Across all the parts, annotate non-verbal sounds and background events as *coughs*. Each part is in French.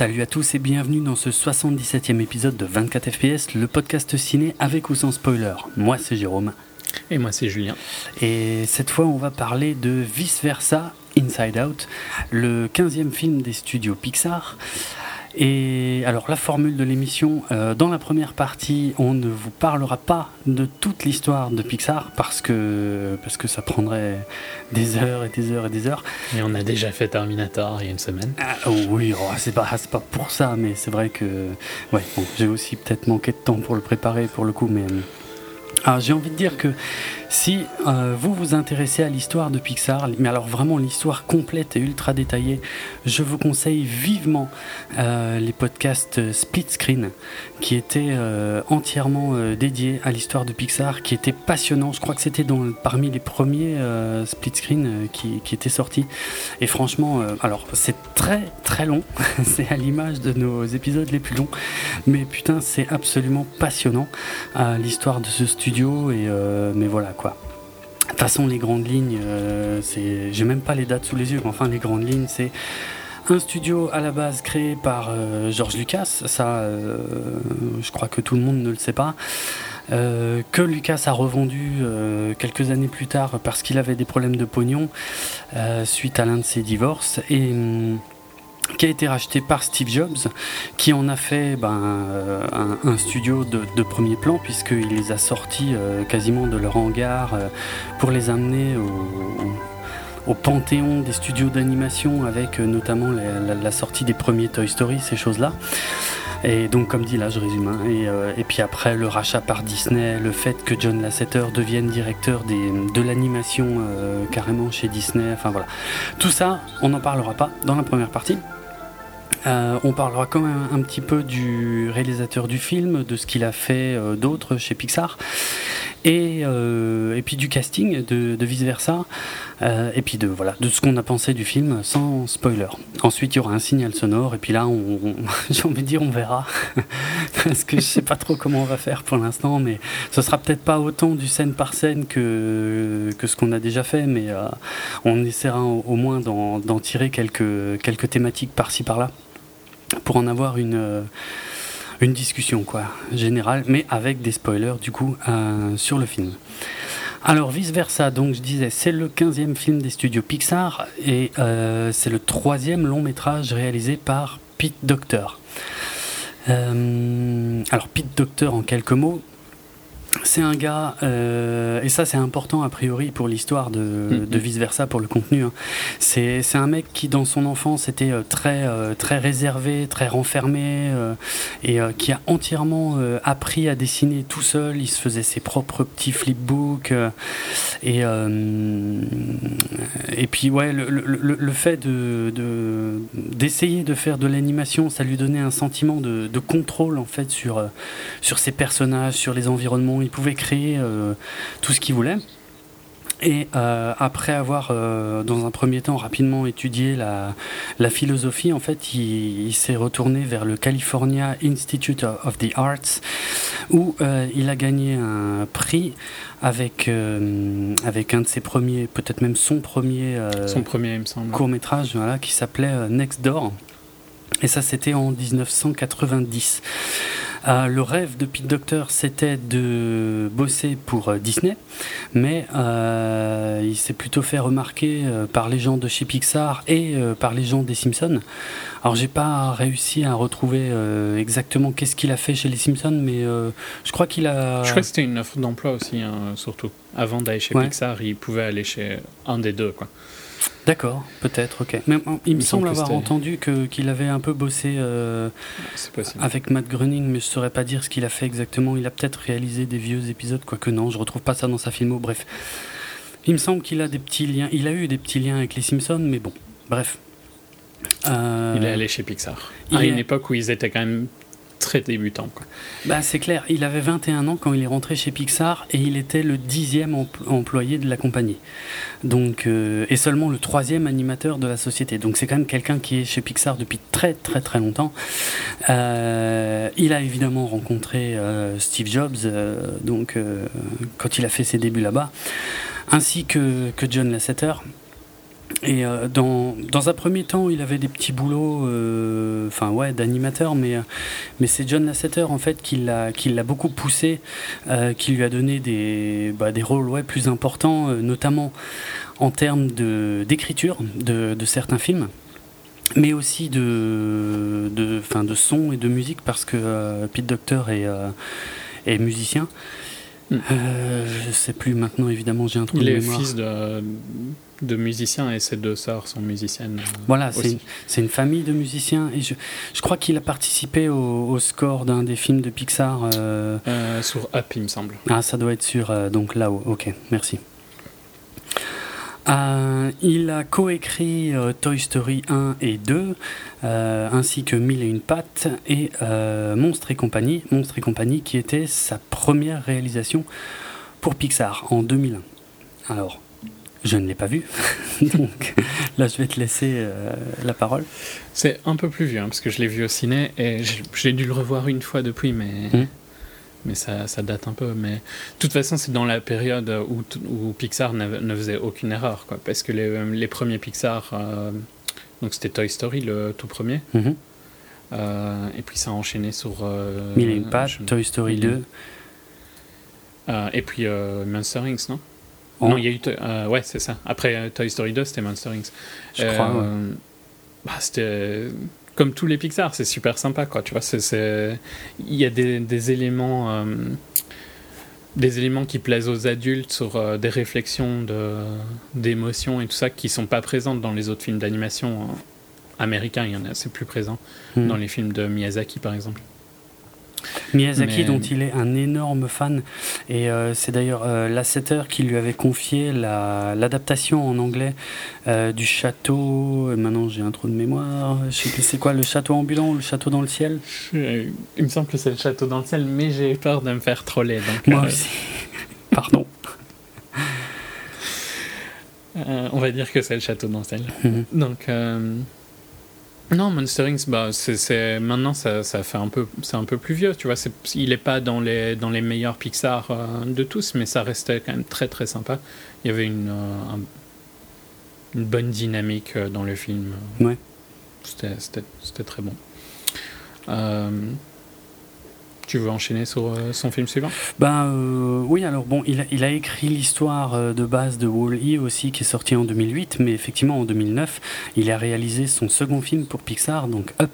Salut à tous et bienvenue dans ce 77e épisode de 24 FPS, le podcast ciné avec ou sans spoiler. Moi c'est Jérôme. Et moi c'est Julien. Et cette fois on va parler de Vice Versa Inside Out, le 15e film des studios Pixar. Et alors la formule de l'émission, euh, dans la première partie, on ne vous parlera pas de toute l'histoire de Pixar parce que, parce que ça prendrait des heures et des heures et des heures. Et on a déjà fait Terminator il y a une semaine. Ah, oh oui, oh, c'est pas, pas pour ça, mais c'est vrai que ouais, j'ai aussi peut-être manqué de temps pour le préparer pour le coup, mais... Alors j'ai envie de dire que si euh, vous vous intéressez à l'histoire de Pixar, mais alors vraiment l'histoire complète et ultra détaillée, je vous conseille vivement euh, les podcasts Split Screen qui étaient euh, entièrement dédiés à l'histoire de Pixar, qui étaient passionnants. Je crois que c'était parmi les premiers Split Screen qui, qui étaient sortis. Et franchement, alors c'est très très long, *laughs* c'est à l'image de nos épisodes les plus longs, mais putain c'est absolument passionnant l'histoire de ce studio et mais voilà de toute façon, les grandes lignes, euh, c'est, j'ai même pas les dates sous les yeux, mais enfin, les grandes lignes, c'est un studio à la base créé par euh, George Lucas, ça, euh, je crois que tout le monde ne le sait pas. que Lucas a revendu quelques années plus tard parce qu'il avait des problèmes de pognon suite à l'un de ses divorces. Et hum, qui a été racheté par Steve Jobs, qui en a fait ben, euh, un, studio de, premier plan, puisqu'il les a sortis euh, quasiment de leur hangar euh, pour les amener au, panthéon des studios d'animation, avec notamment la, sortie des premiers Toy Story, ces choses-là. Et donc, comme dit là, je résume. Hein, et, puis après, le rachat par Disney, le fait que John Lasseter devienne directeur de l'animation carrément chez Disney, enfin voilà. Tout ça, on n'en parlera pas dans la première partie. Euh, on parlera quand même un petit peu du réalisateur du film, de ce qu'il a fait euh, d'autre chez Pixar, et, euh, et, puis du casting, de, vice versa, et puis de voilà, de ce qu'on a pensé du film sans spoiler. Ensuite, il y aura un signal sonore, et puis là, on, *laughs* j'ai envie de dire, on verra, *laughs* parce que je sais pas trop comment on va faire pour l'instant, mais ce sera peut-être pas autant du scène par scène que que ce qu'on a déjà fait, mais on essaiera au, moins d'en tirer quelques quelques thématiques par-ci par-là. Pour en avoir une, euh, une discussion quoi, générale, mais avec des spoilers du coup euh, sur le film. Alors vice versa, donc je disais, c'est le 15e film des studios Pixar et euh, c'est le troisième long métrage réalisé par Pete Docter. alors Pete Docter en quelques mots, c'est un gars, euh, et ça c'est important a priori pour l'histoire de, de, vice versa pour le contenu. Hein. C'est, un mec qui dans son enfance était euh, très, euh, très réservé, très renfermé, et qui a entièrement appris à dessiner tout seul. Il se faisait ses propres petits flipbooks. et, et puis ouais, le, le, le fait de, d'essayer de, faire de l'animation, ça lui donnait un sentiment de, de contrôle en fait sur, sur ses personnages, sur les environnements il pouvait créer euh, tout ce qu'il voulait. Et euh, après avoir, euh, dans un premier temps, rapidement étudié la, la philosophie, en fait, il, s'est retourné vers le California Institute of the Arts, où il a gagné un prix avec, avec un de ses premiers, peut-être même son premier, son premier il me semble. court métrage, voilà, qui s'appelait Next Door. Et ça, c'était en 1990. Euh, le rêve de Pete Docter, c'était de bosser pour euh, Disney, mais euh, il s'est plutôt fait remarquer par les gens de chez Pixar et par les gens des Simpsons. Alors, j'ai pas réussi à retrouver exactement qu'est-ce qu'il a fait chez les Simpsons, mais je crois qu'il a. Je crois que c'était une offre d'emploi aussi, hein, surtout. Avant d'aller chez Pixar, il pouvait aller chez un des deux, quoi. D'accord, peut-être, ok. Mais il me semble avoir entendu qu'il avait un peu bossé euh, avec Matt Groening, mais je ne saurais pas dire ce qu'il a fait exactement. Il a peut-être réalisé des vieux épisodes, quoique non, je retrouve pas ça dans sa filmo, bref. Il me semble qu'il a des petits liens, il a eu des petits liens avec les Simpsons, mais bon, bref. Euh, il est allé chez Pixar. À une époque où ils étaient quand même très débutant. Bah, c'est clair, il avait 21 ans quand il est rentré chez Pixar et il était le dixième employé de la compagnie. Donc, euh, et seulement le troisième animateur de la société. Donc c'est quand même quelqu'un qui est chez Pixar depuis très très très longtemps. Euh, il a évidemment rencontré euh, Steve Jobs donc, quand il a fait ses débuts là-bas, ainsi que, que John Lasseter. Et euh, dans, dans, un premier temps, il avait des petits boulots, euh, enfin ouais, d'animateur, mais, mais c'est John Lasseter en fait qui l'a, beaucoup poussé, euh, qui lui a donné des, bah, des rôles ouais, plus importants, notamment en termes de, d'écriture de, de, certains films, mais aussi de, de, fin, de son et de musique, parce que Pete Docter est, est musicien. Mm. je sais plus maintenant, évidemment, j'ai un trou il de est fils de de musiciens et ses deux sœurs sont musiciennes. Euh, voilà, c'est une, famille de musiciens et je, je crois qu'il a participé au, score d'un des films de Pixar. Euh, euh, sur Up, il me semble. Ah, ça doit être sur donc là-haut. Ok, merci. il a coécrit Toy Story 1 et 2, ainsi que Mille et une pattes et Monstre et compagnie. Monstre et compagnie qui était sa première réalisation pour Pixar en 2001. Alors, je ne l'ai pas vu, *laughs* donc là je vais te laisser euh, la parole. C'est un peu plus vieux, hein, parce que je l'ai vu au ciné et j'ai dû le revoir une fois depuis, mais, hmm. mais ça, ça, date un peu. Mais de toute façon, c'est dans la période où, où Pixar ne faisait aucune erreur, quoi, parce que les, les premiers Pixar, euh, donc c'était Toy Story le tout premier, mhm. euh, et puis ça a enchaîné sur... Mille et une pattes, Toy Story 2. et puis Monster Inc., non? Non, il y a eu. Euh, ouais, c'est ça. Après euh, Toy Story 2, c'était Monster Inc. Je crois. Euh, bah, c'était comme tous les Pixar, c'est super sympa, quoi. Tu vois, c'est, il y a des, des éléments, des éléments qui plaisent aux adultes sur des réflexions de, d'émotions et tout ça qui sont pas présentes dans les autres films d'animation américains. Il y en a, c'est plus présent hmm. dans les films de Miyazaki, par exemple. Miyazaki, dont il est un énorme fan, et euh, c'est d'ailleurs euh, Lasseter qui lui avait confié l'adaptation en anglais euh, du château. Maintenant, j'ai un trou de mémoire. Je sais plus c'est quoi, le château ambulant ou le château dans le ciel? Il me semble que c'est le château dans le ciel, mais j'ai peur de me faire troller. Donc, Moi aussi. *laughs* Pardon. on va dire que c'est le château dans le ciel. Mhm. Donc. Non, Monster Inc, bah, c'est, maintenant ça, ça, fait un peu, c'est un peu plus vieux, tu vois. il n'est pas dans les, dans les meilleurs Pixar euh, de tous, mais ça restait quand même très très sympa. Il y avait une, euh, une bonne dynamique euh, dans le film. Ouais. C'était, c'était très bon. Tu veux enchaîner sur euh, son film suivant? Ben euh, oui, alors bon, il a, il a écrit l'histoire euh, de base de Wall-E aussi, qui est sorti en 2008, mais effectivement en 2009, il a réalisé son second film pour Pixar, donc Up,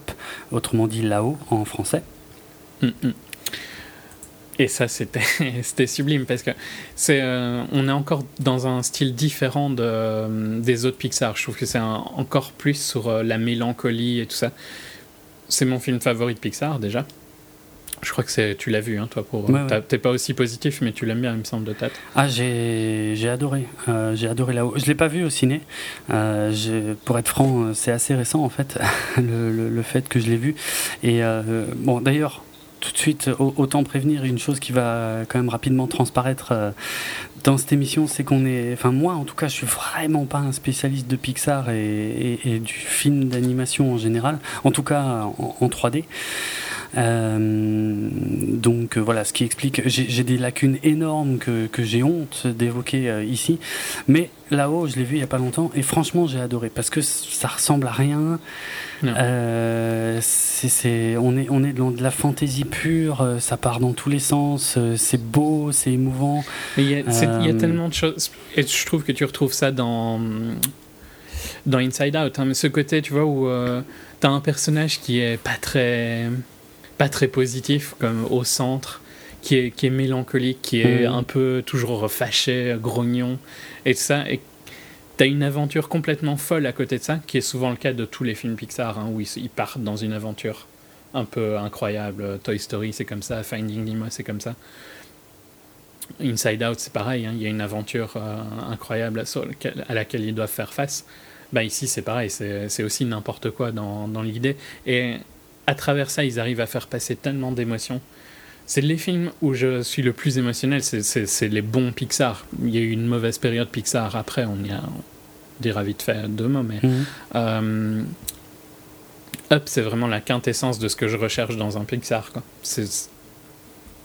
autrement dit Là-haut en français. Hum, hum. Et ça, *laughs* c'était, sublime parce que c'est, on est encore dans un style différent de, des autres Pixar. Je trouve que c'est encore plus sur la mélancolie et tout ça. C'est mon film favori de Pixar déjà. Je crois que c'est, tu l'as vu, hein, toi. Pour, T'es pas aussi positif, mais tu l'aimes bien, il me semble, de tête. Ah, j'ai, j'ai adoré. Euh, j'ai adoré là-haut. Je l'ai pas vu au ciné. Euh, pour être franc, c'est assez récent, en fait, *laughs* le, le, fait que je l'ai vu. Et euh, bon, d'ailleurs, tout de suite, autant prévenir une chose qui va quand même rapidement transparaître dans cette émission, c'est qu'on est, enfin moi en tout cas, je suis vraiment pas un spécialiste de Pixar et, et, du film d'animation en général, en tout cas en, en 3D. Euh, donc euh, voilà, ce qui explique, j'ai des lacunes énormes que, que j'ai honte d'évoquer euh, ici, mais là-haut, je l'ai vu il y a pas longtemps et franchement, j'ai adoré parce que ça ressemble à rien. c'est, on est, on est dans de la fantaisie pure, ça part dans tous les sens, c'est beau, c'est émouvant. Il y, a, il y, a tellement de choses, et je trouve que tu retrouves ça dans dans Inside Out, hein, mais ce côté, tu vois, où tu as un personnage qui est pas très pas très positif, comme au centre, qui est, qui est mélancolique, qui est mm. un peu toujours fâché, grognon, et ça. Et tu as une aventure complètement folle à côté de ça, qui est souvent le cas de tous les films Pixar, hein, où ils, partent dans une aventure un peu incroyable. Toy Story, c'est comme ça. Finding Nemo, c'est comme ça. Inside Out, c'est pareil. Hein, il y a une aventure euh, incroyable à, laquelle ils doivent faire face. Bah ici, c'est pareil. C'est aussi n'importe quoi dans, dans l'idée. Et à travers ça, ils arrivent à faire passer tellement d'émotions. C'est les films où je suis le plus émotionnel, c'est les bons Pixar. Il y a eu une mauvaise période Pixar après, on y a on dira vite fait deux mots, mais mhm. euh, Up, c'est vraiment la quintessence de ce que je recherche dans un Pixar.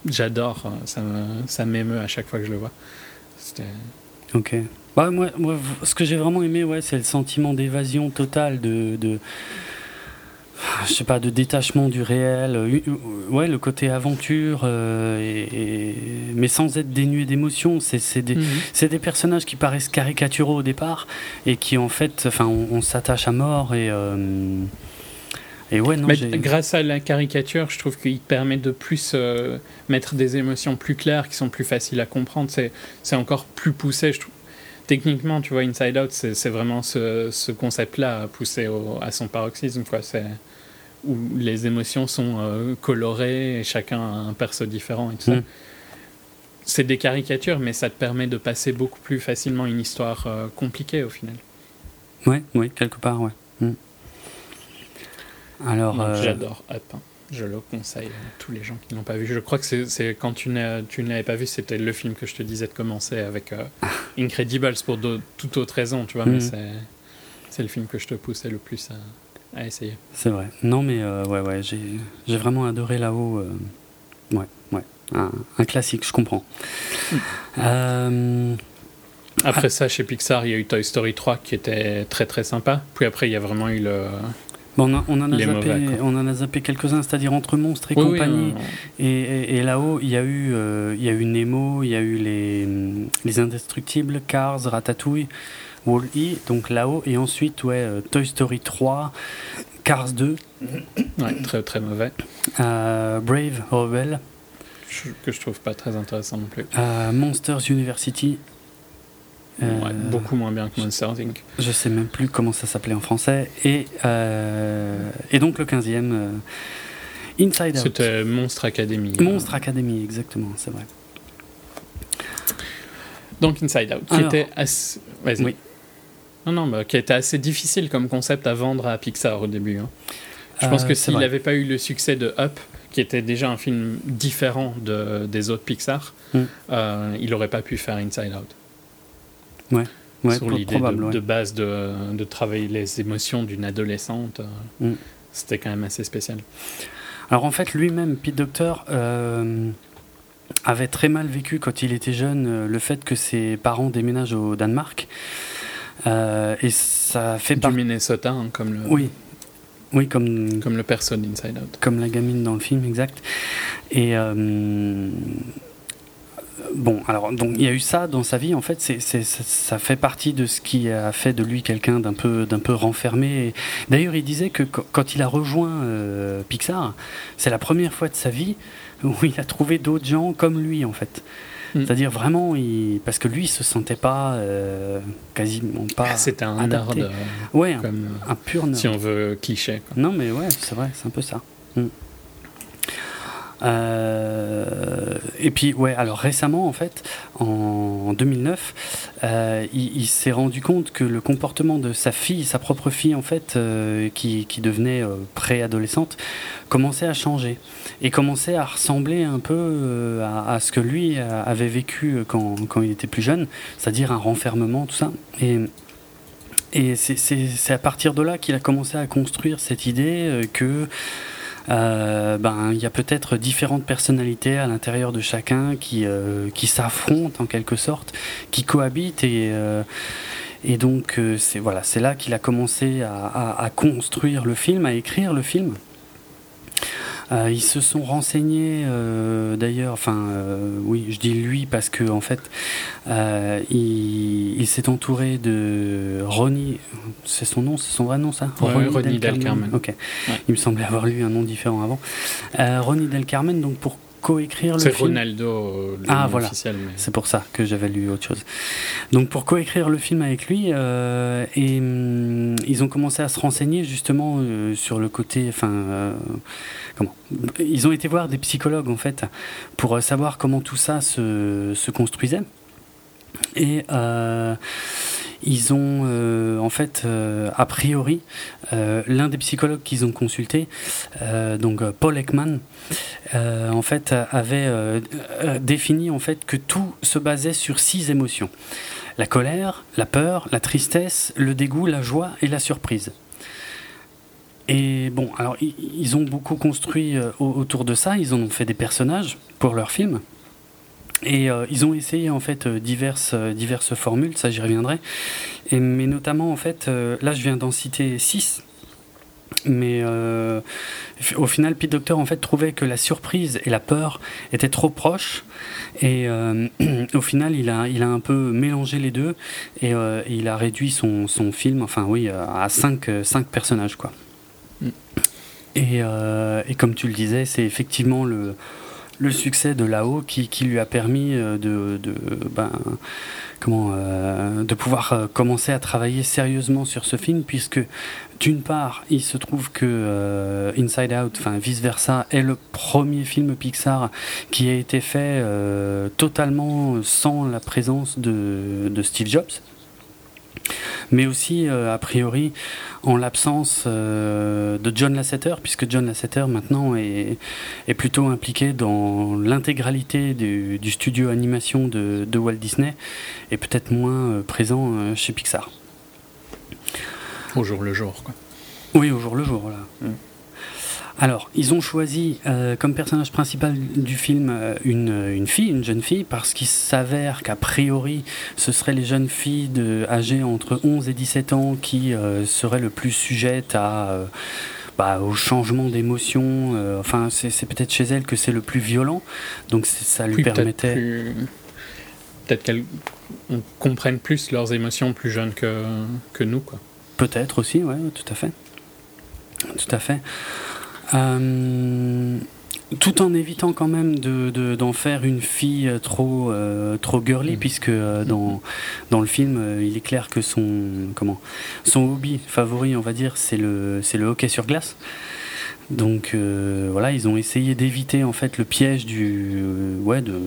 J'adore, ça m'émeut à chaque fois que je le vois. Ok. Bah, moi, moi, ce que j'ai vraiment aimé, ouais, c'est le sentiment d'évasion totale, de, de, je sais pas, de détachement du réel. Euh, ouais, le côté aventure, euh, et, mais sans être dénué d'émotion. C'est des, mhm. des, personnages qui paraissent caricaturaux au départ et qui, en fait, enfin, on, s'attache à mort et. Euh, et ouais, non, grâce à la caricature, je trouve qu'il permet de plus mettre des émotions plus claires, qui sont plus faciles à comprendre. C'est encore plus poussé, je trouve techniquement, tu vois, Inside Out, c'est vraiment ce, ce concept-là poussé à son paroxysme. Quoi. Où les émotions sont euh, colorées et chacun a un perso différent et tout ça. Mm. C'est des caricatures, mais ça te permet de passer beaucoup plus facilement une histoire euh, compliquée au final. Ouais, oui, quelque part, ouais. Mm. Alors, euh, j'adore Up. Hein. Je le conseille à tous les gens qui n'ont pas vu. Je crois que c'est quand tu ne l'avais pas vu, c'était le film que je te disais de commencer avec *laughs* Incredibles pour toute autre raison, tu vois. Mais mhm. c'est le film que je te poussais le plus à, essayer. C'est vrai. Non, mais euh, ouais, ouais, j'ai vraiment adoré là-haut. Euh, ouais, ouais. Un, classique, je comprends. Mm. *laughs* Après ça, chez Pixar, il y a eu Toy Story 3 qui était très très sympa. Puis après, il y a vraiment eu le on, on, en a zappé, on en a zappé quelques-uns, c'est-à-dire entre monstres et compagnie. et, là-haut, il y a eu, euh, il y a eu Nemo, il y a eu les, les Indestructibles, Cars, Ratatouille, Wall-E, donc là-haut, et ensuite, ouais, euh, Toy Story 3, Cars 2. Ouais, très très mauvais. Euh, Brave, Rebel. que je trouve pas très intéressant non plus. Monsters University, euh, beaucoup moins bien que Monster Inc. Je sais même plus comment ça s'appelait en français. Et, euh, et donc le 15e, euh, Inside Out. C'était Monstre Academy. Monstre Academy, exactement, c'est vrai. Donc Inside Out, qui était assez. Oui. Non, non, bah, qui était assez difficile comme concept à vendre à Pixar au début. Hein. Je pense que s'il n'avait pas eu le succès de Up, qui était déjà un film différent de, des autres Pixar, mm. il n'aurait pas pu faire Inside Out. Ouais. Ouais, sur l'idée de, base de, de, travailler les émotions d'une adolescente. Euh, mm. C'était quand même assez spécial. Alors en fait, lui-même, Pete Docter, euh, avait très mal vécu quand il était jeune euh, le fait que ses parents déménagent au Danemark. Et ça fait Du Minnesota, hein, comme le. Oui. Oui, comme. Comme le perso d'Inside Out. Comme la gamine dans le film, exact. Et bon, alors donc il y a eu ça dans sa vie. En fait, c'est, ça fait partie de ce qui a fait de lui quelqu'un d'un peu, d'un peu renfermé. D'ailleurs, il disait que quand il a rejoint euh, Pixar, c'est la première fois de sa vie où il a trouvé d'autres gens comme lui, en fait. Mm. C'est-à-dire vraiment, il... parce que lui, il se sentait pas euh, quasiment pas. Ah, c'était un nerd. Euh, ouais, un, pur nerd. Si on veut cliché. Non, mais ouais, c'est vrai, c'est un peu ça. Mm. Euh, et puis, ouais, alors récemment, en fait, en 2009, euh, il, s'est rendu compte que le comportement de sa fille, sa propre fille, en fait, euh, qui, qui, devenait préadolescente, commençait à changer et commençait à ressembler un peu à, ce que lui avait vécu quand, quand il était plus jeune, c'est-à-dire un renfermement, tout ça. Et. Et c'est à partir de là qu'il a commencé à construire cette idée que euh, ben, il y a peut-être différentes personnalités à l'intérieur de chacun qui, euh, qui s'affrontent en quelque sorte, qui cohabitent et, euh, et donc c'est voilà, c'est là qu'il a commencé à, à, construire le film, à écrire le film. Euh, ils se sont renseignés euh, d'ailleurs, enfin euh, oui, je dis lui parce que en fait, il, s'est entouré de Ronnie, c'est son nom, c'est son vrai nom ça Ronnie, Del, Carmen. Ok, il me semblait avoir lu un nom différent avant. Ronnie Del Carmen, donc pour coécrire le film. C'est Ronaldo, le ah, voilà. C'est pour ça que j'avais lu autre chose. Donc pour coécrire le film avec lui, euh, et hum, ils ont commencé à se renseigner justement euh, sur le côté, enfin, euh, comment Ils ont été voir des psychologues en fait pour savoir comment tout ça se, se construisait. Et ils ont euh, en fait euh, a priori euh, l'un des psychologues qu'ils ont consulté, donc Paul Ekman, en fait avait défini en fait que tout se basait sur six émotions la colère, la peur, la tristesse, le dégoût, la joie et la surprise. Et bon, alors ils ont beaucoup construit autour de ça, ils en ont fait des personnages pour leur film. Et ils ont essayé en fait diverses, diverses formules, ça j'y reviendrai. Et, mais notamment en fait, là je viens d'en citer 6 mais euh, au final, Pete Docter en fait trouvait que la surprise et la peur étaient trop proches. Et euh, *clears throat* au final, il a, il a un peu mélangé les deux et, euh, il a réduit son, son, film, enfin oui, à cinq, cinq personnages quoi. Mm. Et, et, comme tu le disais, c'est effectivement le, le succès de là-haut qui, qui, lui a permis de, de ben, comment, de pouvoir commencer à travailler sérieusement sur ce film, puisque d'une part, il se trouve que euh, Inside Out, enfin vice versa, est le premier film Pixar qui a été fait euh, totalement sans la présence de, Steve Jobs. Mais aussi, euh, a priori, en l'absence de John Lasseter, puisque John Lasseter maintenant est, plutôt impliqué dans l'intégralité du, studio animation de, de Walt Disney et peut-être moins présent chez Pixar. Au jour le jour, quoi. Oui, au jour le jour, voilà. Mm. Alors, ils ont choisi euh, comme personnage principal du film euh, une, une, fille, une jeune fille, parce qu'il s'avère qu'a priori, ce seraient les jeunes filles de, âgées entre 11 et 17 ans qui euh, seraient le plus sujettes à, bah, au changement d'émotion. enfin, c'est peut-être chez elles que c'est le plus violent, donc ça lui permettait. Peut-être qu'elles comprennent plus leurs émotions plus jeunes que, que nous, quoi. Peut-être aussi, oui, tout à fait. Tout à fait. Euh, tout en évitant quand même d'en de, faire une fille trop, euh, trop girly, mm. puisque euh, dans, dans le film, il est clair que son, comment, son hobby favori, on va dire, c'est le, le hockey sur glace. Donc voilà, ils ont essayé d'éviter en fait le piège du, ouais, de,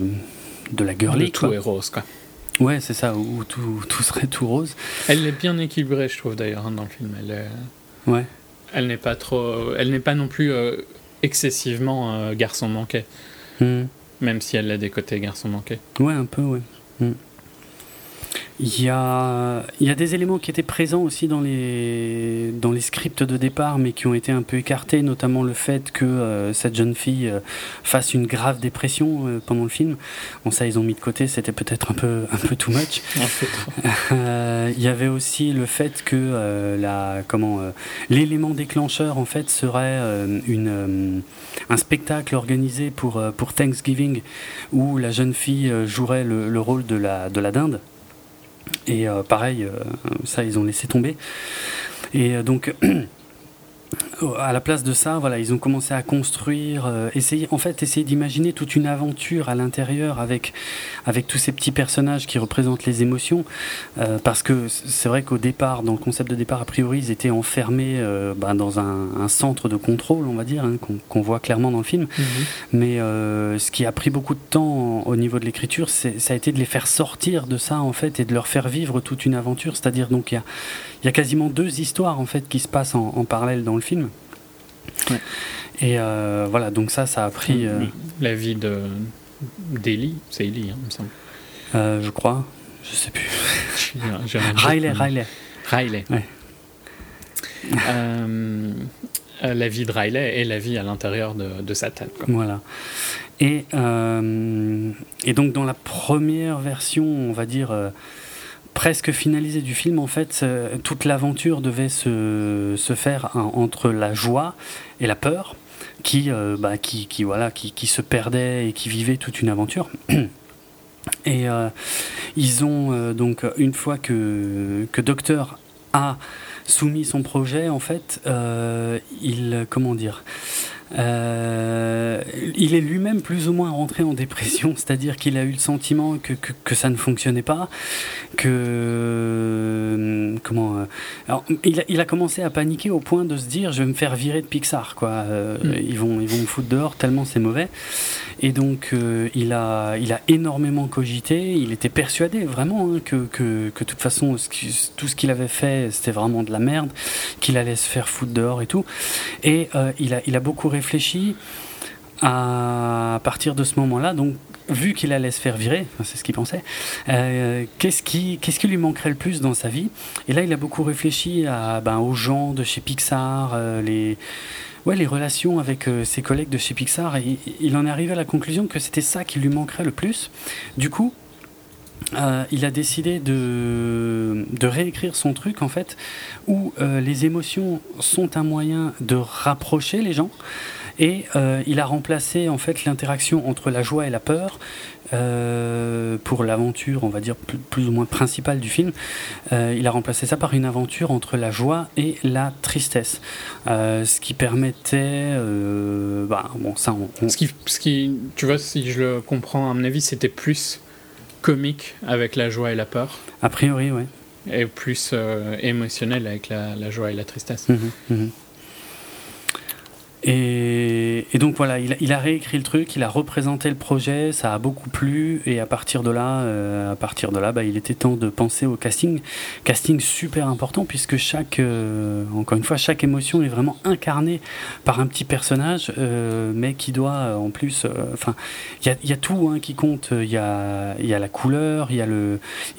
de la girly. tout est rose, quoi. Ouais, c'est ça, où tout, tout, serait tout rose. Elle est bien équilibrée, je trouve, d'ailleurs, hein, dans le film. Elle Ouais. Elle n'est pas trop... Elle n'est pas non plus euh, excessivement euh, garçon manqué. Hmm. Même si elle a des côtés garçon manqué. Ouais, un peu, ouais. Hmm. Il y, a, il y a des éléments qui étaient présents aussi dans les, dans les scripts de départ, mais qui ont été un peu écartés, notamment le fait que euh, cette jeune fille euh, fasse une grave dépression euh, pendant le film. Bon, ça, ils ont mis de côté, c'était peut-être un peu, un peu too much. *laughs* il y avait aussi le fait que la, comment, l'élément déclencheur, en fait, serait une, un spectacle organisé pour, pour Thanksgiving, où la jeune fille jouerait le, le rôle de la, de la dinde. Et euh, pareil, euh, ça, ils ont laissé tomber. Et euh, donc. *clears throat* à la place de ça, voilà, ils ont commencé à construire, euh, essayer, en fait, essayer d'imaginer toute une aventure à l'intérieur avec, avec tous ces petits personnages qui représentent les émotions. Euh, parce que c'est vrai qu'au départ, dans le concept de départ, a priori, ils étaient enfermés euh, bah, dans un, centre de contrôle, on va dire, hein, qu'on voit clairement dans le film. Mhm. Mais ce qui a pris beaucoup de temps au niveau de l'écriture, ça a été de les faire sortir de ça, en fait, et de leur faire vivre toute une aventure. C'est-à-dire, donc, il y a il y a quasiment deux histoires en fait qui se passent en, parallèle dans le film. Et euh, voilà, donc ça, ça a pris. Euh, la vie de d'Ellie, c'est Ellie, hein, il me semble. Euh, je crois, je sais plus. *laughs* Riley, Riley. Riley. la vie de Riley et la vie à l'intérieur de, de, sa tête. Voilà. Et, et donc dans la première version, on va dire presque finalisé du film, en fait, toute l'aventure devait se, se faire entre la joie et la peur, qui, euh, bah, qui, qui, voilà, qui, se perdait et qui vivait toute une aventure. *clears throat* Et euh, ils ont euh, donc, une fois que, que Docteur a soumis son projet, en fait, il, comment dire, euh, il est lui-même plus ou moins rentré en dépression, *laughs* c'est-à-dire qu'il a eu le sentiment que, que, ça ne fonctionnait pas, que euh, comment euh, alors, il, a, il, a, commencé à paniquer au point de se dire je vais me faire virer de Pixar quoi, mm. ils vont ils vont me foutre dehors tellement c'est mauvais. Et donc il a il a énormément cogité, il était persuadé vraiment hein, que, que, que de toute façon tout ce qu'il avait fait c'était vraiment de la merde, qu'il allait se faire foutre dehors et tout. Et il a il a beaucoup réfléchi à partir de ce moment-là. Donc, vu qu'il allait se faire virer, c'est ce qu'il pensait, euh, qu'est-ce qui, qui lui manquerait le plus dans sa vie? Et là, il a beaucoup réfléchi à, ben, aux gens de chez Pixar, euh, les, ouais, les relations avec euh, ses collègues de chez Pixar, et il en est arrivé à la conclusion que c'était ça qui lui manquerait le plus. Du coup, il a décidé de, de, réécrire son truc en fait, où les émotions sont un moyen de rapprocher les gens. Et euh, il a remplacé en fait l'interaction entre la joie et la peur euh, pour l'aventure, on va dire plus, ou moins principale du film. Euh, il a remplacé ça par une aventure entre la joie et la tristesse, ce qui permettait, bah, bon ça, Ce, qui, ce qui, tu vois, si je le comprends, à mon avis, c'était plus comique avec la joie et la peur. A priori, oui. Et plus émotionnel avec la, joie et la tristesse. Mmh mmh et, donc voilà, il, a réécrit le truc, il a représenté le projet, ça a beaucoup plu, et à partir de là, euh, à partir de là, bah, il était temps de penser au casting. Casting super important puisque chaque, euh, encore une fois, chaque émotion est vraiment incarnée par un petit personnage, euh, mais qui doit en plus, enfin, il y a, tout hein, qui compte. Il y a, la couleur, il y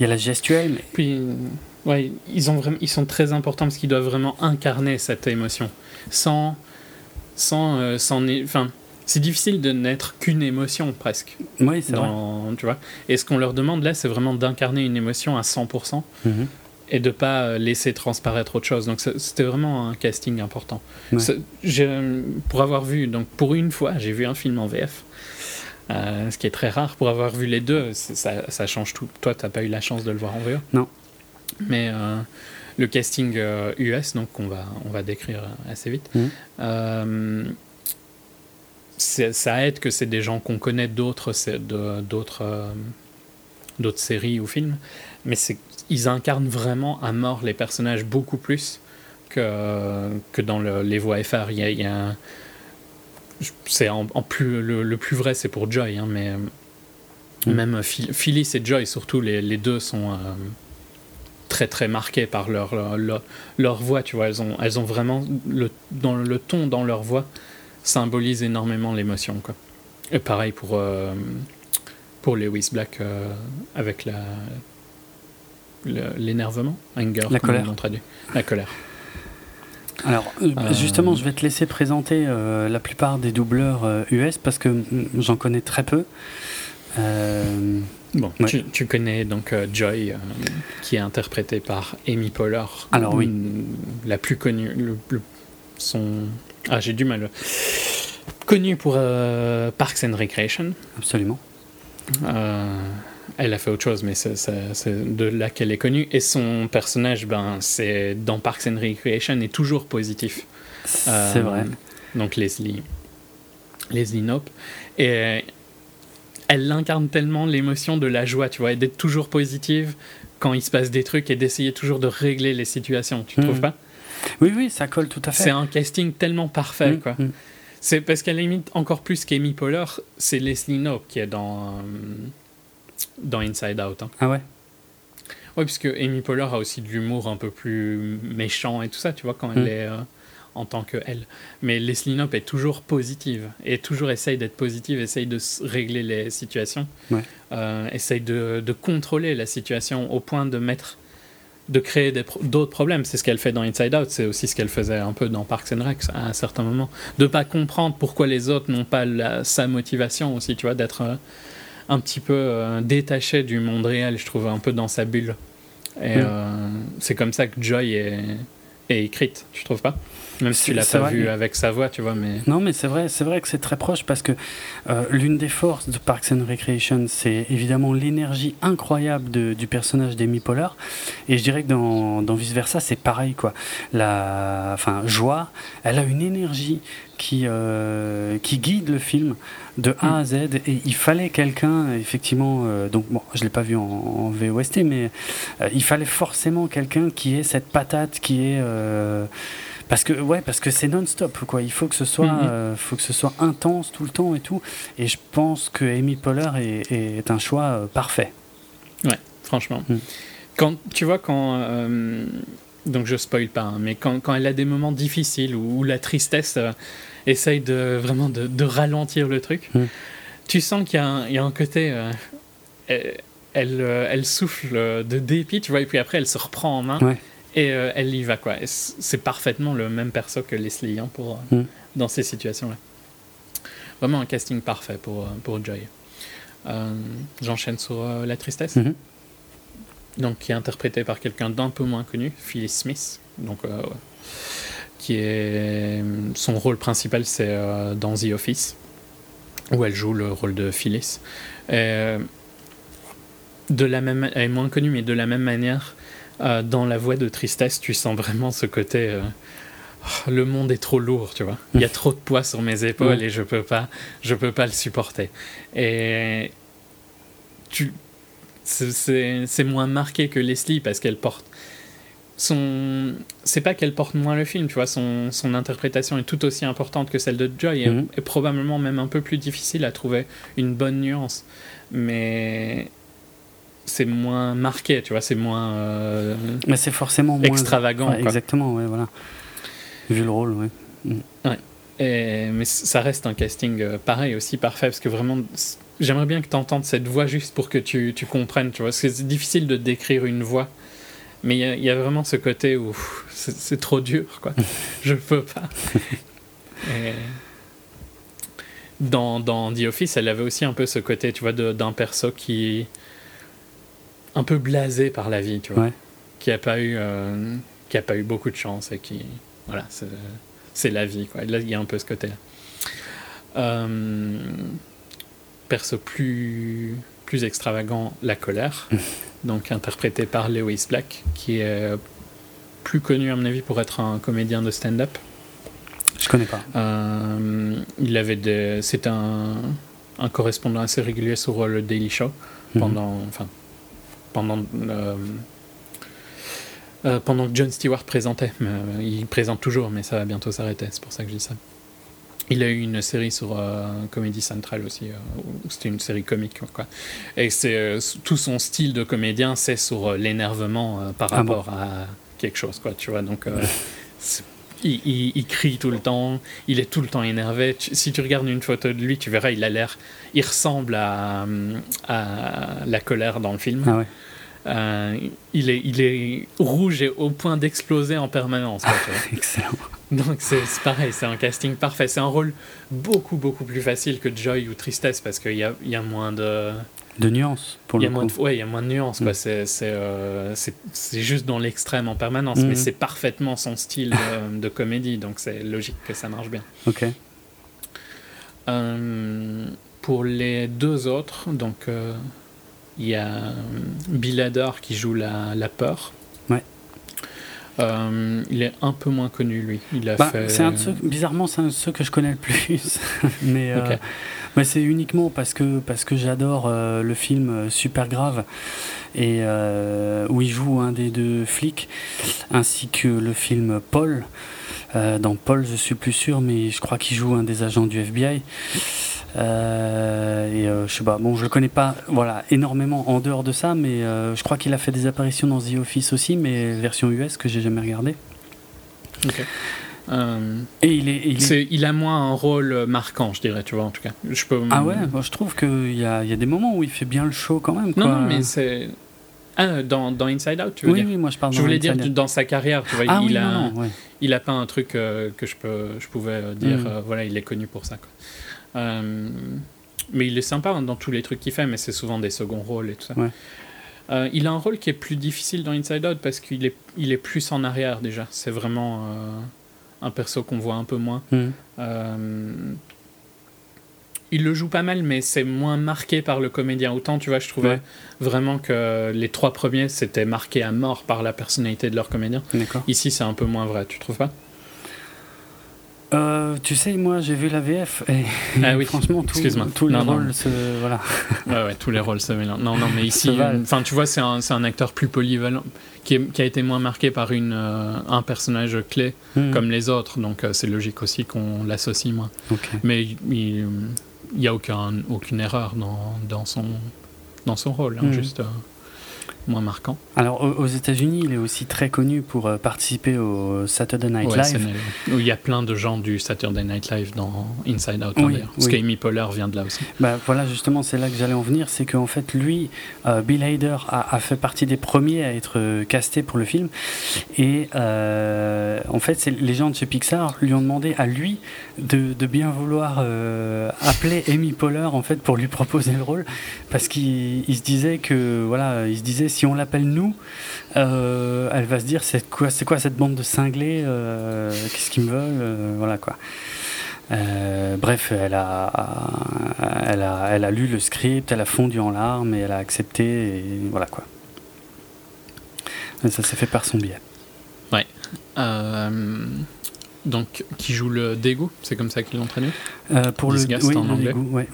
a la gestuelle. Ils ils sont très importants parce qu'ils doivent vraiment incarner cette émotion, sans sans, euh, sans enfin c'est difficile de n'être qu'une émotion presque. Oui, c'est vrai. Tu vois Et ce qu'on leur demande là, c'est vraiment d'incarner une émotion à 100% mhm. et de pas euh, laisser transparaître autre chose. Donc c'était vraiment un casting important. Pour avoir vu, donc pour une fois, j'ai vu un film en VF. Euh, ce qui est très rare pour avoir vu les deux, ça, ça, change tout. Toi, tu n'as pas eu la chance de le voir en VO Non. Mais le casting US, euh, donc on va, on va décrire assez vite. Mmh. Euh, ça aide que c'est des gens qu'on connaît d'autres d'autres euh, d'autres séries ou films, mais ils incarnent vraiment à mort les personnages beaucoup plus que, que dans les voix FR. Il y a, c'est en, plus le, plus vrai c'est pour Joy, hein, mais mmh. même Phyllis et Joy surtout les, les deux sont très très marquées par leur, leur, voix, tu vois. Elles ont, elles ont vraiment, le, dans le ton dans leur voix, symbolise énormément l'émotion, quoi. Et pareil pour, euh, pour Lewis Black euh, avec la l'énervement, anger, la colère. La colère. Alors, euh, justement, je vais te laisser présenter la plupart des doubleurs US parce que j'en connais très peu. Bon, tu, connais donc euh, Joy, euh, qui est interprétée par Amy Poehler. Alors oui. La plus connue, le, son... Ah, j'ai du mal. Connue pour euh, Parks and Recreation. Absolument. elle a fait autre chose, mais c'est de là qu'elle est connue. Et son personnage, ben, c'est dans Parks and Recreation, est toujours positif. C'est vrai. Donc Leslie, Leslie Knope. Et elle incarne tellement l'émotion de la joie, tu vois, et d'être toujours positive quand il se passe des trucs et d'essayer toujours de régler les situations, tu ne trouves mhm. pas? Oui, oui, ça colle tout à fait. C'est un casting tellement parfait, mhm, quoi. Mhm. C'est parce qu'elle limite encore plus qu'Amy Poehler, c'est Leslie Knope qui est dans, euh, dans Inside Out. Hein. Ah ouais? Oui, puisque Amy Poehler a aussi de l'humour un peu plus méchant et tout ça, tu vois, quand elle est... Euh, en tant que elle. Mais Leslie Knope est toujours positive et toujours essaye d'être positive, essaye de régler les situations, euh, essaye de, contrôler la situation au point de mettre, de créer d'autres problèmes. C'est ce qu'elle fait dans Inside Out, c'est aussi ce qu'elle faisait un peu dans Parks and Rec à un certain moment, de pas comprendre pourquoi les autres n'ont pas sa motivation aussi, tu vois, d'être euh, un petit peu euh, détaché du monde réel, je trouve, un peu dans sa bulle. Et c'est comme ça que Joy est, est écrite, tu trouves pas? Même si tu l'as pas vu avec sa voix, tu vois, mais... Non, mais c'est vrai, c'est vrai que c'est très proche parce que euh, l'une des forces de Parks and Recreation, c'est évidemment l'énergie incroyable de, du personnage d'Amy Poehler. Et je dirais que dans, dans Vice Versa, c'est pareil, quoi. La, enfin, Joie, elle a une énergie qui, euh, qui guide le film de A à Z. Et il fallait quelqu'un, effectivement, euh, donc bon, je l'ai pas vu en, en VOST, mais il fallait forcément quelqu'un qui ait cette patate, qui est parce que ouais, parce que c'est non-stop quoi. Il faut que ce soit, mhm. euh, faut que ce soit intense tout le temps et tout. Et je pense que Amy Poehler est, un choix euh, parfait. Ouais, franchement. Mhm. Quand tu vois quand euh, donc je spoil pas, hein, mais quand, quand, elle a des moments difficiles où, la tristesse essaye de vraiment de, ralentir le truc. Mhm. tu sens qu'il y, y, a un côté. Elle, elle, souffle de dépit, tu vois, et puis après, elle se reprend en main. Et elle y va, quoi. C'est parfaitement le même perso que Leslie hein, pour, mm. dans ces situations-là. Vraiment un casting parfait pour, pour Joy. J'enchaîne sur la tristesse. Mm-hmm. Donc, qui est interprété par quelqu'un d'un peu moins connu, Phyllis Smith. Donc, qui est son rôle principal, c'est euh, dans The Office, où elle joue le rôle de Phyllis. de la même, elle est moins connue, mais de la même manière, euh, dans la voix de tristesse, tu sens vraiment ce côté. Euh, oh, le monde est trop lourd, tu vois. Il y a trop de poids sur mes épaules et je peux pas, je peux pas le supporter. Et tu, c'est moins marqué que Leslie parce qu'elle porte son c'est pas qu'elle porte moins le film tu vois son, son, interprétation est tout aussi importante que celle de Joy et, mhm. probablement même un peu plus difficile à trouver une bonne nuance mais c'est moins marqué tu vois c'est moins euh, mais c'est forcément moins extravagant exactement ouais voilà vu le rôle ouais, mm. ouais. Et, mais ça reste un casting euh, pareil aussi parfait parce que vraiment j'aimerais bien que tu entendes cette voix juste pour que tu, tu comprennes tu vois parce que c'est difficile de décrire une voix mais il y, a vraiment ce côté où c'est trop dur, quoi. *laughs* Je peux pas. dans, dans The Office, elle avait aussi un peu ce côté, tu vois, d'un perso qui un peu blasé par la vie, tu vois, qui a pas eu euh, qui a pas eu beaucoup de chance et qui voilà, c'est la vie, quoi. là, il y a un peu ce côté-là. Euh, perso plus plus extravagant, la colère *laughs* donc interprété par Lewis Black, qui est plus connu à mon avis pour être un comédien de stand-up. Je connais pas. Euh, il avait des, c'est un, un, correspondant assez régulier sur le Daily Show mhm. pendant, enfin, pendant. Euh, euh, pendant que Jon Stewart présentait, il présente toujours, mais ça va bientôt s'arrêter, c'est pour ça que je dis ça. Il a eu une série sur euh, Comedy Central aussi, euh, c'était une série comique. Quoi. Et c'est euh, tout son style de comédien, c'est sur l'énervement par ah rapport à quelque chose, quoi, tu vois. Donc, *laughs* il, crie tout le temps, il est tout le temps énervé. si tu regardes une photo de lui, tu verras, il a l'air, il ressemble à, à, la colère dans le film. Ah ouais. Euh, il, est, il est rouge et au point d'exploser en permanence. Excellent. Donc c'est pareil, c'est un casting parfait. C'est un rôle beaucoup, beaucoup plus facile que Joy ou Tristesse parce qu'il y a, y a moins de... De nuances, pour le coup. ouais, il y a moins de nuances. Mm. Euh, c'est juste dans l'extrême en permanence, mais mm. c'est parfaitement son style *laughs* de, comédie, donc c'est logique que ça marche bien. Ok. Euh, pour les deux autres, donc il y a euh, Bill Hader qui joue la, la peur. Euh, il est un peu moins connu, lui. Il a bah, fait... c'est un de ceux, bizarrement, c'est un de ceux que je connais le plus. *laughs* mais, euh, mais c'est uniquement parce que, parce que j'adore le film Super Grave et où il joue un des deux flics, ainsi que le film Paul. Dans Paul, je suis plus sûr, mais je crois qu'il joue un des agents du FBI. Euh, et euh, je sais pas, bon, je le connais pas, voilà, énormément en dehors de ça, mais euh, je crois qu'il a fait des apparitions dans The Office aussi, mais version US que j'ai jamais regardé. et il est, il, il, a moins un rôle marquant, je dirais, tu vois, en tout cas. Je peux... Ah ouais, je trouve qu'il y a, y a des moments où il fait bien le show quand même. Quoi. Non, mais c'est. Ah, dans, dans, Inside Out, tu veux oui, dire Oui, moi je parle Je voulais dire dans sa carrière, tu vois, ah, il, oui, a, non, non, il a pas un truc que je, peux, je pouvais dire, mm. voilà, il est connu pour ça. Quoi. Euh, mais il est sympa hein, dans tous les trucs qu'il fait, mais c'est souvent des seconds rôles et tout ça. Euh, il a un rôle qui est plus difficile dans Inside Out parce qu'il est, il est plus en arrière déjà. C'est vraiment euh, un perso qu'on voit un peu moins. Mm. Il le joue pas mal, mais c'est moins marqué par le comédien. Autant, tu vois, je trouvais vraiment que les trois premiers, c'était marqué à mort par la personnalité de leur comédien. Ici, c'est un peu moins vrai, tu trouves pas? Euh, tu sais, moi j'ai vu la VF et, ah oui. *laughs* franchement, tout, tous les rôles se. Voilà. *laughs* Ouais, ouais, tous les rôles se mélangent. Non, non, mais *laughs* ici, euh, enfin, tu vois, c'est un, un, acteur plus polyvalent qui, est, qui, a été moins marqué par une, euh, un personnage clé hmm. comme les autres, donc c'est logique aussi qu'on l'associe moins. Mais il n'y a aucun, aucune erreur dans, dans, son, dans son rôle, hein, hmm. juste. moins marquant. Alors aux, États-Unis, il est aussi très connu pour euh, participer au Saturday Night Live. Où il y a plein de gens du Saturday Night Live dans Inside Out oui, Parce qu'Amy Poehler vient de là aussi. Bah, voilà, justement, c'est là que j'allais en venir. C'est qu'en fait, lui, euh, Bill Hader a, fait partie des premiers à être euh, casté pour le film. Et en fait, les gens de chez Pixar lui ont demandé à lui de, bien vouloir appeler Amy Poehler en fait, pour lui proposer le rôle. Parce qu'il se disait que, voilà, il se disait si on l'appelle nous, euh, elle va se dire c'est quoi, c'est quoi cette bande de cinglés euh, Qu'est-ce qu'ils me veulent euh, Voilà quoi. bref, elle a, elle, a, elle a lu le script, elle a fondu en larmes et elle a accepté voilà quoi. ça s'est fait par son biais. Ouais. Donc, qui joue le dégoût C'est comme ça qu'ils l'ont traduit Pour le, oui, en anglais. Ouais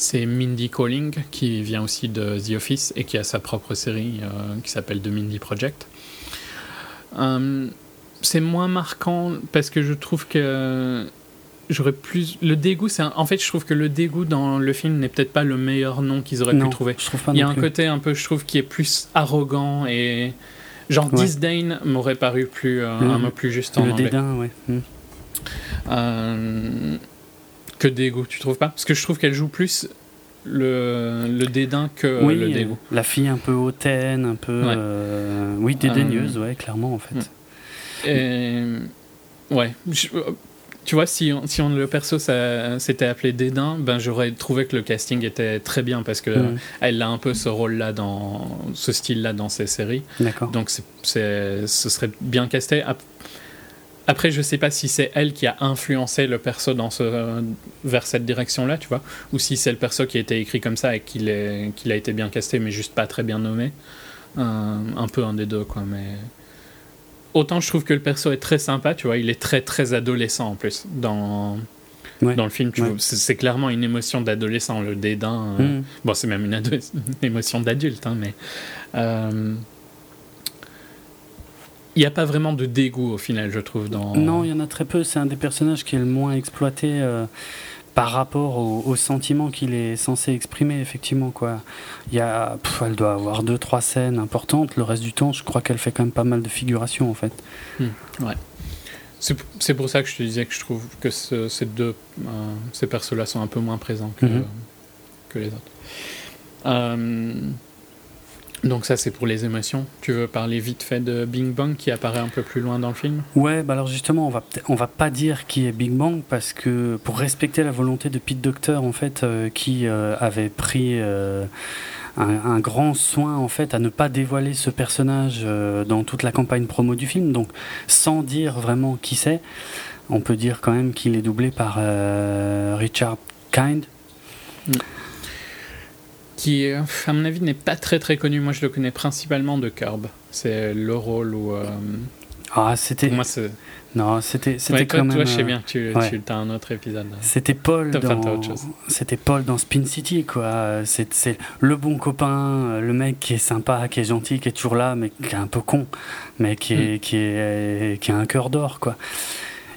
c'est Mindy Calling qui vient aussi de The Office et qui a sa propre série euh, qui s'appelle The Mindy Project. Euh, c'est moins marquant parce que je trouve que j'aurais plus le dégoût c'est en fait je trouve que le dégoût dans le film n'est peut-être pas le meilleur nom qu'ils auraient pu trouver il y a un côté un peu je trouve qui est plus arrogant et genre disdain m'aurait paru plus euh, un mot plus juste en le dédain ouais hmm que dégoût, tu trouves pas? Parce que je trouve qu'elle joue plus le, le dédain que le dégoût. La fille un peu hautaine, un peu. Euh, oui, dédaigneuse, euh, ouais, clairement, en fait. Et, ouais. Tu vois, si, si on, le perso s'était appelé Dédain, ben j'aurais trouvé que le casting était très bien parce que mm. elle a un peu ce rôle-là dans ce style-là dans ses séries. D'accord. Donc c'est, ce serait bien casté. Après, je sais pas si c'est elle qui a influencé le perso dans ce, vers cette direction-là, tu vois, ou si c'est le perso qui a été écrit comme ça et qu'il qu'il a été bien casté, mais juste pas très bien nommé. un peu un des deux, quoi. Mais autant je trouve que le perso est très sympa, tu vois, il est très très adolescent en plus dans dans le film. C'est clairement une émotion d'adolescent, le dédain. Euh, mmh. Bon, c'est même une, émotion d'adulte, hein, mais. Euh, il n'y a pas vraiment de dégoût au final, je trouve. Dans... Non, il y en a très peu. C'est un des personnages qui est le moins exploité euh, par rapport au, sentiment qu'il est censé exprimer, effectivement. Quoi. Il y a, elle doit avoir deux, trois scènes importantes. Le reste du temps, je crois qu'elle fait quand même pas mal de figurations, en fait. Hmm, ouais. C'est pour ça que je te disais que je trouve que ces deux, euh, ces persos-là sont un peu moins présents que, mhm. que les autres. Euh, donc ça c'est pour les émotions. Tu veux parler vite fait de Bing Bang qui apparaît un peu plus loin dans le film? Ouais, bah alors justement on va on va pas dire qui est Bing Bang parce que pour respecter la volonté de Pete Docter en fait euh, qui euh, avait pris euh, un, grand soin en fait à ne pas dévoiler ce personnage dans toute la campagne promo du film. Donc sans dire vraiment qui c'est, on peut dire quand même qu'il est doublé par Richard Kind. Mm qui, à mon avis, n'est pas très très connu. Moi, je le connais principalement de Curb. C'est le rôle où. Euh, ah, c'était. moi, c'est. Non, c'était c'était quand même. Toi, je sais bien que tu, as un autre épisode. C'était Paul dans. C'était Paul dans Spin City, quoi. C'est le bon copain, le mec qui est sympa, qui est gentil, qui est toujours là, mais qui est un peu con, mais qui est hmm. qui est qui a un cœur d'or, quoi.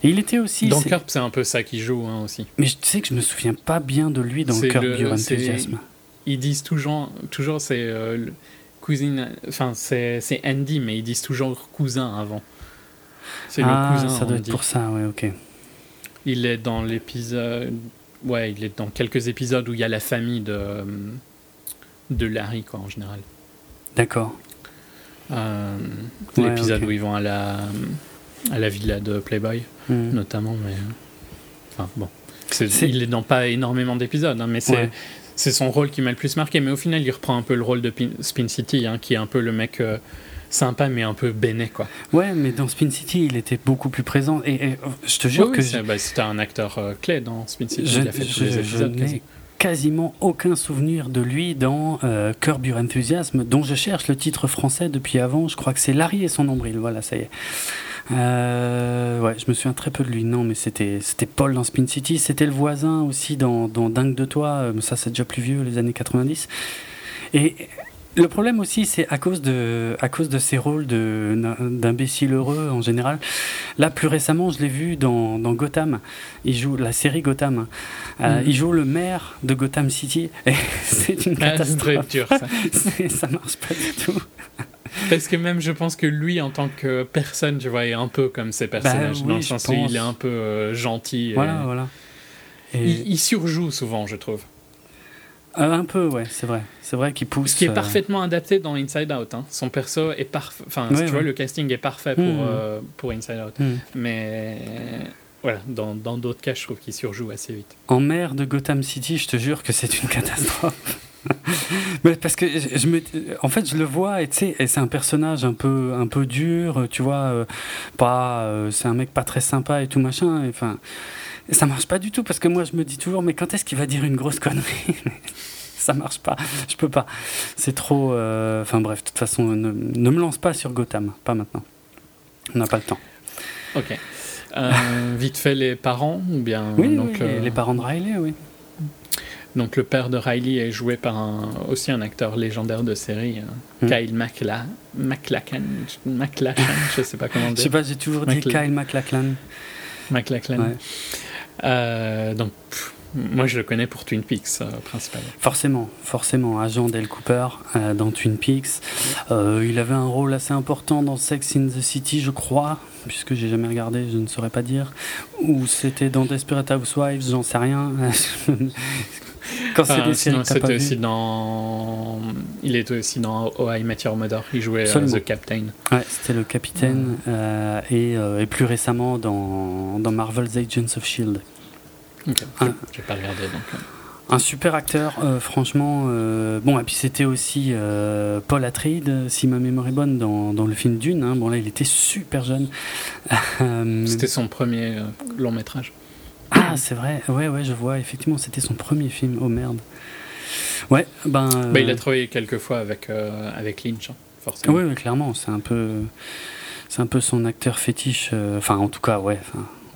Et il était aussi. Dans Curb, c'est un peu ça qui joue hein, aussi. Mais tu sais que je me souviens pas bien de lui dans Curb Your Enthusiasm ils disent toujours, toujours c'est euh, cousine, enfin c'est Andy, mais ils disent toujours cousin avant. C'est le ah, cousin. Ça doit être pour ça, ouais, ok. Il est dans l'épisode, ouais, il est dans quelques épisodes où il y a la famille de de Larry, quoi, en général. D'accord. Euh, l'épisode où ils vont à la à la villa de Playboy, hmm. notamment, mais enfin bon. il est dans pas énormément d'épisodes, hein, mais c'est c'est son rôle qui m'a le plus marqué. Mais au final, il reprend un peu le rôle de Spin City, hein, qui est un peu le mec euh, sympa, mais un peu béné, quoi. Ouais, mais dans Spin City, il était beaucoup plus présent. Et, je te jure que. Bah, c'était un acteur euh, clé dans Spin City. Je, il a fait tous les épisodes. quasiment aucun souvenir de lui dans euh, Curb Your Enthusiasm, dont je cherche le titre français depuis avant. Je crois que c'est Larry et son nombril. Voilà, ça y est. Euh, ouais, je me souviens très peu de lui. Non, mais c'était c'était Paul dans Spin City. C'était le voisin aussi dans, dans Dingue de toi. Euh, ça, c'est déjà plus vieux, les années 90. Et le problème aussi, c'est à cause de, à cause de ses rôles d'imbécile heureux en général. Là, plus récemment, je l'ai vu dans, dans, Gotham. Il joue la série Gotham. Euh, mm. Il joue le maire de Gotham City. *laughs* c'est une ah, catastrophe. dur, ça. *laughs* ça marche pas du tout. Parce que même je pense que lui, en tant que personne, tu vois, est un peu comme ces personnages. Bah dans le sens où il est un peu euh, gentil. Voilà, voilà. il, surjoue souvent, je trouve. Euh, un peu, ouais, c'est vrai. C'est vrai qu'il pousse. Ce qui est euh, parfaitement adapté dans Inside Out. Hein. Son perso est parfait. Enfin, tu vois, le casting est parfait pour, hmm. euh, pour Inside Out. Hmm. Mais voilà, dans d'autres cas, je trouve qu'il surjoue assez vite. En mer de Gotham City, je te jure que c'est une *laughs* catastrophe. Mais parce que je me, en fait, je le vois et tu sais, c'est un personnage un peu, un peu dur, tu vois, pas, c'est un mec pas très sympa et tout machin. Enfin, ça marche pas du tout parce que moi je me dis toujours, mais quand est-ce qu'il va dire une grosse connerie? *laughs* Ça marche pas, je peux pas. C'est trop. Euh, enfin bref, de toute façon, ne, me lance pas sur Gotham, pas maintenant. On n'a pas le temps. Ok. Euh, vite fait, les parents ou bien Oui, donc, euh, les parents de Riley, oui. Donc le père de Riley est joué par un, aussi un acteur légendaire de série, hmm. Kyle MacLachlan. MacLachlan, je sais pas comment dire. Je sais pas, j'ai toujours dit Kyle MacLachlan. MacLachlan. Ouais. Euh, donc, moi, je le connais pour Twin Peaks, euh, principalement. Forcément, forcément. Agent Dale Cooper euh, dans Twin Peaks. il avait un rôle assez important dans Sex in the City, je crois, puisque j'ai jamais regardé, je ne saurais pas dire. Ou c'était dans Desperate Housewives, j'en sais rien. *laughs* Quand c'est des séries c'était aussi dans. Il était aussi dans Oh I Met Your Mother. Il jouait The Captain. Ouais, c'était le capitaine. et, et, plus récemment dans, dans Marvel's Agents of Shield. Ok, un, j'ai pas regardé donc. Euh. Un super acteur, euh, franchement. Euh, bon, et puis c'était aussi Paul Atreides, si ma mémoire est bonne, dans, dans le film Dune. Hein. Bon, là, il était super jeune. c'était son premier long métrage. Ah, c'est vrai. Ouais, ouais, je vois. Effectivement, c'était son premier film. Oh merde. Ouais, ben. Bah, il a travaillé quelques fois avec, avec Lynch, hein, forcément. Oui, clairement. C'est un peu. C'est un peu son acteur fétiche. Enfin, en tout cas, ouais.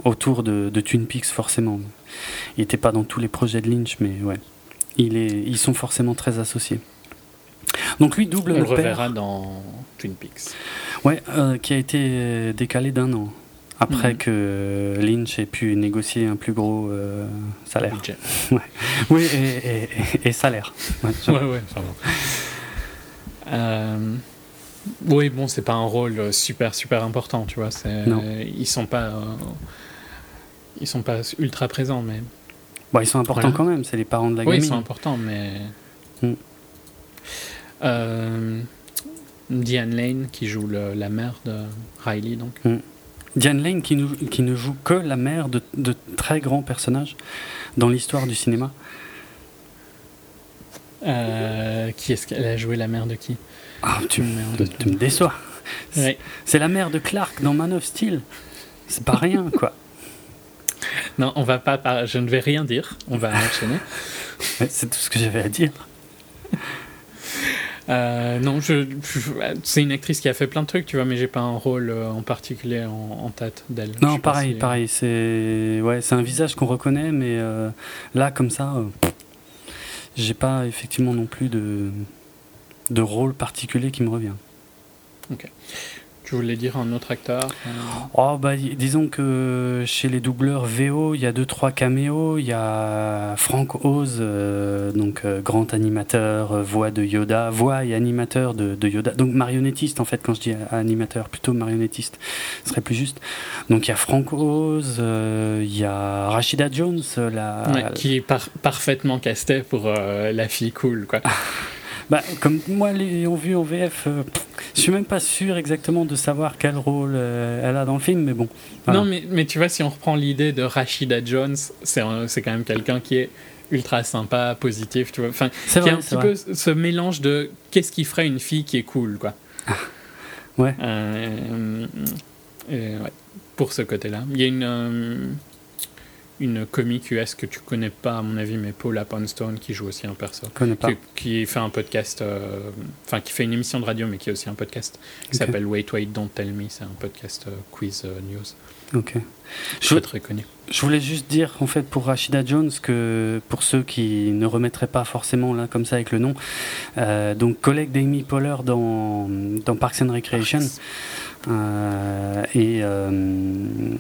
Autour de, de Twin Peaks, forcément. Il n'était pas dans tous les projets de Lynch, mais ouais. Il est, ils sont forcément très associés. Donc lui double On le, reverra dans Twin Peaks. Ouais, euh, qui a été décalé d'un an après mhm. que Lynch ait pu négocier un plus gros euh, salaire. *laughs* ouais. Oui, et, salaire. Ouais, ouais, euh, oui, bon, c'est pas un rôle super super important, tu vois. Ils sont pas ils sont pas ultra présents, mais. Bon, ils sont importants quand même, c'est les parents de la gamine. Oui, ils sont importants, mais. Mm. Euh, Diane Lane qui joue la mère de Riley, donc. Mm. Diane Lane qui, qui, ne joue que la mère de, de très grands personnages dans l'histoire du cinéma. Euh, qui est-ce qu'elle a joué la mère de qui? Ah, tu, me, tu me déçois. C'est la mère de Clark dans Man of Steel. C'est pas rien, quoi. *laughs* *laughs* Non, on va pas. Je ne vais rien dire. On va enchaîner. *laughs* c'est tout ce que j'avais à dire. Euh, non, je, c'est une actrice qui a fait plein de trucs, tu vois, mais j'ai pas un rôle euh, en particulier en, tête d'elle. Non, pareil, pareil. C'est ouais, c'est un visage qu'on reconnaît, mais euh, là, comme ça, j'ai pas effectivement non plus de de rôle particulier qui me revient. Ok. Tu voulais dire un autre acteur euh oh, bah, Disons que chez les doubleurs VO, il y a deux trois caméos. Il y a Frank Oz, euh, donc euh, grand animateur, voix de Yoda, voix et animateur de, Yoda. Donc marionnettiste en fait, quand je dis animateur, plutôt marionnettiste, ce serait plus juste. Donc il y a Frank Oz, il y a Rashida Jones, la, qui est parfaitement casté pour la fille cool, quoi. *laughs* Bah, comme moi, les ont vu en VF, je euh, je suis même pas sûr exactement de savoir quel rôle euh, elle a dans le film, mais bon. Non, mais, mais tu vois, si on reprend l'idée de Rashida Jones, c'est quand même quelqu'un qui est ultra sympa, positif, tu vois. Enfin, a un petit peu ce mélange de qu'est-ce qui ferait une fille qui est cool, quoi. ouais. Euh, ouais. Pour ce côté-là. Il y a une une comique US que tu connais pas, à mon avis, mais Paula Poundstone, qui joue aussi un perso. connais pas. Qui, qui fait un podcast, euh, enfin, qui fait une émission de radio, mais qui a aussi un podcast qui s'appelle Wait, Wait, Don't Tell Me. C'est un podcast euh, quiz euh, news. Ok. Je, Très, très connu. je voulais juste dire, en fait, pour Rachida Jones, que pour ceux qui ne remettraient pas forcément là comme ça avec le nom, donc collègue d'Amy Poehler dans, dans Parks and Recreation, et,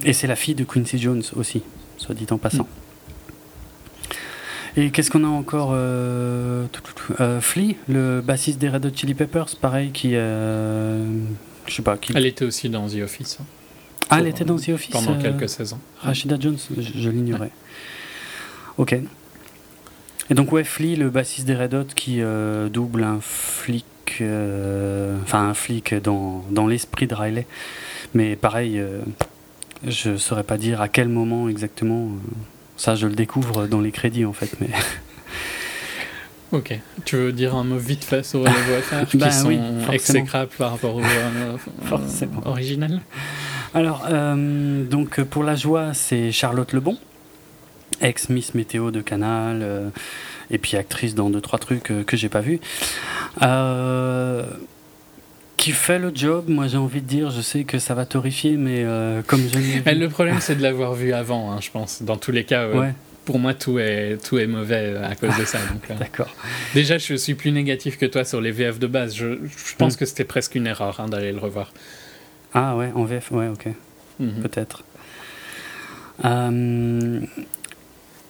et c'est la fille de Quincy Jones aussi, soit dit en passant. Et qu'est-ce qu'on a encore euh, euh, Flea, le bassiste des Red Hot Chili Peppers, pareil, qui. euh, je sais pas, qui. Elle était aussi dans The Office hein, ah, elle était dans The Office pendant quelques saisons. Rachida Jones, je, je l'ignorais. Ok. Et donc, ouais, Flea, le bassiste des Red Hot, qui euh, double un flic, euh, enfin un flic dans, dans l'esprit de Riley. Mais pareil, euh, je saurais pas dire à quel moment exactement. euh, ça, je le découvre dans les crédits en fait. Mais *laughs* Ok. Tu veux dire un mot vite fait sur les *laughs* voix Bah sont oui, exécrables par rapport au euh, *laughs* Forcément. euh, original alors, euh, donc pour la joie, c'est Charlotte Lebon, ex Miss Météo de Canal, euh, et puis actrice dans deux trois trucs euh, que j'ai pas vu. Euh, qui fait le job, moi j'ai envie de dire, je sais que ça va t'horrifier, mais euh, comme je l'ai vu- Le problème, c'est de l'avoir vu avant, hein, je pense. Dans tous les cas, euh, Ouais, pour moi, tout est, tout est mauvais euh, à cause de ça. euh. *laughs* d'accord. Déjà, je suis plus négatif que toi sur les VF de base. Je, je pense Mm. que c'était presque une erreur hein, d'aller le revoir. Ah ouais, en VF, ouais, ok. Mhm. peut-être.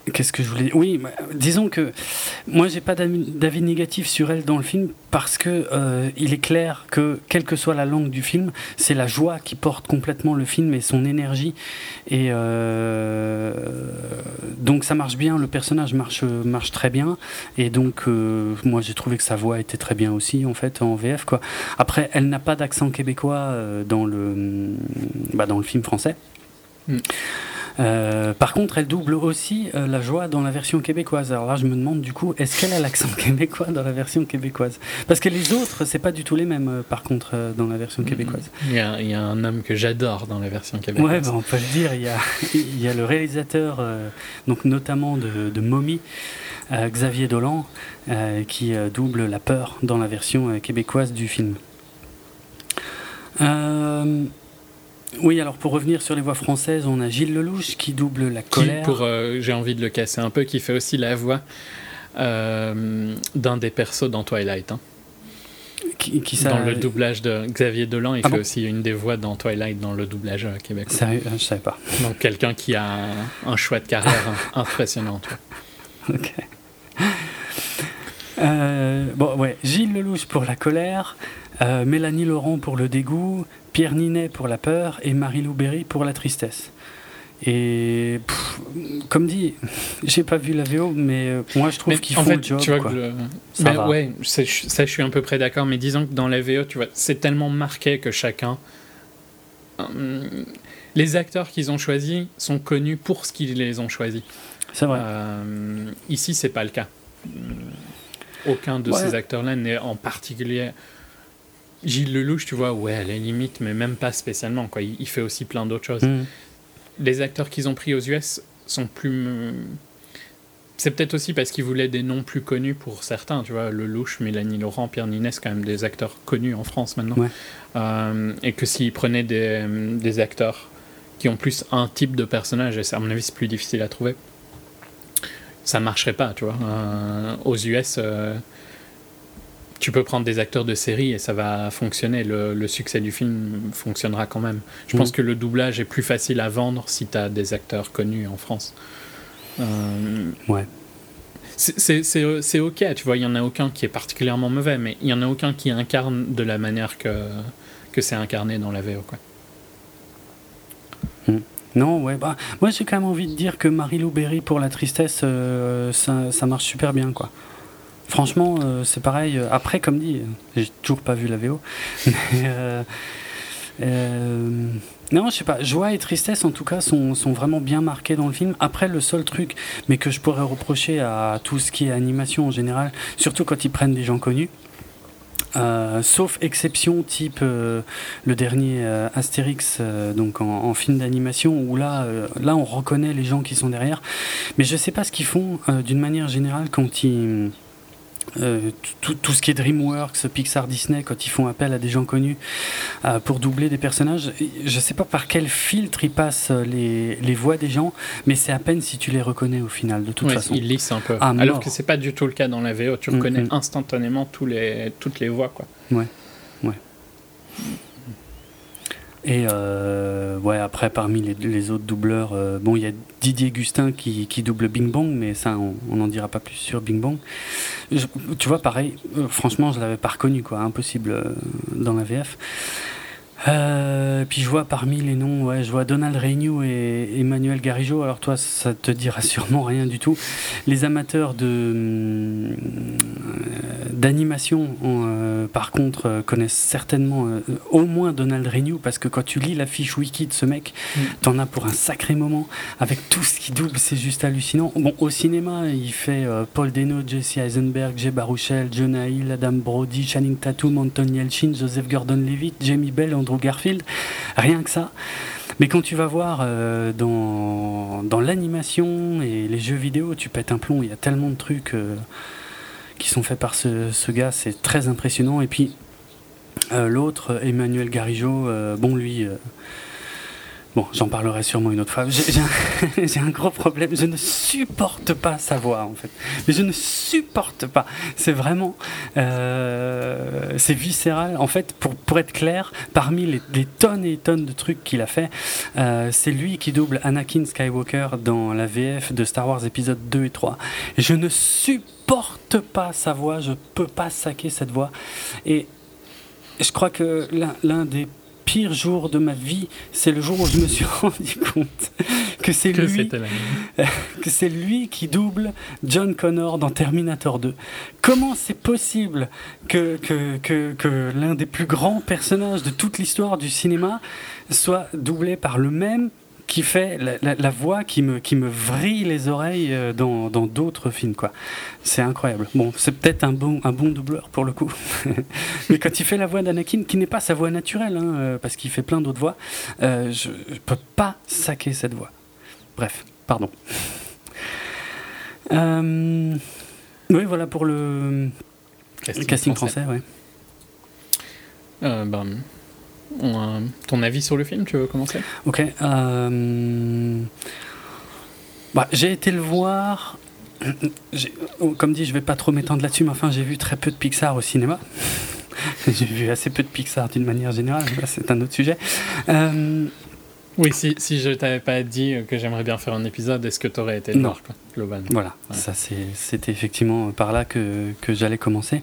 Euh, Qu'est-ce que je voulais Oui, bah, disons que moi j'ai pas d'avis négatif sur elle dans le film parce que euh, il est clair que quelle que soit la langue du film, c'est la joie qui porte complètement le film et son énergie et euh, donc ça marche bien, le personnage marche marche très bien et donc euh, moi j'ai trouvé que sa voix était très bien aussi en fait en VF quoi. Après, elle n'a pas d'accent québécois euh, dans le bah, dans le film français. Mm. Euh, par contre, elle double aussi euh, la joie dans la version québécoise. Alors là, je me demande du coup, est-ce qu'elle a l'accent *laughs* québécois dans la version québécoise? Parce que les autres, c'est pas du tout les mêmes, euh, par contre, dans la version québécoise. Il y, a, il y a un homme que j'adore dans la version québécoise. Ouais, bah, on peut le dire. Il y a, *laughs* il y a le réalisateur, donc notamment de, de Mommy, Xavier Dolan, qui double la peur dans la version québécoise du film. Euh, oui, alors pour revenir sur les voix françaises, on a Gilles Lelouch qui double la Qui, colère. pour, euh, j'ai envie de le casser un peu, qui fait aussi la voix euh, d'un des persos dans Twilight. hein. qui, qui ça- Dans le doublage de Xavier Dolan, il Ah fait bon aussi une des voix dans Twilight dans le doublage euh, québécois. Sérieux, je savais pas. Donc quelqu'un qui a un, un choix de carrière im- *laughs* impressionnant. Ok. Euh, bon, ouais, Gilles Lelouch pour la colère, euh, Mélanie Laurent pour le dégoût, Pierre Ninet pour la peur et Marie-Lou Berry pour la tristesse. Et pff, comme dit, *laughs* j'ai pas vu la VO, mais euh, moi je trouve qu'ils font fait, le job. tu vois quoi. que le- Ça ouais, ça je suis un peu près d'accord, mais disons que dans la VO, tu vois, c'est tellement marqué que chacun. Hum, les acteurs qu'ils ont choisis sont connus pour ce qu'ils les ont choisis. C'est vrai. Euh, ici, c'est pas le cas. Hum, Aucun de Ouais. ces acteurs-là n'est en particulier. Gilles Lelouch, tu vois, ouais, à la limite, mais même pas spécialement. Quoi. Il, il fait aussi plein d'autres choses. Mm. Les acteurs qu'ils ont pris aux US sont plus. C'est peut-être aussi parce qu'ils voulaient des noms plus connus pour certains, tu vois, Lelouch, Mélanie Laurent, Pierre Ninès, quand même des acteurs connus en France maintenant. Ouais. Euh, et que s'ils prenaient des, des acteurs qui ont plus un type de personnage, et ça, à mon avis c'est plus difficile à trouver, ça marcherait pas, tu vois. Euh, aux US, euh, tu peux prendre des acteurs de série et ça va fonctionner. Le, le succès du film fonctionnera quand même. Je pense que le doublage est plus facile à vendre si tu as des acteurs connus en France. Euh, Ouais. c'est- ok, tu vois, il y en a aucun qui est particulièrement mauvais, mais il y en a aucun qui incarne de la manière que, que c'est incarné dans la VO. Quoi. Non, ouais, bah, moi j'ai quand même envie de dire que Marie-Lou Berry pour la tristesse, euh, ça, ça marche super bien, quoi. Franchement, euh, c'est pareil. Après, comme dit, j'ai toujours pas vu la VO. *laughs* Euh, euh, non, je sais pas. Joie et tristesse, en tout cas, sont, vraiment bien marqués dans le film. Après, le seul truc, mais que je pourrais reprocher à tout ce qui est animation en général, surtout quand ils prennent des gens connus, Euh, sauf exception type euh, le dernier euh, Astérix donc en, film d'animation où là là on reconnaît les gens qui sont derrière mais je sais pas ce qu'ils font d'une manière générale quand ils euh, tout, tout, ce qui est DreamWorks, Pixar, Disney, quand ils font appel à des gens connus euh, pour doubler des personnages, je ne sais pas par quel filtre ils passent les, les voix des gens, mais c'est à peine si tu les reconnais au final, de toute façon. Ils lissent un peu. Ah, Alors que c'est pas du tout le cas dans la VO, tu reconnais mm, mm. instantanément tous les, toutes les voix. Quoi. Ouais, ouais. Et euh, ouais, après, parmi les, autres doubleurs, euh, bon, il y a Didier Gustin qui, double Bing Bong, mais ça, on n'en dira pas plus sur Bing Bong. tu vois, pareil, euh, franchement, je l'avais pas reconnu, quoi, impossible dans la VF. Puis je vois parmi les noms, ouais, je vois Donald Reignoux et Emmanuel Garigeau. Alors toi, ça te dira sûrement rien du tout. Les amateurs de euh, d'animation, euh, par contre, euh, connaissent certainement au moins Donald Reignoux parce que quand tu lis la fiche wiki de ce mec, mm. t'en as pour un sacré moment. Avec tout ce qui double, c'est juste hallucinant. Bon, au cinéma, il fait Paul Deno, Jesse Eisenberg, Jay Baruchel, Jonah Hill, Adam Brody, Channing Tatum, Anton Yelchin, Joseph Gordon-Levitt, Jamie Bell, Garfield, rien que ça. Mais quand tu vas voir euh, dans, dans l'animation et les jeux vidéo, tu pètes un plomb, il y a tellement de trucs euh, qui sont faits par ce, gars, c'est très impressionnant. Et puis euh, l'autre, Emmanuel Garigeau, bon lui Bon, j'en parlerai sûrement une autre fois. *laughs* J'ai un, gros problème. Je ne supporte pas sa voix, en fait. Mais je ne supporte pas. C'est vraiment. Euh, c'est viscéral. En fait, pour, pour être clair, parmi les, tonnes et tonnes de trucs qu'il a fait, euh, c'est lui qui double Anakin Skywalker dans la VF de Star Wars épisode 2 et 3. Et je ne supporte pas sa voix. Je peux pas saquer cette voix. Et je crois que l'un des pire jour de ma vie, c'est le jour où je me suis *laughs* rendu compte que c'est lui, *laughs* que c'est lui qui double John Connor dans Terminator 2. Comment c'est possible que, que, que, que l'un des plus grands personnages de toute l'histoire du cinéma soit doublé par le même qui fait la, voix qui me, qui me vrille les oreilles euh, dans d'autres films. quoi. C'est incroyable. Bon, c'est peut-être un bon, un bon doubleur pour le coup. *laughs* Mais quand il fait la voix d'Anakin, qui n'est pas sa voix naturelle, hein, euh, parce qu'il fait plein d'autres voix, euh, je ne peux pas saquer cette voix. Bref, pardon. oui, voilà pour le casting, français. ouais. Ben, ton avis sur le film, tu veux commencer? Ok. Euh, bah, j'ai été le voir. Oh, comme dit, je vais pas trop m'étendre là-dessus, mais enfin, j'ai vu très peu de Pixar au cinéma. *laughs* j'ai vu assez peu de Pixar d'une manière générale, c'est un autre sujet. Euh, oui, si, si je t'avais pas dit que j'aimerais bien faire un épisode, est-ce que tu aurais été non. globalement? Voilà, ça c'était effectivement par là que, que j'allais commencer.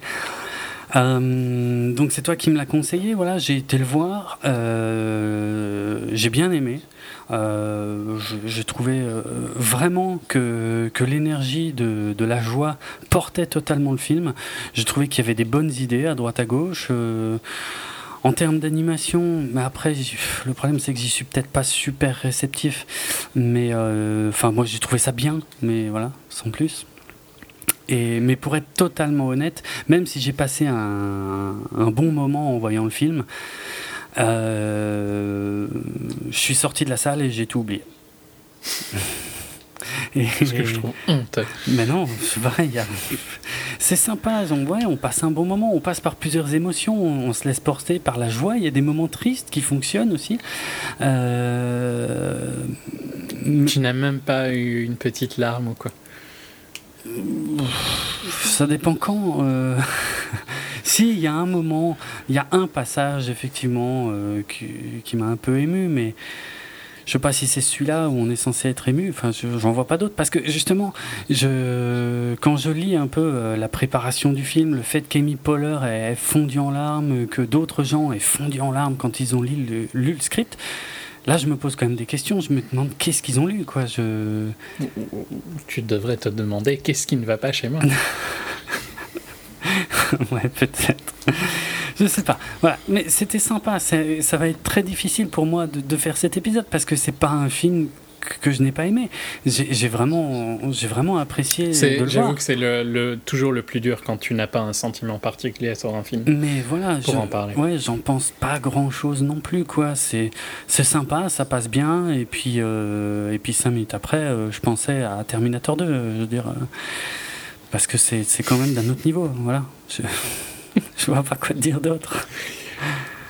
Euh, donc c'est toi qui me l'as conseillé, voilà, j'ai été le voir, euh, j'ai bien aimé. Euh, j'ai trouvé vraiment que, que l'énergie de, de, la joie portait totalement le film. J'ai trouvé qu'il y avait des bonnes idées à droite à gauche. En termes d'animation, mais après, le problème c'est que j'y suis peut-être pas super réceptif. Mais enfin, moi j'ai trouvé ça bien, mais voilà, sans plus mais pour être totalement honnête, même si j'ai passé un, bon moment en voyant le film, euh, je suis sorti de la salle et j'ai tout oublié. *laughs* Et, Ce que je trouve honte. Mais non, c'est sympa. On, ouais, on passe un bon moment, on passe par plusieurs émotions, on, se laisse porter par la joie. Il y a des moments tristes qui fonctionnent aussi. Euh... Tu n'as même pas eu une petite larme ou quoi? Ça dépend quand. Euh... *laughs* si, il y a un moment, il y a un passage effectivement euh, qui, m'a un peu ému, mais je sais pas si c'est celui-là où on est censé être ému. Enfin, j'en vois pas d'autres parce que justement, je, quand je lis un peu euh, la préparation du film, le fait qu'Amy Poehler ait fondu en larmes, que d'autres gens aient fondu en larmes quand ils ont lu le script, Là, je me pose quand même des questions. Je me demande qu'est-ce qu'ils ont lu, quoi. Je... Tu devrais te demander qu'est-ce qui ne va pas chez moi. *laughs* ouais, peut-être. Je sais pas. Voilà. Mais c'était sympa. Ça va être très difficile pour moi de, faire cet épisode parce que c'est pas un film que je n'ai pas aimé. J'ai vraiment, j'ai vraiment apprécié. J'avoue que c'est le, toujours le plus dur quand tu n'as pas un sentiment particulier sur un film. Mais voilà, pour en parler. Ouais, j'en pense pas grand chose non plus, quoi. C'est sympa, ça passe bien, et puis, euh, et puis cinq minutes après, euh, je pensais à Terminator 2, je veux dire. Euh, parce que c'est quand même d'un autre niveau, voilà. Je, *laughs* je vois pas quoi te dire d'autre.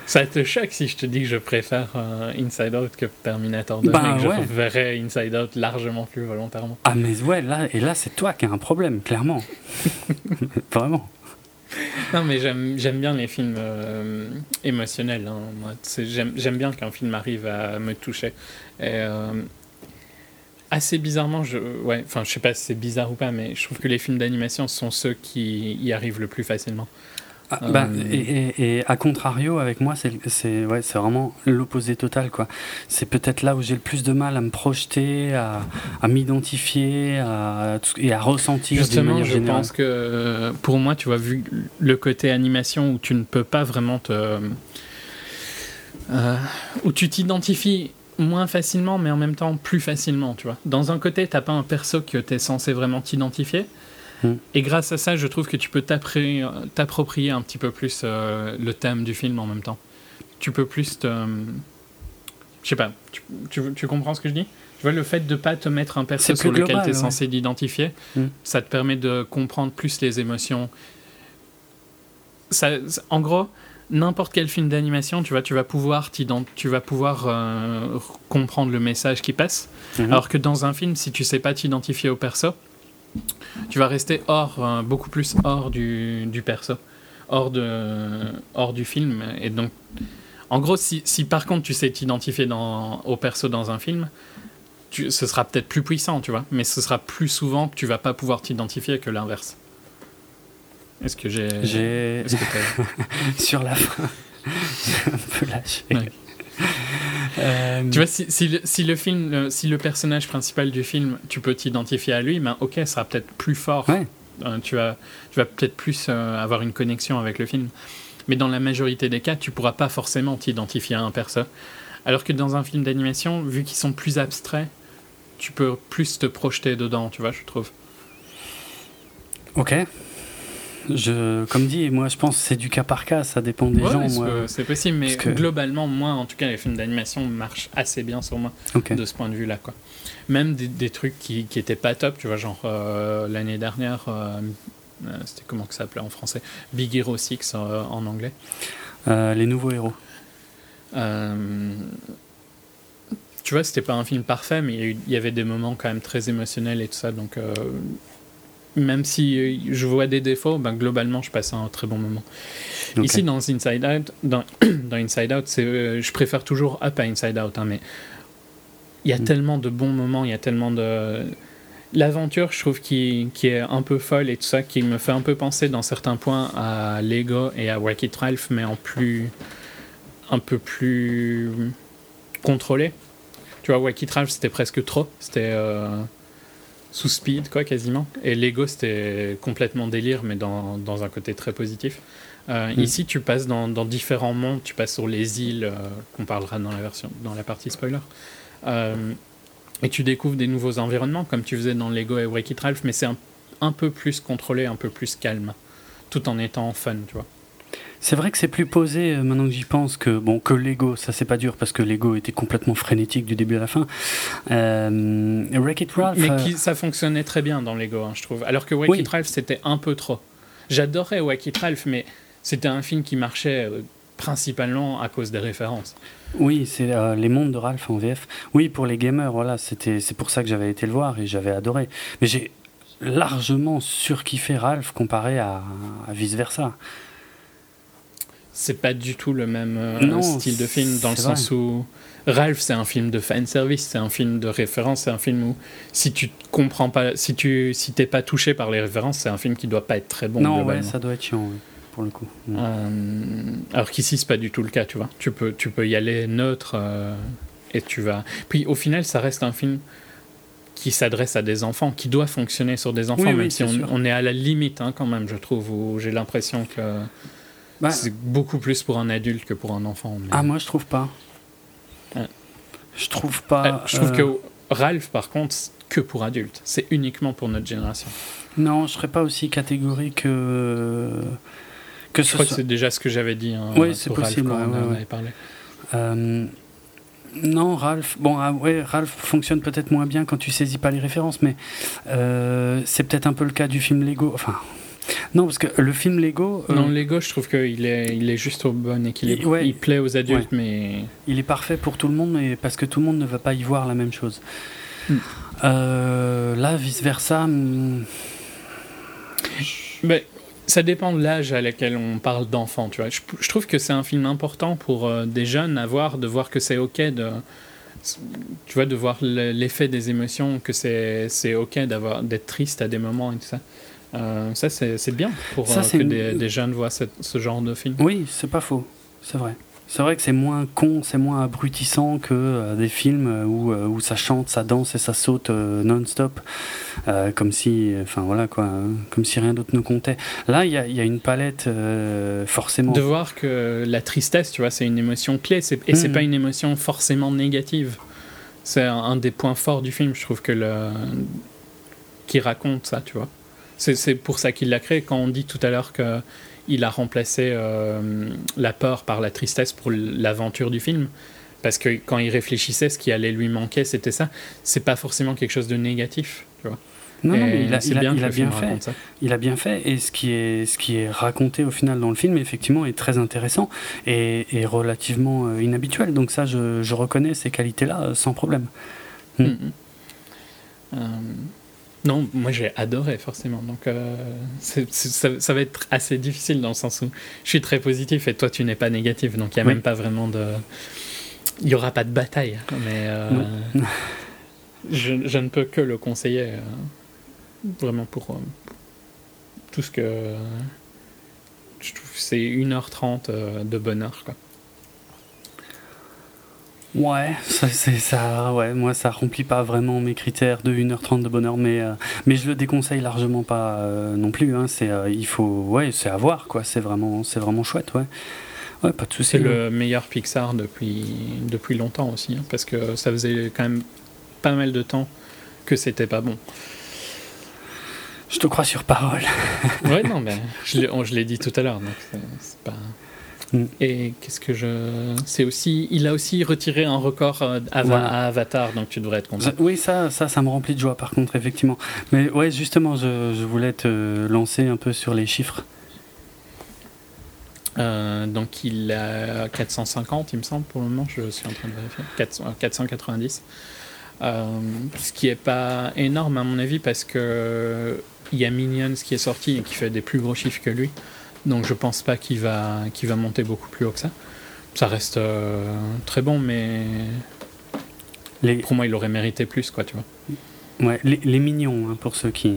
Ça te choque si je te dis que je préfère euh, Inside Out que Terminator 2 bah, que je verrais Inside Out largement plus volontairement. Ah mais ouais, là, et là c'est toi qui as un problème, clairement. *laughs* Vraiment. Non mais j'aime bien les films euh, émotionnels. Hein. J'aime bien qu'un film arrive à me toucher. Et, euh, assez bizarrement, je, ouais, enfin je sais pas si c'est bizarre ou pas, mais je trouve que les films d'animation sont ceux qui y arrivent le plus facilement. Ah, bah, euh, et, et, à contrario, avec moi, c'est ouais, vraiment l'opposé total. C'est peut-être là où j'ai le plus de mal à me projeter, à, à m'identifier et à ressentir. Justement, je pense que pour moi, tu vois, vu le côté animation où tu ne peux pas vraiment te. Euh, où tu t'identifies moins facilement, mais en même temps plus facilement, tu vois. Dans un côté, t'as pas un perso que tu es censé vraiment t'identifier. Et grâce à ça, je trouve que tu peux t'approprier un petit peu plus euh, le thème du film en même temps. Tu peux plus te. Je sais pas, tu, tu, comprends ce que je dis? Tu vois, le fait de pas te mettre un perso sur lequel tu es censé l'identifier, hmm. ça te permet de comprendre plus les émotions. Ça, en gros, n'importe quel film d'animation, tu vois, tu vas pouvoir, tu vas pouvoir euh, comprendre le message qui passe. Mhm. Alors que dans un film, si tu sais pas t'identifier au perso, tu vas rester hors, euh, beaucoup plus hors du, du, perso, hors, de, hors du film. Et donc, en gros, si, si par contre tu sais t'identifier au perso dans un film, tu, ce sera peut-être plus puissant, tu vois, mais ce sera plus souvent que tu vas pas pouvoir t'identifier que l'inverse. Est-ce que j'ai. J'ai. *laughs* Sur la fin, j'ai un peu lâché. Euh, tu vois, si, si, le, si, le, film, si le personnage principal du film, tu peux t'identifier à lui, ben ok, ça sera peut-être plus fort. Euh, tu vas, tu vas peut-être plus euh, avoir une connexion avec le film. Mais dans la majorité des cas, tu pourras pas forcément t'identifier à un perso. Alors que dans un film d'animation, vu qu'ils sont plus abstraits, tu peux plus te projeter dedans, tu vois, je trouve. Ok. Je, comme dit, moi je pense que c'est du cas par cas, ça dépend des gens. C'est possible, mais globalement, moi en tout cas, les films d'animation marchent assez bien sur moi de ce point de vue-là. quoi. Même des, des, trucs qui, qui étaient pas top, tu vois, genre euh, l'année dernière, euh, euh, c'était comment que ça s'appelait en français? Big Hero 6 en anglais. les nouveaux héros. tu vois, c'était pas un film parfait, mais il y, y, avait des moments quand même très émotionnels et tout ça, donc même si euh, je vois des défauts, ben, globalement, je passe un très bon moment. Ici, dans Inside Out, dans, *clears throat* dans Inside Out, euh, je préfère toujours Up à Inside Out, hein, mais il y a mm. tellement de bons moments, il y a tellement de. L'aventure, je trouve, qui, qui, est un peu folle et tout ça, qui me fait un peu penser dans certains points à Lego et à Wacky Ralph, mais en plus. un peu plus contrôlé. Tu vois, Wacky Ralph, c'était presque trop. C'était. Euh, sous speed, quoi, quasiment. Et Lego, c'était complètement délire, mais dans, dans, un côté très positif. Euh, mm. Ici, tu passes dans, dans, différents mondes, tu passes sur les îles, euh, qu'on parlera dans la, version, dans la partie spoiler. Euh, et tu découvres des nouveaux environnements, comme tu faisais dans Lego et Wreck-It Ralph, mais c'est un, un, peu plus contrôlé, un peu plus calme, tout en étant fun, tu vois. C'est vrai que c'est plus posé euh, maintenant que j'y pense que bon que Lego, ça c'est pas dur parce que Lego était complètement frénétique du début à la fin. Euh, Wreck-It Ralph, mais qui, ça fonctionnait très bien dans Lego, hein, je trouve. Alors que Wreck-It Ralph c'était un peu trop. J'adorais Wreck-It Ralph, mais c'était un film qui marchait euh, principalement à cause des références. Oui, c'est euh, les mondes de Ralph en VF. Oui, pour les gamers, voilà, c'était c'est pour ça que j'avais été le voir et j'avais adoré. Mais j'ai largement surkiffé Ralph comparé à, à vice versa c'est pas du tout le même euh, style de film dans le sens où Ralph c'est un film de fan service, c'est un film de référence, c'est un film où si tu comprends pas, si tu si t'es pas touché par les références, c'est un film qui doit pas être très bon. Non, ouais, ça doit être chiant. Pour le coup. Euh, alors qu'ici c'est pas du tout le cas, tu vois. Tu peux tu peux y aller neutre euh, et tu vas. Puis au final ça reste un film qui s'adresse à des enfants, qui doit fonctionner sur des enfants, même si on, on, est à la limite hein, quand même, je trouve, où j'ai l'impression que bah, c'est beaucoup plus pour un adulte que pour un enfant. Ah, moi, je trouve pas. Je trouve pas. Euh, je trouve que Ralph, par contre, que pour adultes. C'est uniquement pour notre génération. Non, je serais pas aussi catégorique que. que je crois que c'est déjà ce que j'avais dit. Hein, oui, c'est possible. Ralph, on avait parlé. Euh, non, Ralph. Bon, ah, ouais, Ralph fonctionne peut-être moins bien quand tu saisis pas les références, mais euh, c'est peut-être un peu le cas du film Lego. Enfin, non, parce que le film Lego. Euh, non, Lego, je trouve qu'il est, il est juste au bon équilibre. Il, plaît aux adultes, mais. Il est parfait pour tout le monde, mais parce que tout le monde ne va pas y voir la même chose. Hmm. Euh, là, vice versa. Hmm, mais ça dépend de l'âge à laquelle on parle d'enfant, tu vois. Je, trouve que c'est un film important pour euh, des jeunes à voir, de voir que c'est ok de, tu vois, de voir l'effet des émotions, que c'est ok d'avoir d'être triste à des moments et tout ça. Euh, ça, c'est bien pour euh, que des, jeunes voient ce genre de film. Oui, c'est pas faux, c'est vrai. C'est vrai que c'est moins con, c'est moins abrutissant que euh, des films où, où, ça chante, ça danse et ça saute non-stop, comme si, enfin voilà quoi, hein, comme si rien d'autre ne comptait. Là, il y a, y a, une palette forcément. De voir que la tristesse, tu vois, c'est une émotion clé, et c'est hmm. pas une émotion forcément négative. C'est un, un, des points forts du film, je trouve que le qui raconte ça, tu vois. C'est pour ça qu'il l'a créé. Quand on dit tout à l'heure qu'il a remplacé euh, la peur par la tristesse pour l'aventure du film, parce que quand il réfléchissait, ce qui allait lui manquer, c'était ça. C'est pas forcément quelque chose de négatif, tu vois. Non, non mais il a, bien, il a bien fait. Il a bien fait. Et ce qui, est, ce qui est raconté au final dans le film, effectivement, est très intéressant et, relativement euh, inhabituel. Donc ça, je, je reconnais ces qualités-là euh, sans problème. Mm. Mm, mm. Non, moi j'ai adoré forcément. Donc euh, ça, va être assez difficile dans le sens où je suis très positif et toi tu n'es pas négatif. Donc il n'y a même pas vraiment de. Il n'y aura pas de bataille. Mais euh, *laughs* je, ne peux que le conseiller euh, vraiment pour tout ce que. je trouve c'est 1h30 de bonheur. Quoi. Ouais, ça, c'est ça. Ouais, moi, ça remplit pas vraiment mes critères de 1h30 de bonheur, mais euh, mais je le déconseille largement pas euh, non plus. Hein. C'est euh, il faut, ouais, c'est à voir quoi. C'est vraiment, c'est vraiment chouette, ouais. Ouais, pas de souci. C'est le meilleur Pixar depuis depuis longtemps aussi, hein, parce que ça faisait quand même pas mal de temps que c'était pas bon. Je te crois sur parole. ouais, non, mais je l'ai dit tout à l'heure, donc c'est pas. Mm. Et qu'est-ce que je. C'est aussi. Il a aussi retiré un record euh, à, Avatar, donc tu devrais être content. Oui, ça, ça, ça me remplit de joie par contre, effectivement. Mais ouais, justement, je, je voulais te lancer un peu sur les chiffres. Euh, donc il a 450, il me semble, pour le moment, je suis en train de vérifier. 490. Euh, ce qui est pas énorme à mon avis parce que il y a Minions qui est sorti et qui fait des plus gros chiffres que lui. Donc je pense pas qu'il va, qu'il va monter beaucoup plus haut que ça. Ça reste euh, très bon, mais les... pour moi, il aurait mérité plus, quoi, tu vois. Ouais, les, les mignons, hein, pour ceux qui,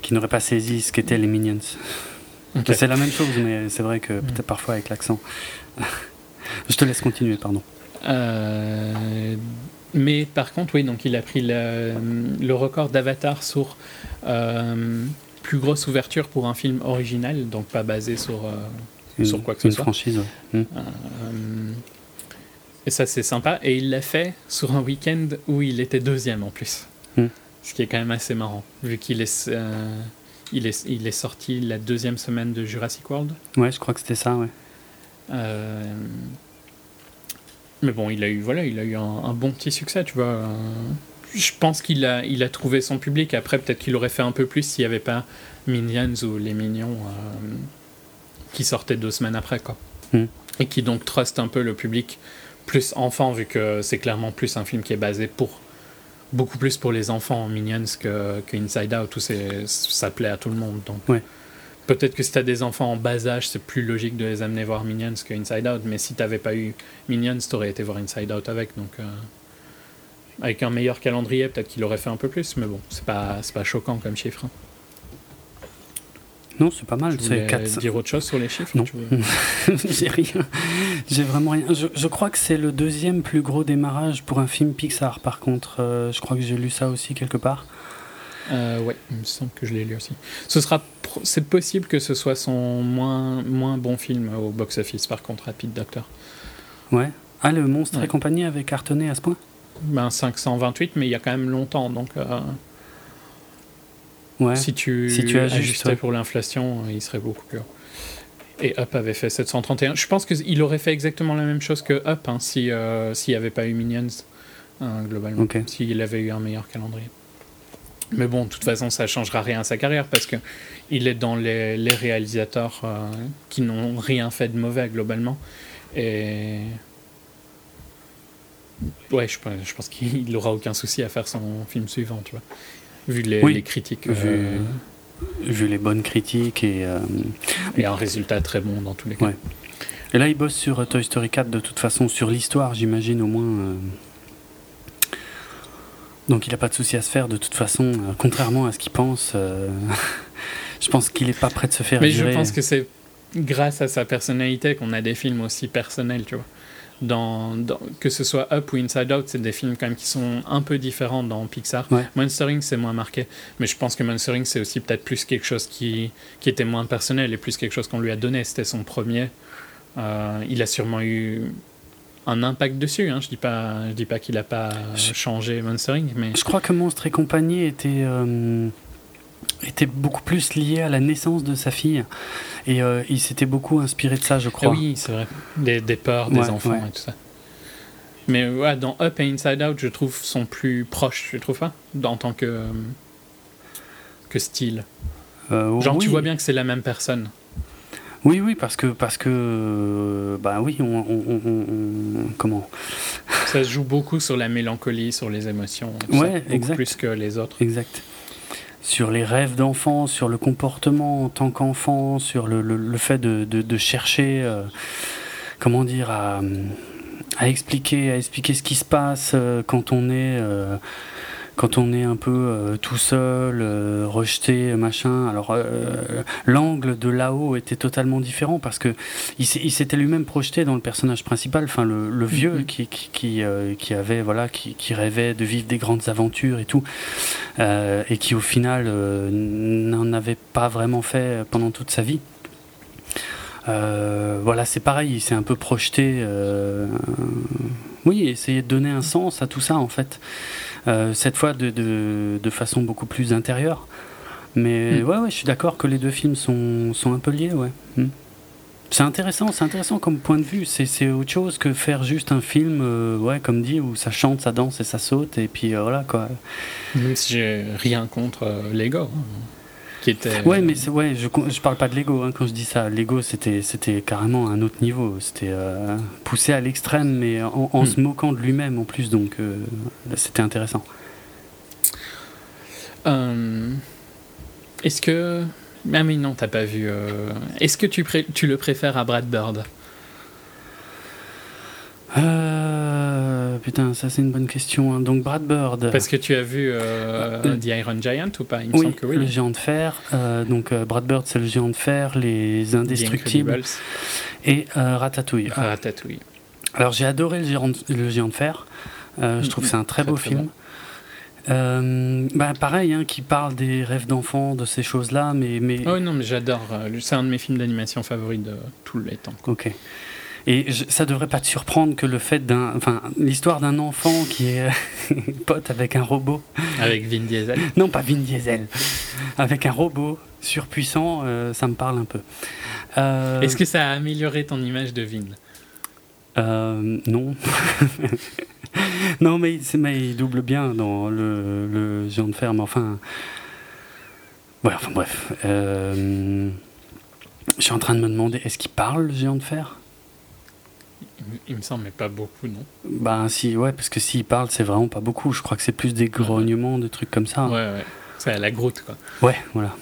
qui n'auraient pas saisi ce qu'étaient les minions. C'est la même chose, mais c'est vrai que peut-être parfois avec l'accent. *laughs* je te laisse continuer, pardon. Euh, mais par contre, oui, donc il a pris le, le record d'Avatar sur euh, plus grosse ouverture pour un film original, donc pas basé sur, euh, sur quoi que ce soit. franchise, hmm. euh, et ça, c'est sympa. Et il l'a fait sur un week-end où il était deuxième en plus. Hmm. Ce qui est quand même assez marrant, vu qu'il est, euh, il est, il est sorti la deuxième semaine de Jurassic World. Ouais, je crois que c'était ça, ouais. mais bon, il a eu, voilà, il a eu un, un bon petit succès, tu vois je pense qu'il a, il a trouvé son public. Après, peut-être qu'il aurait fait un peu plus s'il n'y avait pas Minions ou Les Mignons euh, qui sortaient deux semaines après. Quoi. Hmm. Et qui donc trust un peu le public plus enfant, vu que c'est clairement plus un film qui est basé pour beaucoup plus pour les enfants Minions que, que Inside Out, où ça plaît à tout le monde. Donc. Peut-être que si tu as des enfants en bas âge, c'est plus logique de les amener voir Minions que Inside Out, mais si tu n'avais pas eu Minions, tu aurais été voir Inside Out avec. Donc, euh, avec un meilleur calendrier, peut-être qu'il aurait fait un peu plus, mais bon, c'est pas, pas choquant comme chiffre. Hein. Non, c'est pas mal. C'est 4... dire autre chose sur les chiffres Non, *laughs* j'ai rien. J'ai vraiment rien. Je, crois que c'est le deuxième plus gros démarrage pour un film Pixar. Par contre, euh, je crois que j'ai lu ça aussi quelque part. Euh, ouais, il me semble que je l'ai lu aussi. Ce sera, c'est possible que ce soit son moins moins bon film au box-office. Par contre, Rapid Doctor. Ouais. Ah, le monstre et compagnie avait cartonné à ce point? Ben 528, mais il y a quand même longtemps. Donc, ouais. si tu, si tu ajustais pour l'inflation, il serait beaucoup plus haut. Et Up avait fait 731. Je pense qu'il aurait fait exactement la même chose que Up hein, s'il n'y avait pas eu Minions, hein, globalement. S'il avait eu un meilleur calendrier. Mais bon, de toute façon, ça ne changera rien à sa carrière parce qu'il est dans les, réalisateurs qui n'ont rien fait de mauvais globalement. Et Ouais, je, je pense qu'il n'aura aucun souci à faire son film suivant, tu vois. Vu les, critiques. Vu, vu, les bonnes critiques et. Euh, et un résultat très bon dans tous les cas. Et là, il bosse sur euh, Toy Story 4 de toute façon, sur l'histoire, j'imagine au moins. Euh. Donc il n'a pas de souci à se faire de toute façon, contrairement à ce qu'il pense. *laughs* je pense qu'il n'est pas prêt de se faire Mais je pense que c'est grâce à sa personnalité qu'on a des films aussi personnels, tu vois dans, que ce soit Up ou Inside Out, c'est des films quand même qui sont un peu différents dans Pixar. Monstering, c'est moins marqué, mais je pense que Monstering, c'est aussi peut-être plus quelque chose qui, qui était moins personnel et plus quelque chose qu'on lui a donné. C'était son premier. Euh, il a sûrement eu un impact dessus. Hein. Je dis pas, je dis pas qu'il a pas changé Monstering, mais je crois que Monstre et compagnie était euh, était beaucoup plus lié à la naissance de sa fille. Et euh, il s'était beaucoup inspiré de ça, je crois. Ah oui, c'est vrai. Des, des peurs des enfants et tout ça. Mais ouais, dans Up et Inside Out, je trouve, sont plus proches, je trouve pas? En tant que, que style. Euh, Genre, tu vois bien que c'est la même personne. Oui, oui, parce que, parce que bah oui, on, on, comment? Ça se joue beaucoup sur la mélancolie, sur les émotions, ouais, exact. plus que les autres. Exact sur les rêves d'enfant, sur le comportement en tant qu'enfant, sur le, fait de, chercher, euh, comment dire, à, à, expliquer, à expliquer ce qui se passe euh, quand on est euh, quand on est un peu euh, tout seul, euh, rejeté, machin. Alors euh, l'angle de là-haut était totalement différent parce que il s'était lui-même projeté dans le personnage principal, enfin le, vieux mm-hmm. qui qui, qui, avait voilà qui, qui, rêvait de vivre des grandes aventures et tout, et qui au final n'en avait pas vraiment fait pendant toute sa vie. voilà, c'est pareil, il s'est un peu projeté. oui, essayer de donner un sens à tout ça en fait. Euh, cette fois de, de, façon beaucoup plus intérieure. Mais hmm. ouais, ouais, je suis d'accord que les deux films sont, sont un peu liés, ouais. Hmm. C'est intéressant, c'est intéressant comme point de vue. C'est autre chose que faire juste un film, euh, ouais, comme dit, où ça chante, ça danse et ça saute, et puis euh, voilà quoi. Même si j'ai rien contre Lego. Qui était. Ouais, mais ouais, je, je parle pas de Lego hein, quand je dis ça. Lego, c'était, c'était carrément un autre niveau. C'était euh, poussé à l'extrême, mais en, hmm. se moquant de lui-même en plus, donc euh, c'était intéressant. Euh, est-ce que. Ah, mais non, t'as pas vu. Est-ce que tu, tu le préfères à Brad Bird? Euh, putain, ça c'est une bonne question. Hein. Donc Brad Bird. Parce que tu as vu euh, euh, The Iron Giant ou pas? Il me oui, semble que oui. Le géant de fer. donc Brad Bird, c'est le géant de fer, les indestructibles et Ratatouille. Ratatouille. Alors j'ai adoré le géant, de, le géant de fer. je trouve que c'est un très, beau film. bah, pareil, hein, qui parle des rêves d'enfants, de ces choses-là, mais, mais... Oh non, mais j'adore. c'est un de mes films d'animation favoris de tous les temps. Ok. Et je, ça devrait pas te surprendre que le fait d'un, enfin, l'histoire d'un enfant qui est *laughs* pote avec un robot. Avec Vin Diesel. Non, pas Vin Diesel. Avec un robot surpuissant, euh, ça me parle un peu. Euh, Est-ce que ça a amélioré ton image de Vin? Euh, Non. *laughs* non, mais, mais, il double bien dans le, le géant de ferme. Enfin, ouais, enfin bref. je suis en train de me demander, est-ce qu'il parle le géant de fer? Il me semble, mais pas beaucoup, non Bah si, ouais, parce que s'il parle, c'est vraiment pas beaucoup. Je crois que c'est plus des grognements, des trucs comme ça. Ouais, ouais. C'est à la grotte, quoi. Ouais, voilà.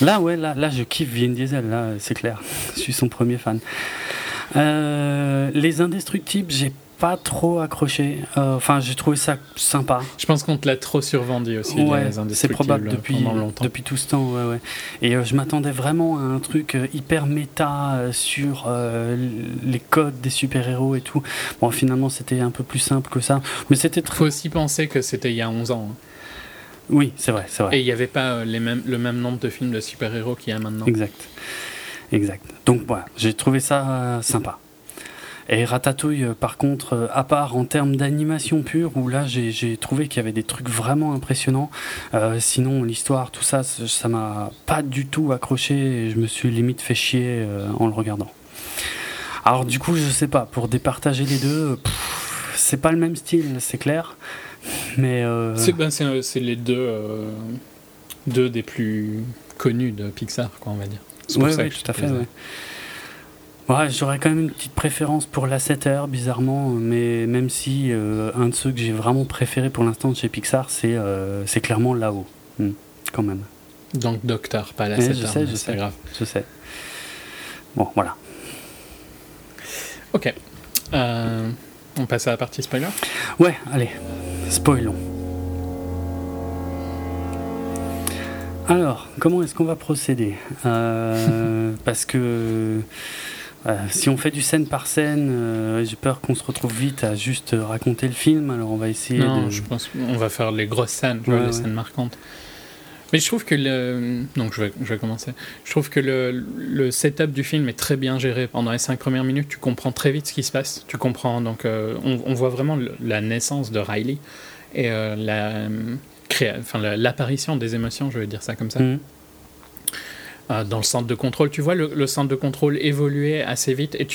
Là, ouais, là, là je kiffe Vin Diesel, là, c'est clair. *laughs* je suis son premier fan. Euh, les Indestructibles, j'ai pas trop accroché. Euh, enfin, j'ai trouvé ça sympa. Je pense qu'on te l'a trop survendu aussi. Ouais, c'est probable depuis, depuis tout ce temps. Ouais, ouais. Et euh, je m'attendais vraiment à un truc euh, hyper méta sur les codes des super-héros et tout. Bon, finalement, c'était un peu plus simple que ça. Mais c'était très... faut aussi penser que c'était il y a 11 ans. Hein. Oui, c'est vrai, c'est vrai. Et il n'y avait pas les mêmes, le même nombre de films de super-héros qu'il y a maintenant. Exact. Exact. Donc voilà, j'ai trouvé ça sympa. Et Ratatouille, euh, par contre, euh, à part en termes d'animation pure, où là j'ai trouvé qu'il y avait des trucs vraiment impressionnants. Euh, sinon, l'histoire, tout ça, ça m'a pas du tout accroché et je me suis limite fait chier en le regardant. Alors, du coup, je sais pas, pour départager les deux, c'est pas le même style, c'est clair. Mais. Ben, c'est les deux, deux des plus connus de Pixar, quoi, on va dire. Oui, ouais, tout à fait. Ouais, j'aurais quand même une petite préférence pour la 7R, bizarrement, mais même si euh, un de ceux que j'ai vraiment préféré pour l'instant chez Pixar, c'est euh, clairement là-haut, hmm, quand même. Donc Docteur, pas la 7R. Je sais, je sais. Grave. Je sais. Bon, voilà. Ok. Euh, on passe à la partie spoiler? Ouais, allez, spoilons. Alors, comment est-ce qu'on va procéder? *laughs* Parce que euh, si on fait du scène par scène, euh, j'ai peur qu'on se retrouve vite à juste raconter le film. Alors on va essayer. Non, je pense qu'on va faire les grosses scènes, les scènes marquantes. Mais je trouve que le. Donc je vais, je vais commencer. Je trouve que le, le, setup du film est très bien géré. Pendant les cinq premières minutes, tu comprends très vite ce qui se passe. Tu comprends. Donc euh, on, voit vraiment la naissance de Riley et la, enfin, l'apparition des émotions, je vais dire ça comme ça. Mm. Euh, dans le centre de contrôle. Tu vois le, centre de contrôle évoluer assez vite et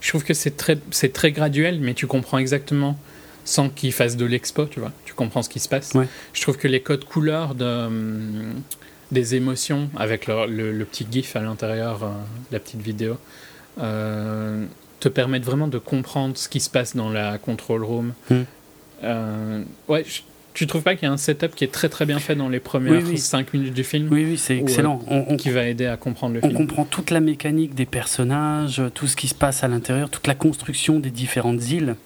je trouve que c'est très, c'est très graduel, mais tu comprends exactement sans qu'il fasse de l'expo, tu vois. Tu comprends ce qui se passe. Je trouve que les codes couleurs de, hum, des émotions avec le, petit GIF à l'intérieur, euh, la petite vidéo, euh, te permettent vraiment de comprendre ce qui se passe dans la control room. Hmm. ouais, tu trouves pas qu'il y a un setup qui est très très bien fait dans les premières 5 minutes du film Oui, oui, c'est excellent. Euh, on, qui va aider à comprendre le film. On comprend toute la mécanique des personnages, tout ce qui se passe à l'intérieur, toute la construction des différentes îles.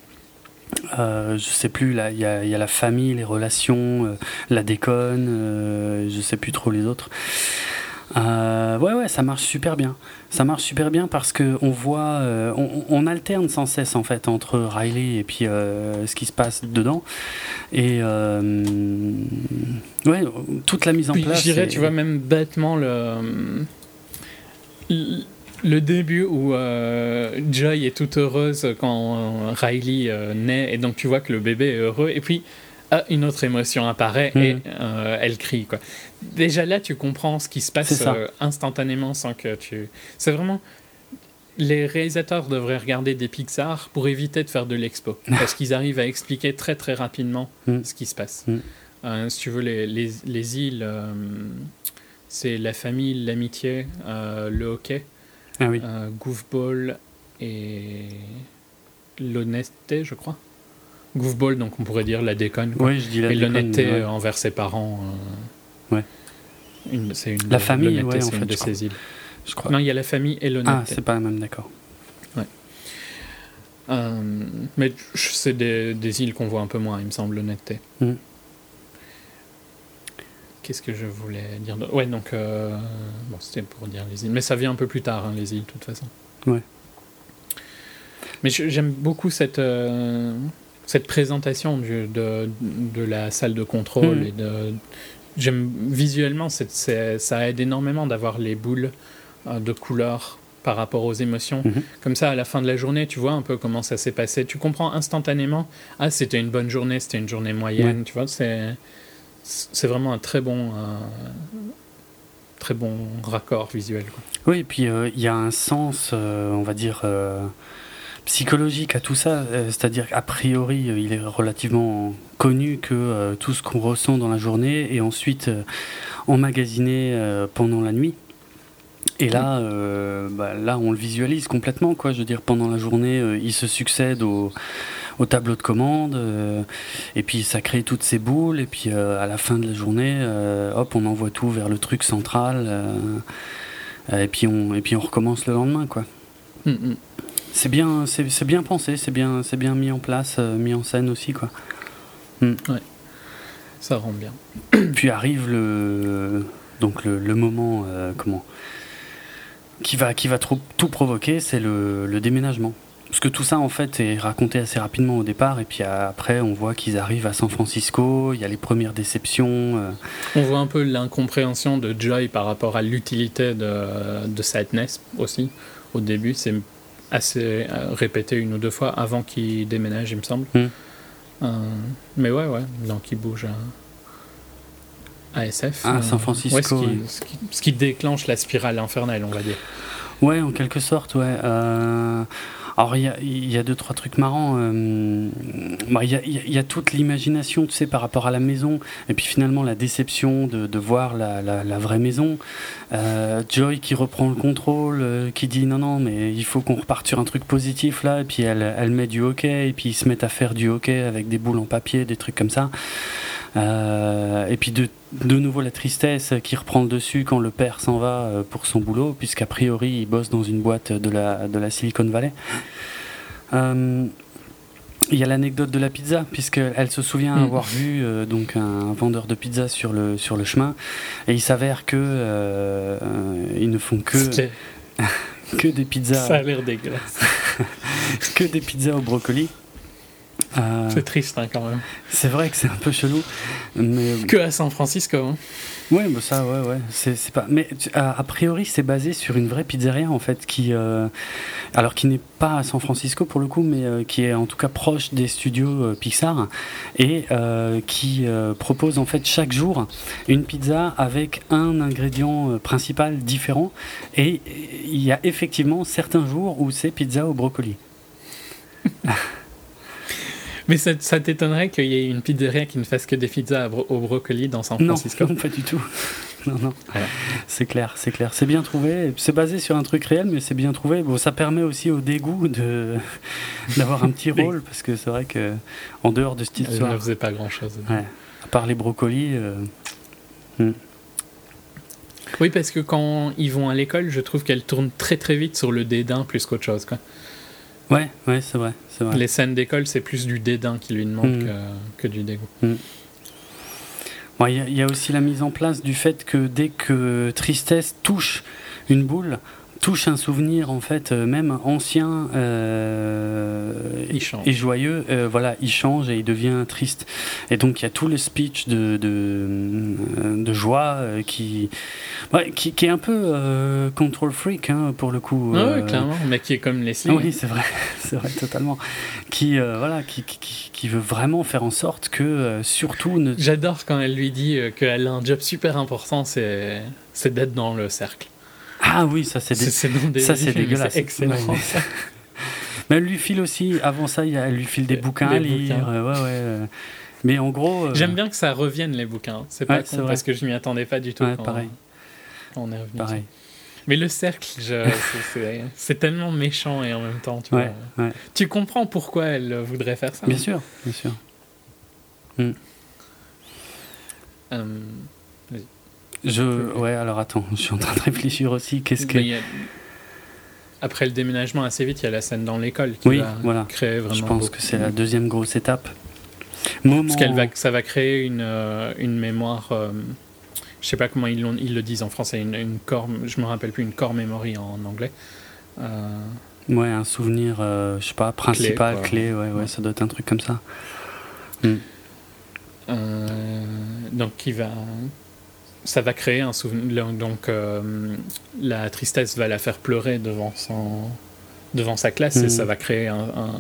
Euh, je sais plus, il y, a, la famille, les relations, euh, la déconne, euh, je sais plus trop les autres. Euh, ouais, ouais, ça marche super bien. Ça marche super bien parce que on voit, euh, on, alterne sans cesse en fait entre Riley et puis euh, ce qui se passe dedans. Et ouais, toute la mise en place. Je dirais, tu vois, même bêtement le le début où Joy est toute heureuse quand Riley naît et donc tu vois que le bébé est heureux et puis ah, une autre émotion apparaît et hmm. euh, elle crie. Quoi. Déjà là, tu comprends ce qui se passe euh, instantanément sans que tu. C'est vraiment. Les réalisateurs devraient regarder des Pixar pour éviter de faire de l'expo. *laughs* parce qu'ils arrivent à expliquer très très rapidement hmm. ce qui se passe. Hmm. Euh, si tu veux, les, les, les îles, c'est la famille, l'amitié, le hockey, ah oui. Goofball et l'honnêteté, je crois. Goofball, donc on pourrait dire la déconne. Oui, je dis la Et l'honnêteté envers ses parents. Euh, ouais. Une, c'est une, la famille, ouais, en fait, de ces îles. Je crois. Non, il y a la famille et l'honnêteté. Ah, c'est pas la même, d'accord. Ouais. Euh, mais c'est des, des îles qu'on voit un peu moins, il me semble, l'honnêteté. Hmm. Qu'est-ce que je voulais dire Ouais, donc. Euh, bon, c'était pour dire les îles. Mais ça vient un peu plus tard, hein, les îles, de toute façon. Ouais. Mais j'aime beaucoup cette cette présentation de, de, la salle de contrôle hmm. et de j'aime visuellement ça aide énormément d'avoir les boules euh, de couleurs par rapport aux émotions. Hmm. Comme ça, à la fin de la journée, tu vois un peu comment ça s'est passé. Tu comprends instantanément, ah, c'était une bonne journée, c'était une journée moyenne, tu vois, c'est, c'est vraiment un très bon, euh, très bon raccord visuel. Oui, et puis euh, il y a un sens, on va dire, psychologique à tout ça, euh, c'est-à-dire qu'a priori, euh, il est relativement connu que euh, tout ce qu'on ressent dans la journée est ensuite emmagasiné pendant la nuit. Et là, bah, là, on le visualise complètement, quoi. Je veux dire, pendant la journée, il se succède au, au, tableau de commande, et puis ça crée toutes ces boules, et puis à la fin de la journée, hop, on envoie tout vers le truc central, et puis on, et puis on recommence le lendemain, quoi. Mm, mm. C'est bien, c'est bien pensé, c'est bien, c'est bien mis en place, euh, mis en scène aussi, quoi. Hmm. Ouais, ça rend bien. *coughs* Puis arrive le, donc le, le moment, euh, comment, qui va, qui va trop, tout provoquer, c'est le, le, déménagement. Parce que tout ça, en fait, est raconté assez rapidement au départ, et puis après, on voit qu'ils arrivent à San Francisco, il y a les premières déceptions. Euh. On voit un peu l'incompréhension de Joy par rapport à l'utilité de, de Sadness aussi. Au début, c'est assez répété une ou deux fois avant qu'il déménage, il me semble. Hmm. mais ouais, ouais, donc il bouge à, SF. À San Francisco. ce, qui, ce, qui, ce, qui, déclenche la spirale infernale, on va dire. Ouais, en quelque sorte, ouais. Alors il y, a, deux trois trucs marrants. Euh, bah, il y, a toute l'imagination, tu sais, par rapport à la maison, et puis finalement la déception de, voir la, vraie maison. Euh, Joy qui reprend le contrôle, euh, qui dit non non, mais il faut qu'on reparte sur un truc positif là, et puis elle met du hockey, et puis ils se mettent à faire du hockey avec des boules en papier, des trucs comme ça. Euh, et puis de, de, nouveau la tristesse qui reprend le dessus quand le père s'en va euh, pour son boulot, puisqu'a priori il bosse dans une boîte de la, de la Silicon Valley. Euh, il y a l'anecdote de la pizza, puisqu'elle se souvient mm. avoir vu euh, donc un vendeur de pizza sur le, sur le chemin, et il s'avère que euh, ils ne font que, *laughs* que des pizzas. Ça a l'air dégueulasse. *laughs* que des pizzas au brocoli. Euh, c'est triste hein, quand même. C'est vrai que c'est un peu chelou. Mais... Que à San Francisco. Hein. Ouais, bah ça, ouais, ouais. C'est, pas. Mais a, priori, c'est basé sur une vraie pizzeria en fait, qui, euh, alors qui n'est pas à San Francisco pour le coup, mais euh, qui est en tout cas proche des studios Pixar et qui propose en fait chaque jour une pizza avec un ingrédient principal différent. Et il y a effectivement certains jours où c'est pizza au brocoli. *laughs* Mais ça, t'étonnerait qu'il y ait une pizzeria qui ne fasse que des pizzas au brocoli dans San Francisco Non, *laughs* pas du tout. *laughs* Non, non. C'est clair, c'est clair. C'est bien trouvé. C'est basé sur un truc réel, mais c'est bien trouvé. Bon, ça permet aussi au dégoût de *laughs* d'avoir un petit rôle, parce que c'est vrai que en dehors de cette histoire, ne faisait pas grand chose. Ouais. À part les brocolis. Euh, hmm. Oui, parce que quand ils vont à l'école, je trouve qu'elle tourne très très vite sur le dédain plus qu'autre chose. Quoi. Ouais, ouais, c'est vrai, vrai, Les scènes d'école, c'est plus du dédain qui lui demande mm. que, que, du dégoût. Mm. Il y, a aussi la mise en place du fait que dès que tristesse touche une boule, touche un souvenir en fait euh, même ancien euh, et joyeux. Euh, voilà il change et il devient triste. Et donc il y a tout le speech de, de, de joie qui, ouais, qui, qui est un peu control freak hein, pour le coup ah oui clairement mais qui est comme Leslie. Oui c'est vrai *laughs* c'est vrai totalement. Qui voilà qui, qui, qui, veut vraiment faire en sorte que surtout ne... j'adore quand elle lui dit qu'elle a un job super important c'est c'est d'être dans le cercle ah oui, ça c'est dé... ça c'est dégueulasse. excellent. mais elle lui file aussi, avant ça, elle lui file des bouquins à lire. ouais, ouais. Euh. Mais en gros. Euh, J'aime bien que ça revienne les bouquins. C'est pas con, parce que je m'y attendais pas du tout. quand pareil. On, est revenu. Pareil. Mais le cercle, *laughs* c'est tellement méchant et en même temps, tu, vois, tu comprends pourquoi elle voudrait faire ça. Bien sûr, bien sûr. Hmm. Euh, je, ouais, alors attends, je suis en train de réfléchir aussi. Qu'est-ce que. Après le déménagement, assez vite, il y a la scène dans l'école qui oui, va voilà. créer vraiment. Je pense que c'est la deuxième grosse étape. Moment... Parce qu'elle va, ça va créer une, euh, une mémoire. Euh, je sais pas comment ils, ils, le disent en français, une, une core, je me rappelle plus, une core memory en anglais. Euh... Ouais, un souvenir, euh, je sais pas, principal, clé, ouais, ouais, ça doit être un truc comme ça. Hmm. donc, qui va, ça va créer un souvenir. Donc, euh, la tristesse va la faire pleurer devant, son, devant sa classe et ça mm. va créer un,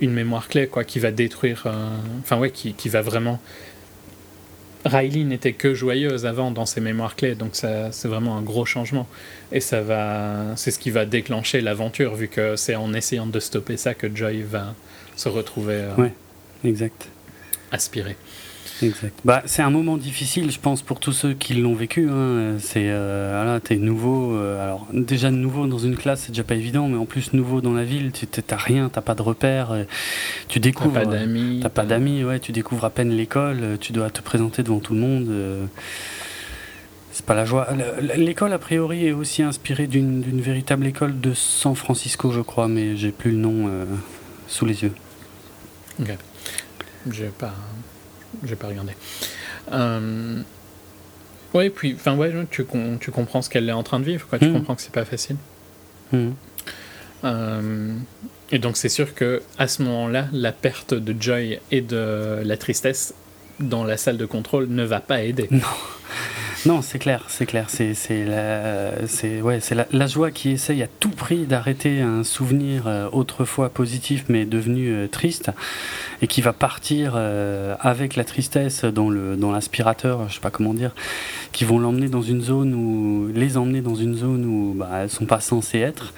une mémoire clé quoi, qui va détruire. Euh, enfin, ouais, qui, qui, va vraiment. Riley n'était que joyeuse avant dans ses mémoires clés, donc ça, c'est vraiment un gros changement. Et ça va, c'est ce qui va déclencher l'aventure, vu que c'est en essayant de stopper ça que Joy va se retrouver. Euh, ouais, exact. Aspiré. Exact. Bah, c'est un moment difficile, je pense, pour tous ceux qui l'ont vécu. Hein. C'est, euh, voilà, t'es nouveau. Euh, alors, déjà nouveau dans une classe, c'est déjà pas évident, mais en plus nouveau dans la ville, tu t'as rien, t'as pas de repères, euh, tu découvres. T'as pas d'amis. T'as pas d'amis, ouais. Tu découvres à peine l'école, tu dois te présenter devant tout le monde. c'est pas la joie. L'école, a priori, est aussi inspirée d'une, d'une véritable école de San Francisco, je crois, mais j'ai plus le nom sous les yeux. Ok. J'ai pas j'ai pas regardé. Euh... Ouais, puis, enfin, ouais, tu, tu comprends ce qu'elle est en train de vivre, quoi. Tu hmm. comprends que c'est pas facile. Hmm. Euh, et donc, c'est sûr que à ce moment-là, la perte de Joy et de la tristesse dans la salle de contrôle ne va pas aider. Non. Non, c'est clair, c'est clair. C'est la, c'est ouais, c'est la, la, joie qui essaye à tout prix d'arrêter un souvenir euh, autrefois positif mais devenu euh, triste et qui va partir euh, avec la tristesse dans le dans l'aspirateur, je sais pas comment dire, qui vont l'emmener dans une zone où les emmener dans une zone où bah, elles sont pas censées être.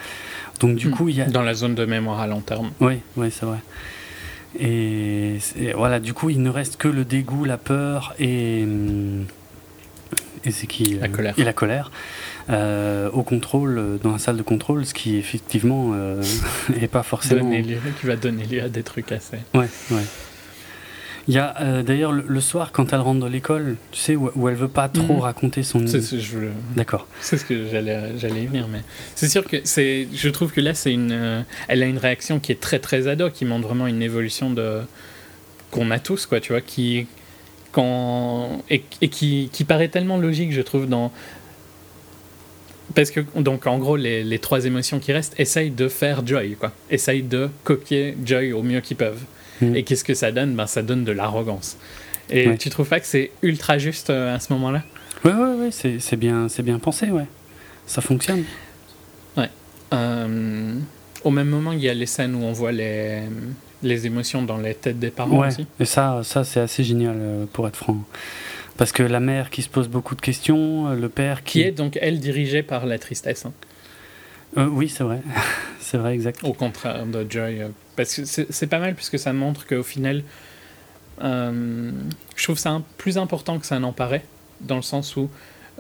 Donc du hmm. coup, il y a dans la zone de mémoire à long terme. Oui, oui, c'est vrai. Et, voilà, du coup, il ne reste que le dégoût, la peur et, et c'est qui la colère. Et la colère euh, au contrôle, dans la salle de contrôle, ce qui effectivement n'est euh, *laughs* pas forcément. qui va donner lieu à des trucs assez. Ouais, ouais. Il y a euh, d'ailleurs le, soir quand elle rentre de l'école, tu sais, où, où, elle veut pas trop mhm. raconter son. C'est ce D'accord. C'est ce que j'allais j'allais venir, mais c'est sûr que c'est. Je trouve que là c'est une. Euh, elle a une réaction qui est très très ado, qui montre vraiment une évolution de qu'on a tous, quoi, tu vois, qui quand et, et qui, qui paraît tellement logique, je trouve, dans parce que, donc, en gros, les, les, trois émotions qui restent essayent de faire Joy, quoi. Essayent de copier Joy au mieux qu'ils peuvent. Mm. Et qu'est-ce que ça donne? Ben, Ça donne de l'arrogance. Et tu trouves pas que c'est ultra juste euh, à ce moment-là? Ouais, ouais, ouais, c'est bien, bien pensé, ouais. Ça fonctionne. Ouais. Euh, au même moment, il y a les scènes où on voit les, les émotions dans les têtes des parents ouais. aussi. Et ça, ça c'est assez génial, euh, pour être franc. Parce que la mère qui se pose beaucoup de questions, le père qui... Qui est donc, elle, dirigée par la tristesse. Hein. oui, c'est vrai. *laughs* c'est vrai, exact. Au contraire de Joy. Parce que c'est pas mal, puisque ça montre qu'au final, euh, je trouve ça plus important que ça n'en paraît, dans le sens où,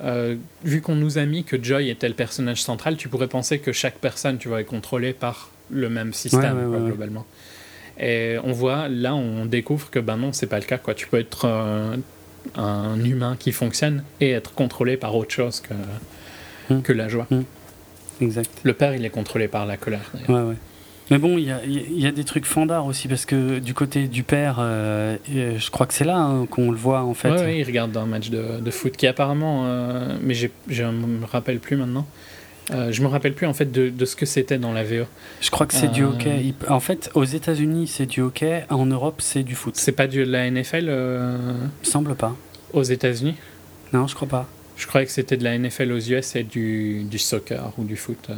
euh, vu qu'on nous a mis que Joy était le personnage central, tu pourrais penser que chaque personne, tu vois, est contrôlée par le même système, globalement. Et on voit, là, on découvre que ben non, c'est pas le cas, quoi. Tu peux être un humain qui fonctionne et être contrôlé par autre chose que, hmm. que la joie. Hmm. Exact. Le père, il est contrôlé par la colère. Ouais, ouais. Mais bon, il y a, y a, des trucs fandards aussi, parce que du côté du père, euh, je crois que c'est là hein, qu'on le voit en fait. Oui, il regarde un match de, de foot qui apparemment, euh, mais je me rappelle plus maintenant. Euh, je me rappelle plus en fait de, de ce que c'était dans la VO. Je crois que c'est du hockey. En fait, aux États-Unis c'est du hockey, en Europe c'est du foot. C'est pas de la NFL Semble pas. Aux États-Unis? Non, je crois pas. Je croyais que c'était de la NFL aux US et du, du soccer ou du foot.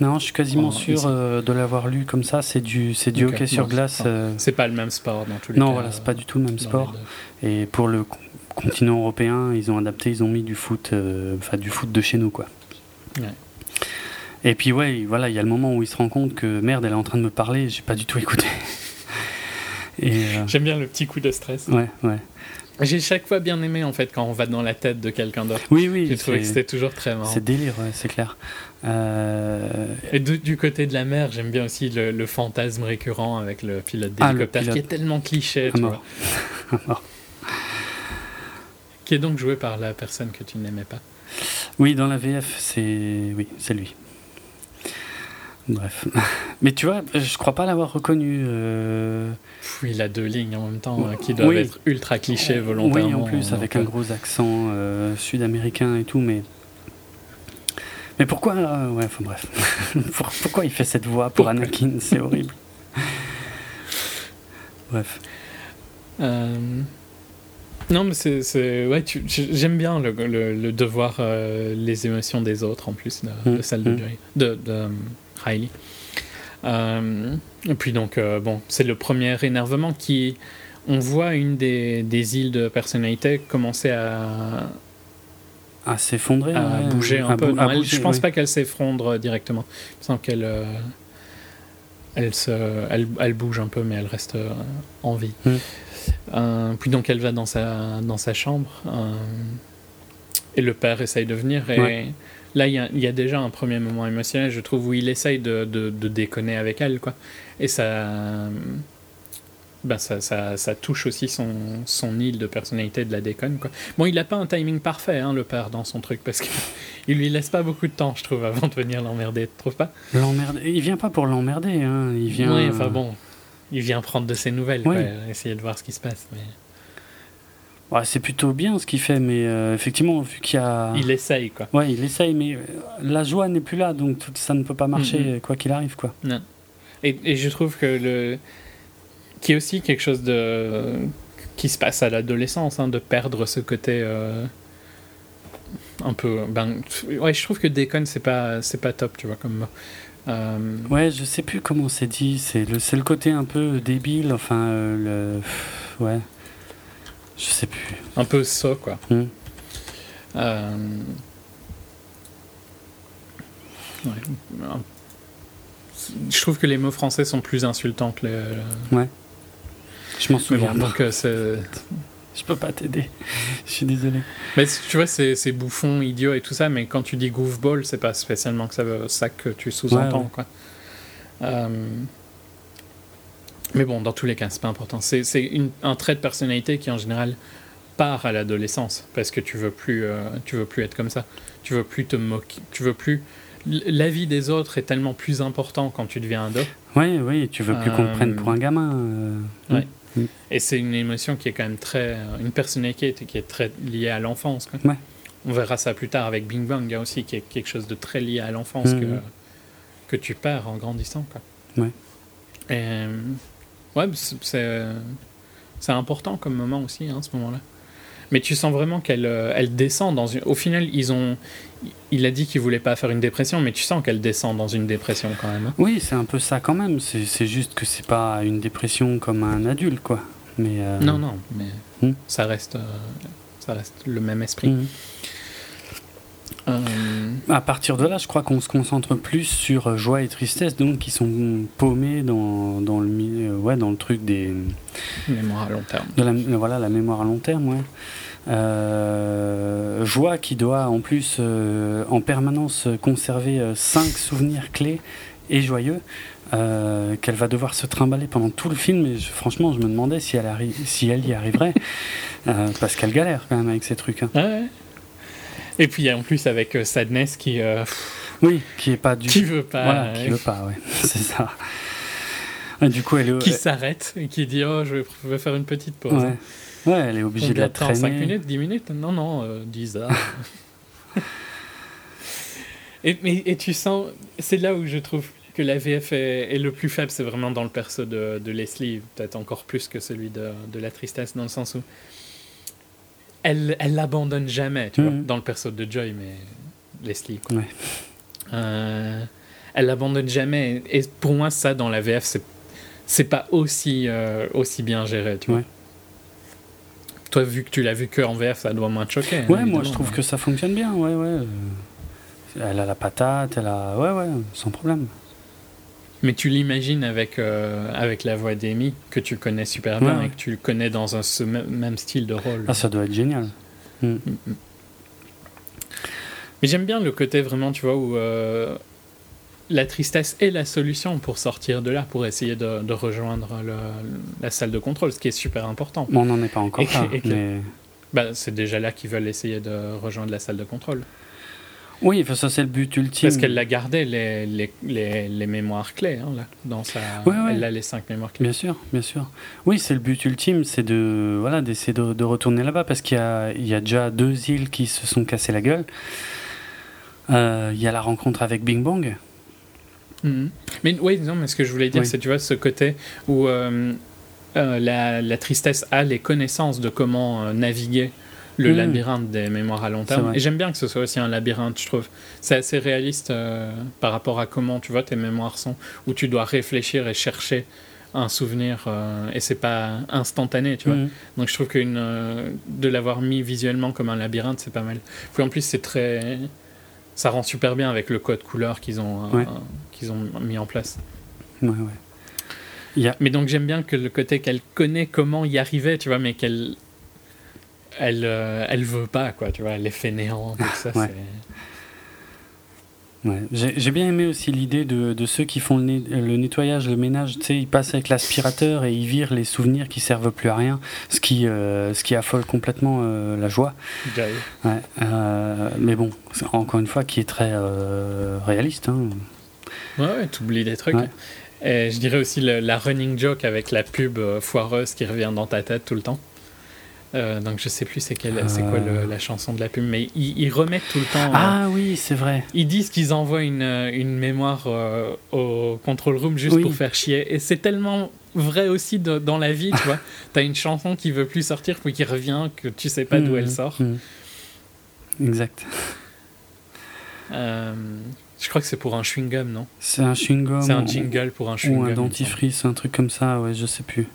Non, je suis quasiment sûr euh, de l'avoir lu comme ça. C'est du, c'est du hockey sur glace. Euh. C'est pas le même sport dans tous les non, cas. Non, voilà, c'est pas du tout le même sport. Et pour le continent européen, ils ont adapté, ils ont mis du foot, euh, enfin du foot de chez nous, quoi. Et puis ouais, voilà, il y a le moment où il se rend compte que merde, elle est en train de me parler, j'ai pas du tout écouté. *laughs* J'aime bien le petit coup de stress. Ouais, ouais. J'ai chaque fois bien aimé en fait quand on va dans la tête de quelqu'un d'autre. Oui, oui. J'ai trouvé que c'était toujours très marrant. C'est délire, c'est clair. Euh... Et du côté de la mer, j'aime bien aussi le, fantasme récurrent avec le pilote ah, d'hélicoptère qui est tellement cliché. Tu vois. *laughs* qui est donc joué par la personne que tu n'aimais pas. Oui, dans la VF, c'est oui, c'est lui. Bref. *laughs* Mais tu vois, je crois pas l'avoir reconnu. Euh... il a deux lignes en même temps hein, qui doivent être ultra clichés volontairement. Oui, en plus, avec un gros accent euh, sud-américain et tout, mais. Mais pourquoi. Euh, ouais, enfin bref. *laughs* pourquoi il fait cette voix pour Anakin? C'est horrible. bref. Euh, non, mais c'est. Ouais, j'aime bien le, le, de voir les émotions des autres en plus de, de celle de, mm. de, de Riley. Euh, et puis donc, euh, bon, c'est le premier énervement qui... On voit une des, des îles de personnalité commencer à... À s'effondrer. À bouger un peu. je pense pas qu'elle s'effondre directement. Il me semble qu'elle... Euh, elle, se, elle, elle, bouge un peu, mais elle reste en vie. Hmm. Puis donc elle va dans sa, dans sa chambre. et le père essaye de venir. Et là, il y, a, déjà un premier moment émotionnel, je trouve, où il essaye de, de, déconner avec elle, quoi. Et ça, ben ça, ça, ça, touche aussi son, son île de personnalité de la déconne, quoi. Bon, il n'a pas un timing parfait, hein, le père, dans son truc, parce qu'il *laughs* lui laisse pas beaucoup de temps, je trouve, avant de venir l'emmerder, tu trouves pas? L'emmerder Il vient pas pour l'emmerder, hein. il vient... Enfin bon, il vient prendre de ses nouvelles, essayer de voir ce qui se passe, mais c'est plutôt bien ce qu'il fait, mais euh, effectivement, vu qu'il y a. Il essaye, quoi. Ouais, il essaye, mais euh, la joie n'est plus là, donc ça ne peut pas marcher, quoi qu'il arrive, quoi. Non. Et, et, je trouve que le. Qui est aussi quelque chose de. qui se passe à l'adolescence, hein, de perdre ce côté. Euh, un peu. Ben, ouais, je trouve que déconne, c'est pas, c'est pas top, tu vois, comme. Euh... Ouais, je sais plus comment c'est dit. C'est le, c'est le côté un peu débile, enfin, euh, le. Ouais. Je sais plus. Un peu ça, quoi. Hmm. Euh... Ouais. Je trouve que les mots français sont plus insultants que les. Ouais. Je m'en souviens. Bon, donc, c'est je peux pas t'aider. Je suis désolé. Mais tu vois, c'est bouffon, idiot et tout ça, mais quand tu dis goofball, c'est pas spécialement que ça, ça que tu sous-entends. quoi. Euh, mais bon, dans tous les cas, c'est pas important. C'est un trait de personnalité qui, en général, part à l'adolescence parce que tu veux plus, euh, tu veux plus être comme ça. Tu veux plus te moquer. Tu veux plus. L'avis des autres est tellement plus important quand tu deviens ado. Oui, oui, tu veux plus qu'on prenne pour un gamin. Euh, ouais. Mm. Et c'est une émotion qui est quand même très. Une personnalité qui est très liée à l'enfance. On verra ça plus tard avec Bing Bang, il y a aussi quelque chose de très lié à l'enfance mm. que, que tu perds en grandissant. Quoi. Ouais. Et, ouais, c'est important comme moment aussi, hein, ce moment-là. Mais tu sens vraiment qu'elle euh, elle descend dans une. Au final, ils ont. Il a dit qu'il voulait pas faire une dépression, mais tu sens qu'elle descend dans une dépression quand même. Hein. Oui, c'est un peu ça quand même. C'est juste que c'est pas une dépression comme un adulte, quoi. Mais euh, Non, non, mais hmm. ça, reste, euh, ça reste le même esprit. Hmm. À partir de là, je crois qu'on se concentre plus sur joie et tristesse, donc qui sont paumés dans, dans le, ouais, dans le truc des. Mémoire à long terme. De la, voilà, la mémoire à long terme, ouais. Euh, joie qui doit en plus euh, en permanence conserver euh, cinq souvenirs clés et joyeux qu'elle va devoir se trimballer pendant tout le film et franchement je me demandais si elle, si elle y arriverait parce qu'elle galère quand même avec ces trucs hein. Et puis en plus avec Sadness qui oui qui est pas du qui veut pas voilà, qui veut pas ouais. *laughs* C'est ça. Du coup elle est... qui s'arrête et qui dit oh je vais faire une petite pause. Ouais, elle est obligée de la traîner. 5 minutes, 10 minutes? Non, non, euh, 10 heures. *laughs* et, mais, et tu sens, c'est là où je trouve que la VF est, le plus faible, c'est vraiment dans le perso de, de Leslie, peut-être encore plus que celui de, de, la tristesse, dans le sens où elle elle l'abandonne jamais, tu vois, mm. dans le perso de Joy, mais Leslie. Quoi. Ouais. Euh, elle l'abandonne jamais, et pour moi, ça, dans la VF, c'est c'est pas aussi, euh, aussi bien géré, tu vois. Toi, vu que tu l'as vu que en VF, ça doit moins te choquer. Hein, ouais, moi je trouve que ça fonctionne bien. Ouais, ouais. Elle a la patate, elle a. Ouais, ouais, sans problème. Mais tu l'imagines avec, euh, avec la voix d'Amy, que tu connais super bien et que tu le connais dans un, ce même style de rôle. Ah, ça doit être génial. Mm. Mm, mm. Mais j'aime bien le côté vraiment, tu vois, où euh, la tristesse est la solution pour sortir de là, pour essayer de, rejoindre la salle de contrôle, ce qui est super important. on n'en est pas encore là. mais... bah, c'est déjà là qu'ils veulent essayer de rejoindre la salle de contrôle. Oui, ça c'est le but ultime. Parce qu'elle l'a gardé, les, les, les, mémoires clés, hein, là, dans sa... Elle a les cinq mémoires clés. Bien sûr, bien sûr. Oui, c'est le but ultime, c'est de voilà d'essayer de, retourner là-bas, parce qu'il y, y a, déjà deux îles qui se sont cassées la gueule. Euh, il y a la rencontre avec Bing Bong, Mhm. Mais oui, non, mais ce que je voulais dire, c'est tu vois ce côté où euh, euh, la, la, tristesse a les connaissances de comment naviguer le mhm. labyrinthe des mémoires à long terme. Et j'aime bien que ce soit aussi un labyrinthe, je trouve. C'est assez réaliste par rapport à comment tu vois tes mémoires sont, où tu dois réfléchir et chercher un souvenir et c'est pas instantané, tu vois. Mhm. Donc je trouve que de l'avoir mis visuellement comme un labyrinthe, c'est pas mal. Puis en plus, c'est très ça rend super bien avec le code couleur qu'ils ont, euh, qu'ils ont mis en place. Ouais, ouais. Mais donc j'aime bien que le côté qu'elle connaît comment y arriver, tu vois, mais qu'elle elle, euh, elle veut pas, quoi, tu vois, elle est fainéante, tout ça, c'est... J'ai bien aimé aussi l'idée de, de, ceux qui font le, le, nettoyage, le ménage. Tu sais, ils passent avec l'aspirateur et ils virent les souvenirs qui servent plus à rien, ce qui, euh, ce qui affole complètement euh, la joie. Ouais, euh, mais bon, encore une fois, qui est très réaliste. Hein. Ouais, ouais t'oublies des trucs. Et je dirais aussi la running joke avec la pub foireuse qui revient dans ta tête tout le temps. Euh, donc je sais plus c'est quelle, c'est quoi euh. la chanson de la pub, mais ils, remettent tout le temps. Ah euh, oui, c'est vrai. Ils disent qu'ils envoient une, une mémoire au control room juste pour faire chier, et c'est tellement vrai aussi dans la vie, tu vois. *laughs* T'as une chanson qui veut plus sortir puis qui revient que tu sais pas d'où elle mm, sort. Mm. exact. Euh, je crois que c'est pour un chewing-gum, non? C'est un chewing-gum. C'est un jingle pour un chewing-gum. Ou un dentifrice, un truc comme ça, ouais, je sais plus.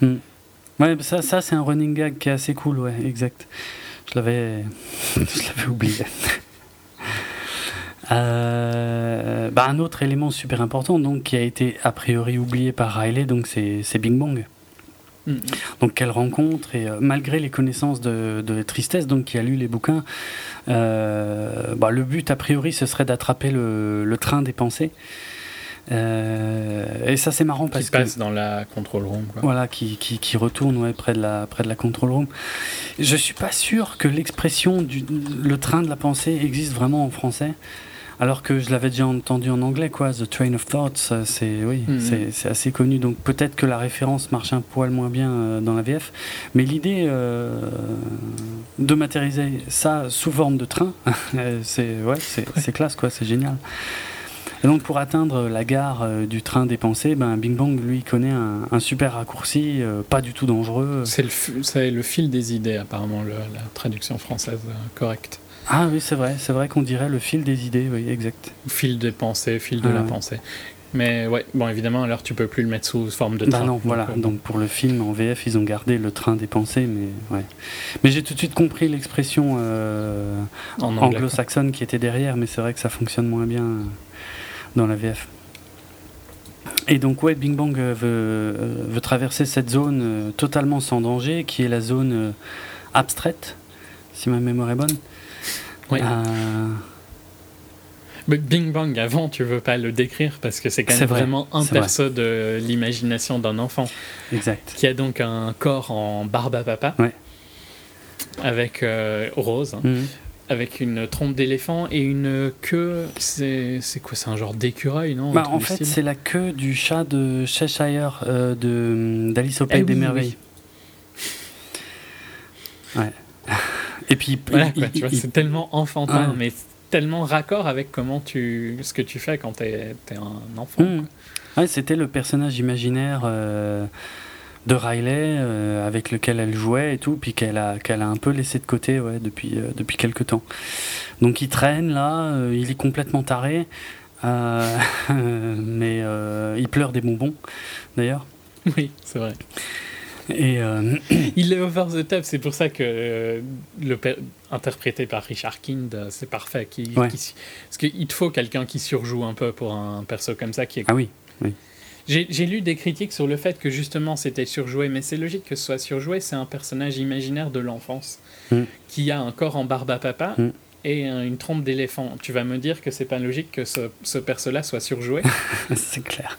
Hmm. Ouais, ça, ça c'est un running gag qui est assez cool, ouais, exact. Je l'avais, *laughs* je l'avais oublié. *laughs* Euh, bah un autre élément super important donc qui a été a priori oublié par Riley donc c'est Bing Bong. Mm. Donc quelle rencontre et euh, malgré les connaissances de, de, tristesse donc qui a lu les bouquins, euh, bah, le but a priori ce serait d'attraper le, le, train des pensées. Et ça c'est marrant parce qui passe dans la control room. Quoi. Voilà, qui, qui, qui retourne ouais, près de la près de la control room. Je suis pas sûr que l'expression du le train de la pensée existe vraiment en français. Alors que je l'avais déjà entendu en anglais, quoi. The Train of Thoughts, euh, c'est oui, c'est assez connu. Donc peut-être que la référence marche un poil moins bien euh, dans la VF, mais l'idée euh, de matérialiser ça sous forme de train, *laughs* c'est ouais, c'est classe, quoi. C'est génial. Et donc pour atteindre la gare du train des pensées, ben, Bing Bong lui connaît un, super raccourci, pas du tout dangereux. C'est le, le, fil des idées apparemment, la traduction française correcte. Ah oui, c'est vrai, c'est vrai qu'on dirait le fil des idées, oui, exact. Fil des pensées, fil de la ah pensée. Mais ouais, bon, évidemment, alors tu peux plus le mettre sous forme de bah train. non, voilà. Euh, donc pour le film en VF, ils ont gardé le train des pensées, mais ouais. Mais j'ai tout de suite compris l'expression euh, anglo-saxonne qui était derrière, mais c'est vrai que ça fonctionne moins bien euh, dans la VF. Et donc ouais, Bing Bang veut, veut traverser cette zone totalement sans danger, qui est la zone abstraite, si ma mémoire est bonne. Oui. Euh, Mais Bing Bang, avant, tu veux pas le décrire parce que c'est quand même vraiment un perso de l'imagination d'un enfant. Exact. Qui a donc un corps en barbe à papa. Avec euh, rose. Hein, mhm. Avec une trompe d'éléphant et une queue. C'est quoi C'est un genre d'écureuil, non bah, En fait, c'est la queue du chat de Cheshire euh, d'Alice au Pays eh des Merveilles. Ouais. *laughs* Et puis, c'est tellement enfantin, mais tellement raccord avec comment tu, ce que tu fais quand tu es, un enfant. Mmh. Ouais, c'était le personnage imaginaire euh, de Riley euh, avec lequel elle jouait et tout, puis qu'elle a, qu'elle a un peu laissé de côté ouais, depuis, euh, depuis quelques temps. Donc il traîne là, il est complètement taré, *laughs* mais il pleure des bonbons d'ailleurs. Oui, c'est vrai. Et euh, *clears throat* il est over the top, c'est pour ça que euh, le interprété par Richard Kind, euh, c'est parfait. Qui, parce qu'il te faut quelqu'un qui surjoue un peu pour un perso comme ça qui est. Ah oui. J'ai lu des critiques sur le fait que justement c'était surjoué, mais c'est logique que ce soit surjoué. C'est un personnage imaginaire de l'enfance mm. qui a un corps en barbe à papa. Mm. Et une trompe d'éléphant. Tu vas me dire que c'est pas logique que ce, ce perso-là soit surjoué *laughs* C'est clair.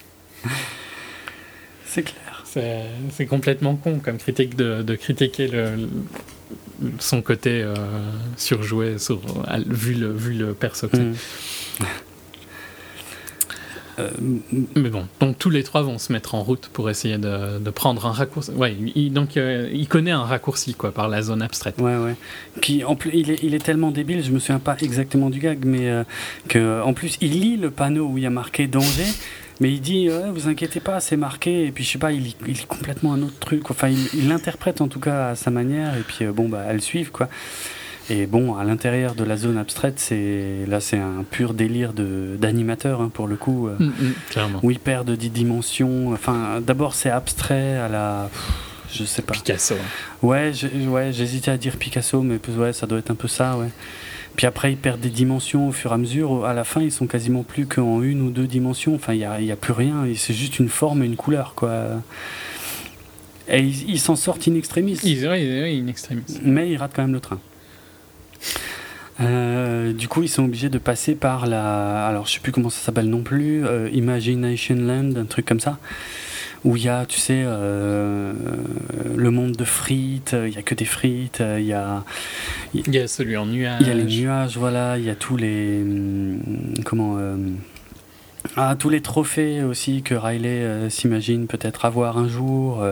C'est clair. C'est complètement con comme critique de, critiquer le, son côté euh, surjoué sur, vu, le, vu le perso. Mm. *laughs* Euh, mais bon, donc tous les trois vont se mettre en route pour essayer de, prendre un raccourci. Ouais, il, donc euh, il connaît un raccourci quoi par la zone abstraite. Ouais, ouais. Qui en plus, il est, il est tellement débile, je me souviens pas exactement du gag, mais que en plus il lit le panneau où il y a marqué danger. Mais il dit, vous inquiétez pas, c'est marqué. Et puis je sais pas, il, il lit complètement un autre truc. Enfin, il l'interprète en tout cas à sa manière. Et puis euh, bon, bah, elles suivent quoi. Et bon, à l'intérieur de la zone abstraite, c'est là, c'est un pur délire de d'animateur hein, pour le coup, euh, mm, mm, clairement. où il perd de 10 dimensions. Enfin, d'abord, c'est abstrait à la, je sais pas. Picasso. Hein. Ouais, ouais, j'hésitais à dire Picasso, mais ouais, ça doit être un peu ça, ouais. Puis après, ils perdent des dimensions au fur et à mesure. À la fin, ils sont quasiment plus qu'en une ou deux dimensions. Enfin, il n'y a, a, plus rien. C'est juste une forme et une couleur, quoi. Et ils s'en sortent in extremis. Ils, in extremis. Mais ils ratent quand même le train. Euh, du coup, ils sont obligés de passer par la. Alors, je sais plus comment ça s'appelle non plus. Euh, Imagination Land, un truc comme ça où il y a, tu sais, euh, le monde de frites, il n'y a que des frites, il y a... Il y a celui en nuage. Il y a les nuages, voilà, il y a tous les... Hum, comment... Euh, ah, tous les trophées aussi que Riley euh, s'imagine peut-être avoir un jour.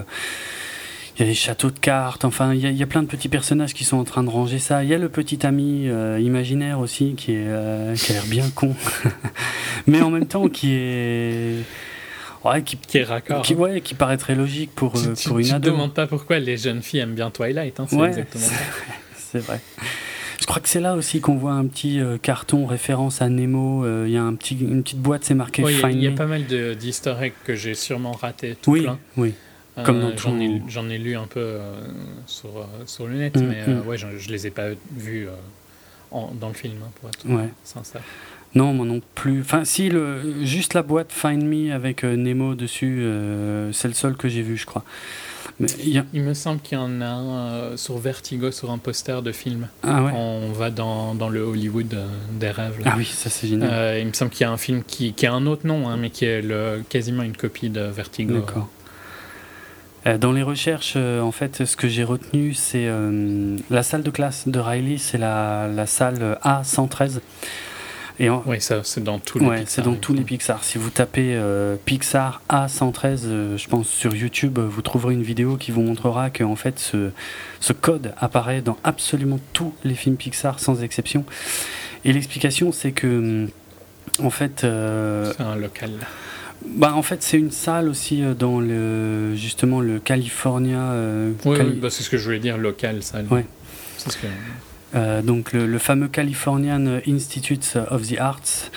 Il y a les châteaux de cartes, enfin, il y, a, il y, a, plein de petits personnages qui sont en train de ranger ça. Il y a le petit ami imaginaire aussi qui, est, qui a l'air bien con, *laughs* mais en même temps qui est qui, qui, est raccord. Qui, hein. qui paraîtrait logique pour, tu, euh, pour une ado. Tu te demandes pas pourquoi les jeunes filles aiment bien Twilight, hein, c'est exactement ça. c'est vrai. crois que c'est là aussi qu'on voit un petit carton référence à Nemo. Il y a un petit, une petite boîte, c'est marqué Il y, a pas mal d'easter eggs que j'ai sûrement raté tout oui, plein. Oui, Comme dans j'en, ai, j'en ai lu un peu sur, sur le net, mm, mais mm. ouais, je, ne les ai pas vus en, dans le film, hein, pour être ouais. sincère. Non, moi non plus. Enfin, si, le, juste la boîte Find Me avec Nemo dessus, c'est le seul que j'ai vu, je crois. Il me semble qu'il y en a un euh, sur Vertigo, sur un poster de film. Ah On va dans, dans le Hollywood euh, des rêves. Ah oui, ça c'est génial. Euh, il me semble qu'il y a un film qui, qui a un autre nom, hein, mais qui est le, quasiment une copie de Vertigo. D'accord. Dans les recherches, en fait, ce que j'ai retenu, c'est la salle de classe de Riley, c'est la, la salle A113. Oui, ça, c'est dans tous les ouais, c'est dans tous les Pixar. Si vous tapez euh, Pixar A113, euh, je pense sur YouTube, vous trouverez une vidéo qui vous montrera que en fait ce, ce code apparaît dans absolument tous les films Pixar sans exception. Et l'explication, c'est que hum, en fait, euh, c'est un local. Bah, en fait, c'est une salle aussi dans le justement le California. oui, bah, c'est ce que je voulais dire, local, salle. Ouais. C'est ce que... Euh, donc le, fameux Californian Institute of the Arts,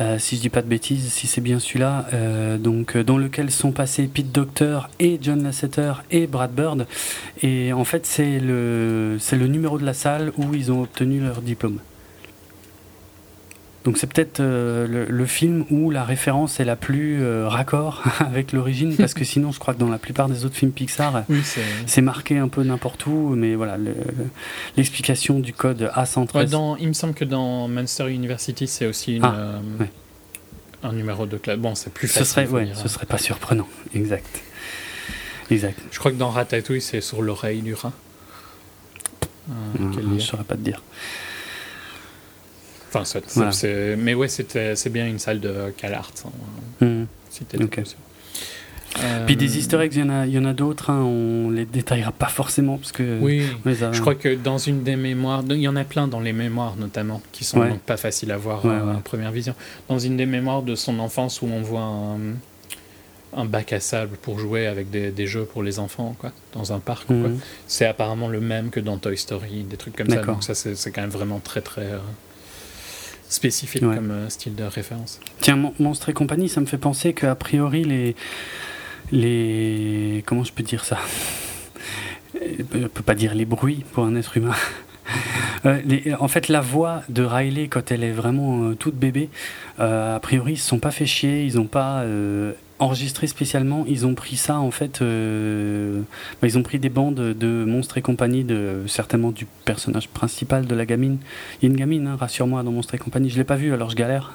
euh, si je dis pas de bêtises, si c'est bien celui-là, euh, donc dans lequel sont passés Pete Docter et John Lasseter et Brad Bird. Et en fait, c'est le c'est le numéro de la salle où ils ont obtenu leur diplôme. Donc c'est peut-être euh, le, film où la référence est la plus euh, raccord *laughs* avec l'origine, parce que sinon je crois que dans la plupart des autres films Pixar, c'est marqué un peu n'importe où, mais voilà, l'explication du code A113. dans, il me semble que dans Monster University, c'est aussi une, ah, euh, un numéro de classe. Bon, c'est plus facile. Ce serait, ouais, ce serait pas surprenant, exact. Exact. Je crois que dans Ratatouille, c'est sur l'oreille du rat. je ne saurais pas te dire. Enfin, mais ouais, c'est bien une salle de CalArts. Hein, mmh. Puis des easter eggs, il y en a, il y en a d'autres, hein, on les détaillera pas forcément. Parce que oui, je crois que dans une des mémoires, il y en a plein dans les mémoires notamment, qui sont donc pas faciles à voir en première vision. Dans une des mémoires de son enfance où on voit un, un bac à sable pour jouer avec des, des, jeux pour les enfants, quoi, dans un parc, mmh. c'est apparemment le même que dans Toy Story, des trucs comme ça. Donc ça, c'est quand même vraiment très très. Euh, spécifique comme euh, style de référence. Tiens, Monstre et compagnie, ça me fait penser qu'a priori, les, les. Comment je peux dire ça? On ne peut pas dire les bruits pour un être humain. *laughs* Euh, en fait, la voix de Riley, quand elle est vraiment euh, toute bébé, a priori, ils se sont pas fait chier, ils n'ont pas enregistré spécialement. Ils ont pris ça, en fait, euh, bah, ils ont pris des bandes de Monstres et compagnie, de, certainement du personnage principal de la gamine. Il y a une gamine, hein, rassure-moi, dans Monstres et compagnie. Je l'ai pas vue, alors je galère.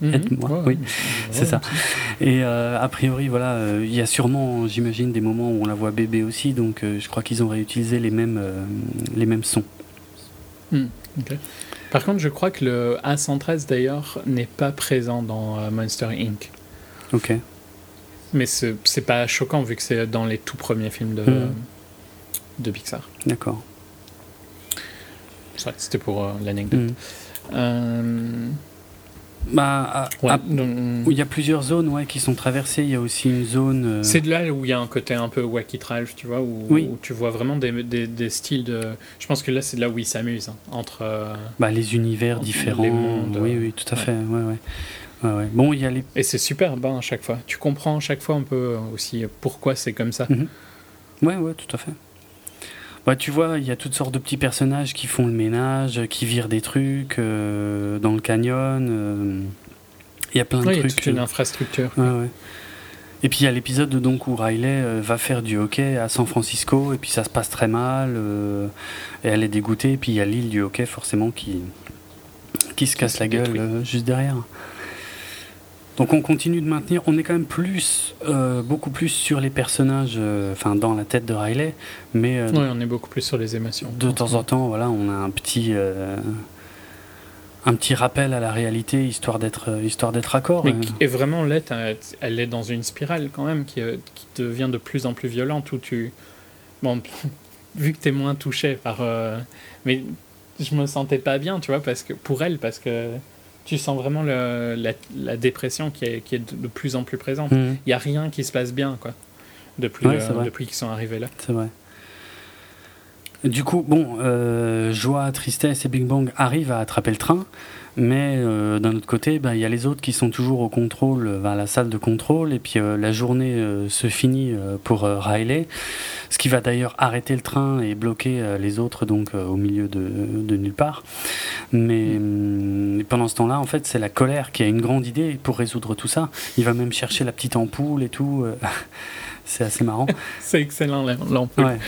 Mhm. *laughs* Aide-moi. oui, c'est ça. Et euh, a priori, voilà, euh, il y a sûrement, j'imagine, des moments où on la voit bébé aussi, donc je crois qu'ils ont réutilisé les mêmes, les mêmes sons. Hmm, Par contre, je crois que le A113 d'ailleurs n'est pas présent dans Monster Inc. Ok. Mais c'est pas choquant vu que c'est dans les tout premiers films de, hmm. de Pixar. D'accord. C'était pour euh, l'anecdote. Euh, bah, il y a plusieurs zones ouais, qui sont traversées. Il y a aussi une zone. Euh, c'est de là où il y a un côté un peu Wacky Ralph, tu vois, où, où, tu vois vraiment des, des, des, styles de. Je pense que là, c'est là où ils s'amusent hein, entre. bah, les univers différents. Les mondes, oui, oui, tout à fait. Ouais, ouais. Bon, il y a les... Et c'est super ben, à chaque fois. Tu comprends à chaque fois un peu aussi pourquoi c'est comme ça. Mhm. Ouais, ouais, tout à fait. Bah, tu vois, il y a toutes sortes de petits personnages qui font le ménage, qui virent des trucs euh, dans le canyon. Euh, il y a plein de trucs. Il y a toute une euh, infrastructure. Ouais, Et puis il y a l'épisode donc où Riley va faire du hockey à San Francisco et puis ça se passe très mal et elle est dégoûtée. Et puis il y a l'île du hockey forcément qui, qui se casse la gueule juste derrière. Donc on continue de maintenir, on est quand même plus, euh, beaucoup plus sur les personnages, euh, enfin dans la tête de Riley, mais... Euh, oui, on est beaucoup plus sur les émotions. De temps en temps, voilà, on a un petit, un petit rappel à la réalité, histoire d'être, histoire d'être accord. Et, vraiment, là, elle est dans une spirale quand même qui, qui, devient de plus en plus violente, où tu... Bon, *laughs* vu que tu es moins touché par... mais je me sentais pas bien, tu vois, parce que, pour elle, parce que tu sens vraiment le, la, dépression qui est, qui est, de plus en plus présente. Mhm. Il n'y a rien qui se passe bien, quoi, depuis, euh, depuis qu'ils sont arrivés là. C'est vrai. Du coup, bon, euh, Joie, Tristesse et Big Bang arrivent à attraper le train, mais euh, d'un autre côté, bah, il y a les autres qui sont toujours au contrôle, euh, à la salle de contrôle, et puis la journée se finit pour Riley, ce qui va d'ailleurs arrêter le train et bloquer les autres donc au milieu de, nulle part. Mais mm, pendant ce temps-là, en fait, c'est la colère qui a une grande idée pour résoudre tout ça. Il va même chercher la petite ampoule et tout. *laughs* c'est assez marrant. *laughs* c'est excellent l'ampoule. Ouais.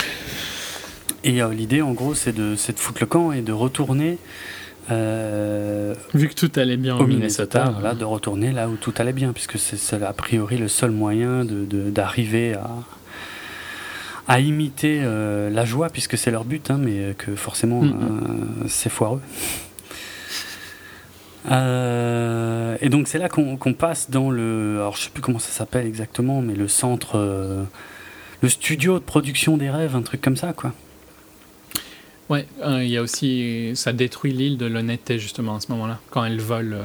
Et euh, l'idée, en gros, c'est de, de, foutre le camp et de retourner. Euh, Vu que tout allait bien au, Minnesota, voilà, de retourner là où tout allait bien, puisque c'est a priori le seul moyen d'arriver de, à, à imiter euh, la joie, puisque c'est leur but, hein, mais que forcément mm, mm. c'est foireux. et donc c'est là qu'on passe dans le, alors je sais plus comment ça s'appelle exactement, mais le centre, le studio de production des rêves, un truc comme ça, quoi. Ouais, euh, il y a aussi. Ça détruit l'île de l'honnêteté, justement, à ce moment-là, quand elle vole. Euh,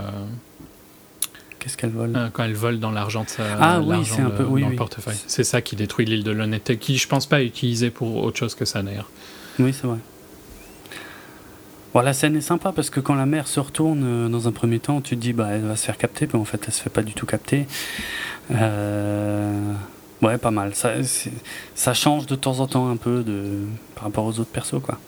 Qu'est-ce qu'elle vole? euh, Quand elle vole dans l'argent de sa, ah, oui, c'est un peu, oui, dans le portefeuille. C'est ça qui détruit l'île de l'honnêteté, qui je pense pas utiliser pour autre chose que ça d'ailleurs. Oui, c'est vrai. Bon, la scène est sympa parce que quand la mère se retourne dans un premier temps, tu te dis bah elle va se faire capter, mais en fait elle se fait pas du tout capter. Ouais, pas mal. Ça, ça change de temps en temps un peu de, par rapport aux autres persos, quoi.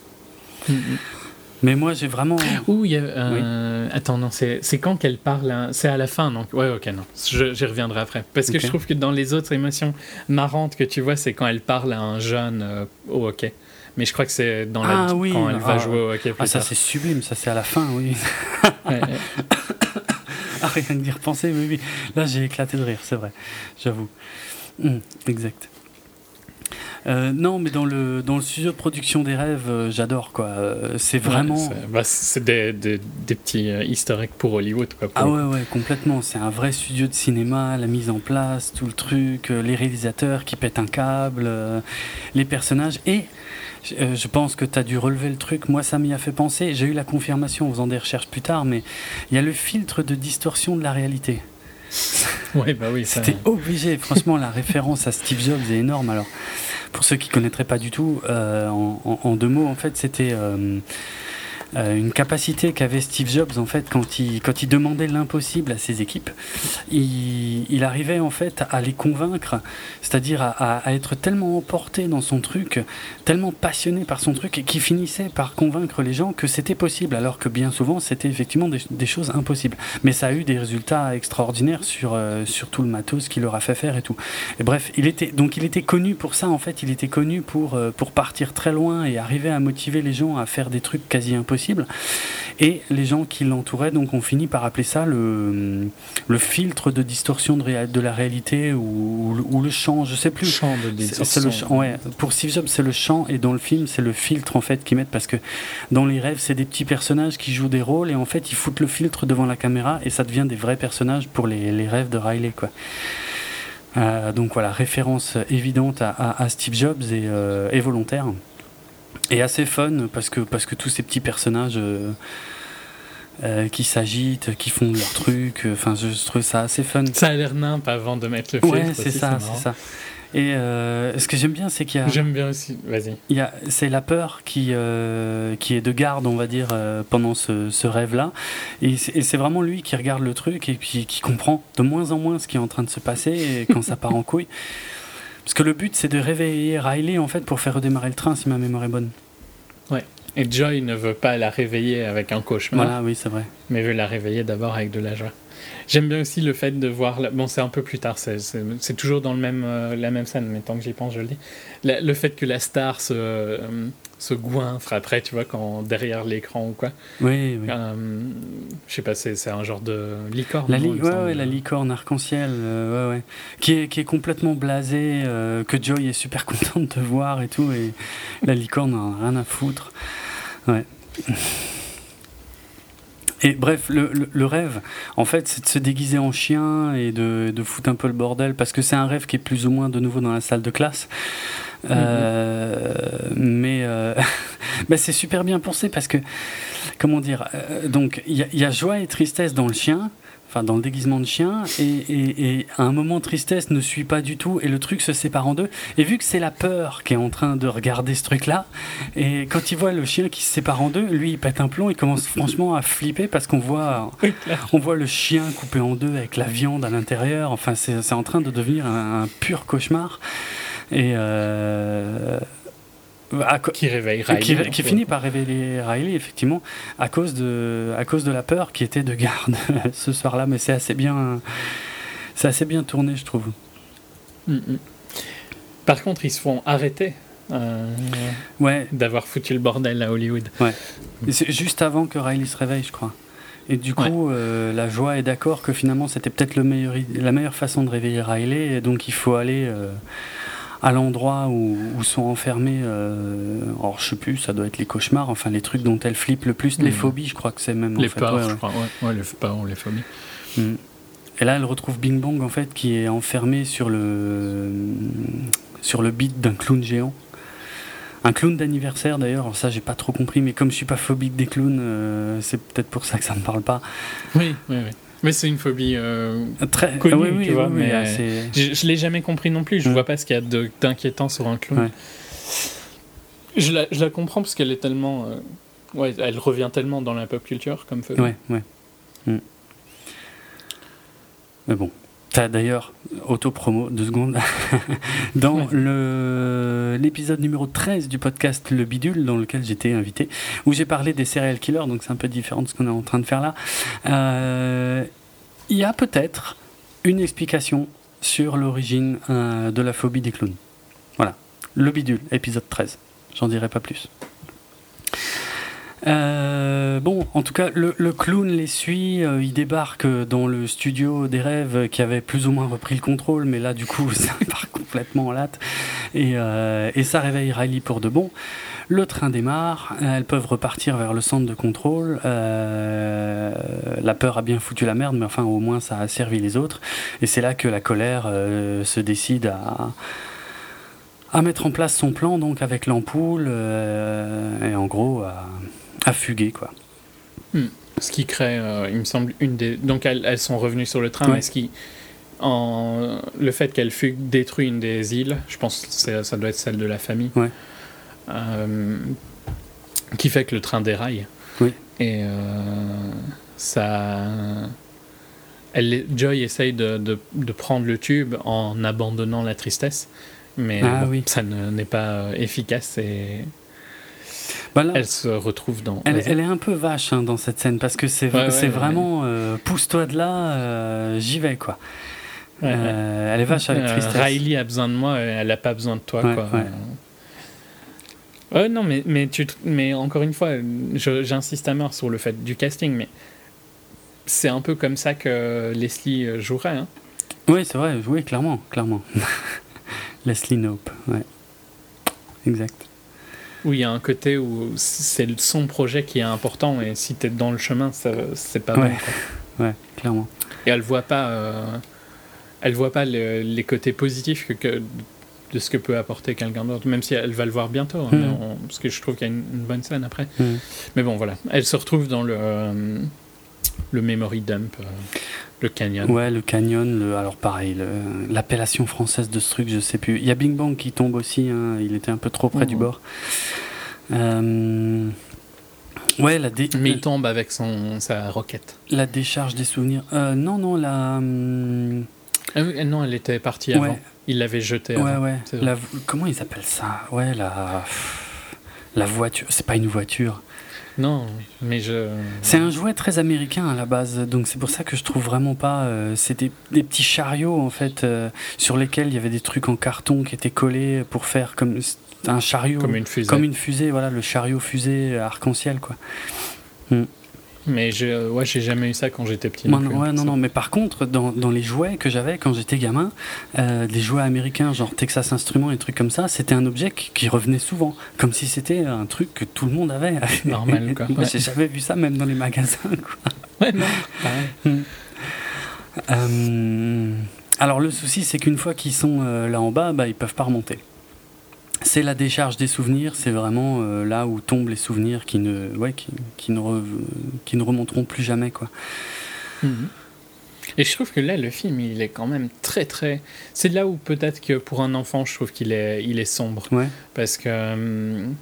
Mais moi, j'ai vraiment. Ouh, il y a. Euh, attends, non, c'est quand qu'elle parle hein? C'est à la fin, donc. Ouais, ok, non. J'y reviendrai après. Parce que je trouve que dans les autres émotions marrantes que tu vois, c'est quand elle parle à un jeune euh, au hockey. Mais je crois que c'est dans la. Ah, oui. Quand elle va ah, jouer au hockey. ah, ça, c'est sublime, ça, c'est à la fin, oui. ouais, *laughs* ah, rien d'y repenser, oui, oui. Là, j'ai éclaté de rire, c'est vrai. J'avoue. Hum, exact. Euh, non, mais dans le, dans le studio de production des rêves, euh, j'adore quoi. Euh, c'est vraiment. c'est bah, des, des, des, petits historiques pour Hollywood quoi. ah ouais, ouais, complètement. C'est un vrai studio de cinéma, la mise en place, tout le truc, les réalisateurs qui pètent un câble, les personnages. Et je pense que tu as dû relever le truc. Moi, ça m'y a fait penser. J'ai eu la confirmation en faisant des recherches plus tard, mais il y a le filtre de distorsion de la réalité. Ouais, bah oui, C'était obligé. Franchement, la référence à Steve Jobs est énorme. Alors, pour ceux qui connaîtraient pas du tout, euh, en, deux mots, en fait, c'était euh, euh, une capacité qu'avait Steve Jobs en fait quand il, quand il demandait l'impossible à ses équipes. Il, arrivait en fait à les convaincre, c'est-à-dire à, être tellement emporté dans son truc, tellement passionné par son truc, qu'il finissait par convaincre les gens que c'était possible, alors que bien souvent c'était effectivement des, choses impossibles. Mais ça a eu des résultats extraordinaires sur, euh, sur tout le matos qu'il leur a fait faire et tout. Et bref, il était, donc il était connu pour ça en fait, il était connu pour, euh, pour partir très loin et arriver à motiver les gens à faire des trucs quasi impossibles et les gens qui l'entouraient donc ont fini par appeler ça le, le filtre de distorsion de, de la réalité ou, ou, le champ, je sais plus. Champ de distorsion. ouais. Pour Steve Jobs, c'est le champ et dans le film, c'est le filtre en fait qu'ils mettent parce que dans les rêves, c'est des petits personnages qui jouent des rôles et en fait, ils foutent le filtre devant la caméra et ça devient des vrais personnages pour les, les rêves de Riley quoi. Euh, donc voilà, référence évidente à, à, Steve Jobs et, euh, et volontaire et assez fun parce que, parce que tous ces petits personnages euh, euh, qui s'agitent, qui font leur truc, euh, enfin je, trouve ça assez fun. Ça a l'air nimp avant de mettre le. Ouais, c'est ça, c'est ça. Et ce que j'aime bien, c'est qu'il y a. J'aime bien aussi, vas-y. C'est la peur qui, qui est de garde, on va dire, pendant ce, ce rêve-là. Et c'est vraiment lui qui regarde le truc et puis qui comprend de moins en moins ce qui est en train de se passer et quand ça part en couille. *laughs* Parce que le but, c'est de réveiller Riley en fait pour faire redémarrer le train, si ma mémoire est bonne. Ouais. Et Joy ne veut pas la réveiller avec un cauchemar. Voilà, oui, c'est vrai. Mais veut la réveiller d'abord avec de la joie. J'aime bien aussi le fait de voir. Bon, c'est un peu plus tard, c'est toujours dans le même, euh, la même scène, mais tant que j'y pense, je le dis. le fait que la star se, euh, se goinfre après, tu vois, quand derrière l'écran ou quoi. Oui, oui. Euh, je sais pas, c'est un genre de licorne. La, ouais, la licorne arc-en-ciel, ouais, ouais. Qui est, qui est complètement blasée, que Joy est super *laughs* contente de voir et tout, et la licorne n'a rien à foutre. Ouais. *laughs* Et bref, le, rêve, en fait, c'est de se déguiser en chien et de, de foutre un peu le bordel, parce que c'est un rêve qui est plus ou moins de nouveau dans la salle de classe. Euh, mais euh, *laughs* bah, c'est super bien pensé parce que, comment dire, euh, donc il y, a joie et tristesse dans le chien, enfin dans le déguisement de chien, et, à un moment tristesse ne suit pas du tout, et le truc se sépare en deux. Et vu que c'est la peur qui est en train de regarder ce truc-là, et quand il voit le chien qui se sépare en deux, lui il pète un plomb, il commence franchement à flipper parce qu'on voit, *laughs* on voit le chien coupé en deux avec la viande à l'intérieur. Enfin, c'est en train de devenir un, pur cauchemar. Et euh, qui réveille Riley. Qui, finit par révéler Riley, effectivement, à cause de, à cause de la peur qui était de garde *laughs* ce soir-là. Mais c'est assez bien, assez bien tourné, je trouve. Mm, mm. Par contre, ils se font arrêter. Euh, ouais. D'avoir foutu le bordel à Hollywood. Ouais. C'est juste avant que Riley se réveille, je crois. Et du coup, euh, la joie est d'accord que finalement c'était peut-être la meilleure façon de réveiller Riley, et donc il faut aller euh, à l'endroit où, sont enfermés, euh, alors je sais plus, ça doit être les cauchemars, enfin les trucs dont elle flippe le plus, les hmm. phobies, je crois que c'est même. Les peurs, je crois, ouais, les peurs, les phobies. Hmm. Et là, elle retrouve Bing Bong en fait, qui est enfermé sur le sur le beat d'un clown géant. Un clown d'anniversaire d'ailleurs, ça j'ai pas trop compris, mais comme je suis pas phobique des clowns, euh, c'est peut-être pour ça que ça me parle pas. Oui, oui, oui. Mais c'est une phobie euh, très connue, oui, oui, tu vois. mais euh, je, je l'ai jamais compris non plus. Je ne vois pas ce qu'il y a d'inquiétant sur un clown. Je, la, je, la, comprends parce qu'elle est tellement, euh, ouais, elle revient tellement dans la pop culture comme phobie. Ouais, ouais. Mm. Mais bon, T'as d'ailleurs, auto-promo, deux secondes, *laughs* dans le l'épisode numéro 13 du podcast Le Bidule, dans lequel j'étais invité, où j'ai parlé des serial killers, donc c'est un peu différent de ce qu'on est en train de faire là, euh, il y a peut-être une explication sur l'origine euh, de la phobie des clowns. Voilà, Le Bidule, épisode 13. J'en dirai pas plus. Euh, bon, en tout cas, le, clown les suit. Euh, il débarque dans le studio des rêves qui avait plus ou moins repris le contrôle, mais là, du coup, *laughs* ça part complètement en latte. Et, euh, et, ça réveille Riley pour de bon. Le train démarre. Elles peuvent repartir vers le centre de contrôle. la peur a bien foutu la merde, mais enfin, au moins, ça a servi les autres. Et c'est là que la colère se décide à à mettre en place son plan donc avec l'ampoule et en gros à, à fuguer, quoi. Hmm. Ce qui crée, euh, il me semble, une des. Donc elles, sont revenues sur le train, mais ce qui. En... Le fait qu'elle fugue détruit une des îles, je pense que ça doit être celle de la famille, ouais. euh, qui fait que le train déraille. Oui. Et euh, ça. Elle, Joy essaye de, de, prendre le tube en abandonnant la tristesse, mais ah oui. ça n'est pas efficace et bah elle se retrouve dans. Elle, est un peu vache hein, dans cette scène parce que c'est vraiment euh, pousse-toi de là, euh, j'y vais quoi. Euh, elle est vache avec tristesse. Riley a besoin de moi, elle n'a pas besoin de toi quoi. Ouais, non, mais, mais, tu, mais encore une fois, j'insiste à mort sur le fait du casting, mais c'est un peu comme ça que Leslie jouerait. Hein. Oui, c'est vrai, oui, clairement, clairement. *laughs* Leslie Nope, ouais. Exact. Oui, il y a un côté où c'est son projet qui est important et si tu es dans le chemin, c'est pas ouais. *laughs* Ouais, clairement. Et elle voit pas, euh, elle voit pas les côtés positifs que, de ce que peut apporter quelqu'un d'autre, même si elle va le voir bientôt, hein, mm. parce que je trouve qu'il y a une, bonne scène après. Mm. Mais bon, voilà. Elle se retrouve dans le, euh, le memory dump. Euh, le canyon. Ouais, le canyon. Le, alors pareil, l'appellation française de ce truc, je sais plus. Il y a Bing Bang qui tombe aussi. Hein, il était un peu trop près du bord. Euh, ouais, la Mais il tombe avec son sa roquette. La décharge des souvenirs. Euh, non, non, la. Hum, ah non, elle était partie avant. Il l'avait jetée. Ouais, ouais. Comment ils appellent ça? Ouais, la. La voiture. C'est pas une voiture. Non, mais je. C'est un jouet très américain à la base, donc c'est pour ça que je trouve vraiment pas. Euh, c'est des, petits chariots en fait euh, sur lesquels il y avait des trucs en carton qui étaient collés pour faire comme un chariot. Comme une fusée. Comme une fusée, voilà, le chariot fusée arc-en-ciel quoi. Hmm. Mais je, ouais, j'ai jamais eu ça quand j'étais petit. non, ouais, non, non, mais par contre, dans, dans les jouets que j'avais quand j'étais gamin, euh, les jouets américains, genre Texas Instruments et trucs comme ça, c'était un objet qui, revenait souvent, comme si c'était un truc que tout le monde avait. Normal, quoi. *laughs* Moi, j'ai jamais vu ça, même dans les magasins, quoi. *laughs* Ouais, non, euh, alors, le souci, c'est qu'une fois qu'ils sont euh, là en bas, bah, ils peuvent pas remonter c'est la décharge des souvenirs, c'est vraiment euh, là où tombent les souvenirs qui ne, ouais, qui, qui ne, qui ne remonteront plus jamais. Quoi. Mhm. Et je trouve que là, le film, il est quand même très, très. C'est là où peut-être que pour un enfant, je trouve qu'il est, il est sombre. Ouais. Parce que. Hum,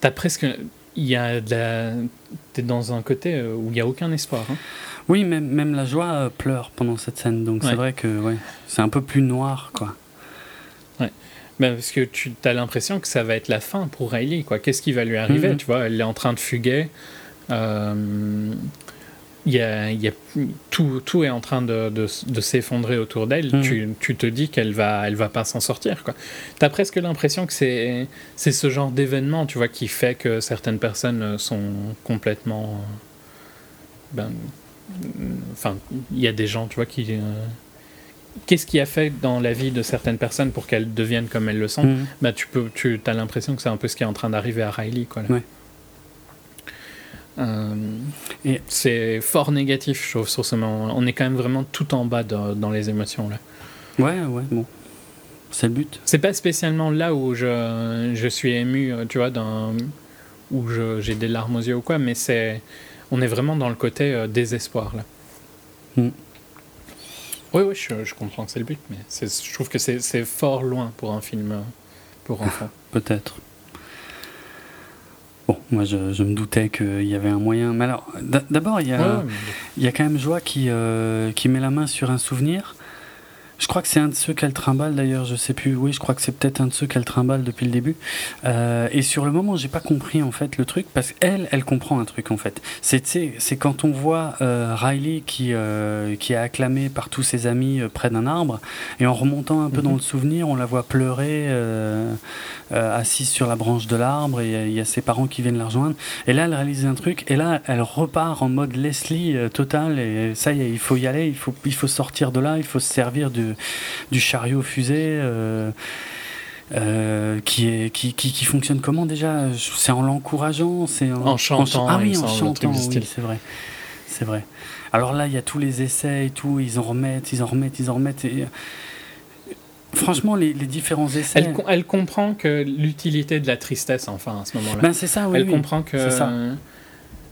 t'as presque. Il y a de la. T'es dans un côté euh, où il n'y a aucun espoir. Hein. Oui, même, même la joie euh, pleure pendant cette scène. Donc c'est vrai que ouais, c'est un peu plus noir, quoi. Ben, parce que tu as l'impression que ça va être la fin pour Riley, quoi. Qu'est-ce qui va lui arriver mhm. Tu vois, elle est en train de fuguer. Euh, il y a, y a, tout, tout est en train de, de, s'effondrer autour d'elle. Mhm. Tu, tu, te dis qu'elle va, elle va pas s'en sortir. Tu as presque l'impression que c'est, c'est ce genre d'événement tu vois, qui fait que certaines personnes sont complètement. Ben, enfin, il y a des gens, tu vois, qui. Euh, qu'est-ce qui a fait dans la vie de certaines personnes pour qu'elles deviennent comme elles le sont. Bah, tu peux, tu as l'impression que c'est un peu ce qui est en train d'arriver à Riley, quoi. Euh, et c'est fort négatif, je trouve, sur ce moment. On est quand même vraiment tout en bas dans les émotions là. Ouais, ouais, bon. C'est le but. C'est pas spécialement là où je, je suis ému, tu vois, dans, où j'ai des larmes aux yeux ou quoi, mais c'est on est vraiment dans le côté euh, désespoir là. Hmm. Oui, oui, je, je, comprends que c'est le but, mais je trouve que c'est fort loin pour un film euh, pour *laughs* enfants. Peut-être. Bon, moi je, je me doutais qu'il y avait un moyen. Mais alors, d'abord, il y, a, il y a quand même Joie qui, euh, qui met la main sur un souvenir je crois que c'est un de ceux qu'elle trimballe d'ailleurs, je sais plus. Oui, je crois que c'est peut-être un de ceux qu'elle trimballe depuis le début. Euh, et sur le moment, j'ai pas compris en fait le truc parce qu'elle, elle comprend un truc en fait. C'est c'est quand on voit euh, Riley qui euh, qui est acclamée par tous ses amis près d'un arbre et en remontant un peu dans mhm. le souvenir, on la voit pleurer assise sur la branche de l'arbre et il y a ses parents qui viennent la rejoindre. Et là, elle réalise un truc et là, elle repart en mode Leslie total et ça y est, il faut y aller, il faut il faut sortir de là, il faut se servir de du chariot fusée. Euh, euh, qui, est, qui, qui, fonctionne comment déjà? C'est en l'encourageant c'est en, chantant. ah oui, en chantant, oui, c'est vrai. C'est vrai. Alors là, il y a tous les essais et tout, ils en remettent, ils en remettent, ils en remettent. Et... Franchement, les, différents essais. Elle, elle comprend que l'utilité de la tristesse, enfin, à ce moment-là. Ben, c'est ça, oui. Elle comprend que. Ça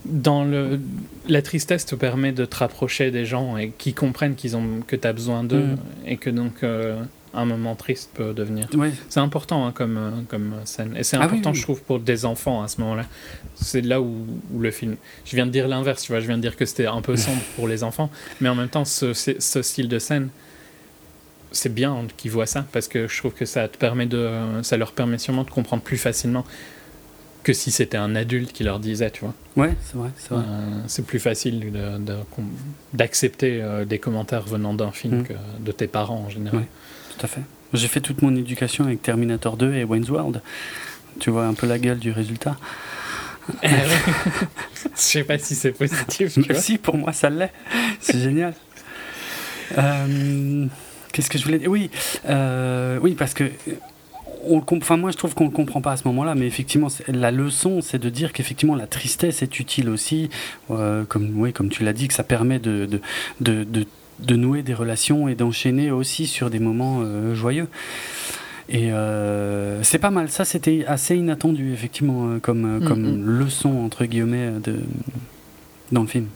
dans le, la tristesse te permet de te rapprocher des gens et qui comprennent qu'ils ont, que tu as besoin d'eux mm. et que donc euh, un moment triste peut devenir. C'est important hein, comme, euh, comme scène. Et c'est ah important, je trouve, pour des enfants à ce moment-là. C'est là où, où, le film. Je viens de dire l'inverse, tu vois. Je viens de dire que c'était un peu sombre pour les enfants. Mais en même temps, ce, ce style de scène, c'est bien qu'ils voient ça parce que je trouve que ça, te permet de, ça leur permet sûrement de comprendre plus facilement que si c'était un adulte qui leur disait, tu vois. Ouais, c'est vrai, c'est vrai. Euh, c'est plus facile d'accepter de, euh, des commentaires venant d'un film mm. que de tes parents en général. tout à fait. J'ai fait toute mon éducation avec Terminator 2 et Wayne's World. Tu vois un peu la gueule du résultat. *laughs* Je sais pas si c'est positif. Tu Si, pour moi ça l'est. C'est génial. Euh, qu'est-ce que je voulais dire? Oui, oui, parce que on enfin moi je trouve qu'on ne le comprend pas à ce moment-là, mais effectivement la leçon c'est de dire qu'effectivement la tristesse est utile aussi, euh, comme oui, comme tu l'as dit, que ça permet de de, de, de, nouer des relations et d'enchaîner aussi sur des moments euh, joyeux. Et euh, c'est pas mal, ça c'était assez inattendu effectivement comme, mm, comme mm. leçon entre guillemets de, dans le film.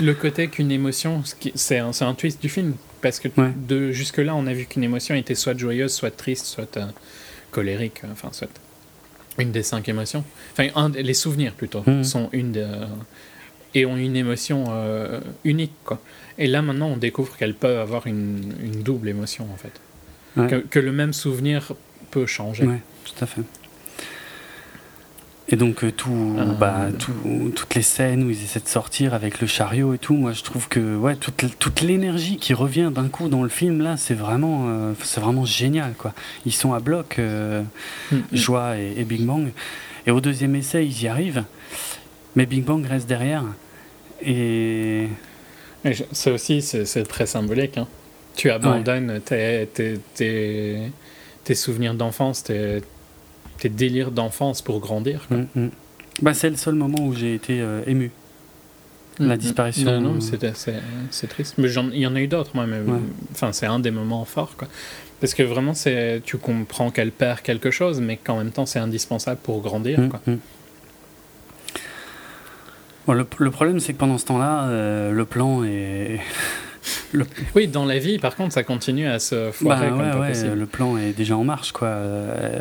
Le côté qu'une émotion, c'est un, un twist du film, parce que de jusque-là, on a vu qu'une émotion était soit joyeuse, soit triste, soit euh, colérique, euh, enfin, soit une des cinq émotions. Enfin, les souvenirs plutôt mhm. sont une de, et ont une émotion euh, unique, quoi. Et là, maintenant, on découvre qu'elles peuvent avoir une, une, double émotion, en fait. Que, que, le même souvenir peut changer. Oui, tout à fait. Et donc euh, tout, ah. bah, tout, toutes les scènes où ils essaient de sortir avec le chariot et tout, moi je trouve que ouais, toute, toute l'énergie qui revient d'un coup dans le film là, c'est vraiment, euh, c'est vraiment génial quoi. Ils sont à bloc, euh, mm, mm. Joie et, Big Bang. Et au deuxième essai, ils y arrivent, mais Big Bang reste derrière. Et c'est aussi c'est très symbolique. Hein. Tu abandonnes tes, tes, tes, tes, souvenirs d'enfance, tes, tes délires d'enfance pour grandir. Mm, mm. Bah, c'est le seul moment où j'ai été euh, ému. Mm, La disparition. Non, non, c'est triste. Mais il y en a eu d'autres, moi. Mais, Enfin, c'est un des moments forts, quoi. Parce que vraiment, tu comprends qu'elle perd quelque chose, mais qu'en même temps, c'est indispensable pour grandir. Quoi. le, problème, c'est que pendant ce temps-là, euh, le plan est. *laughs* Oui, dans la vie, par contre, ça continue à se foirer bah, Le plan est déjà en marche, quoi.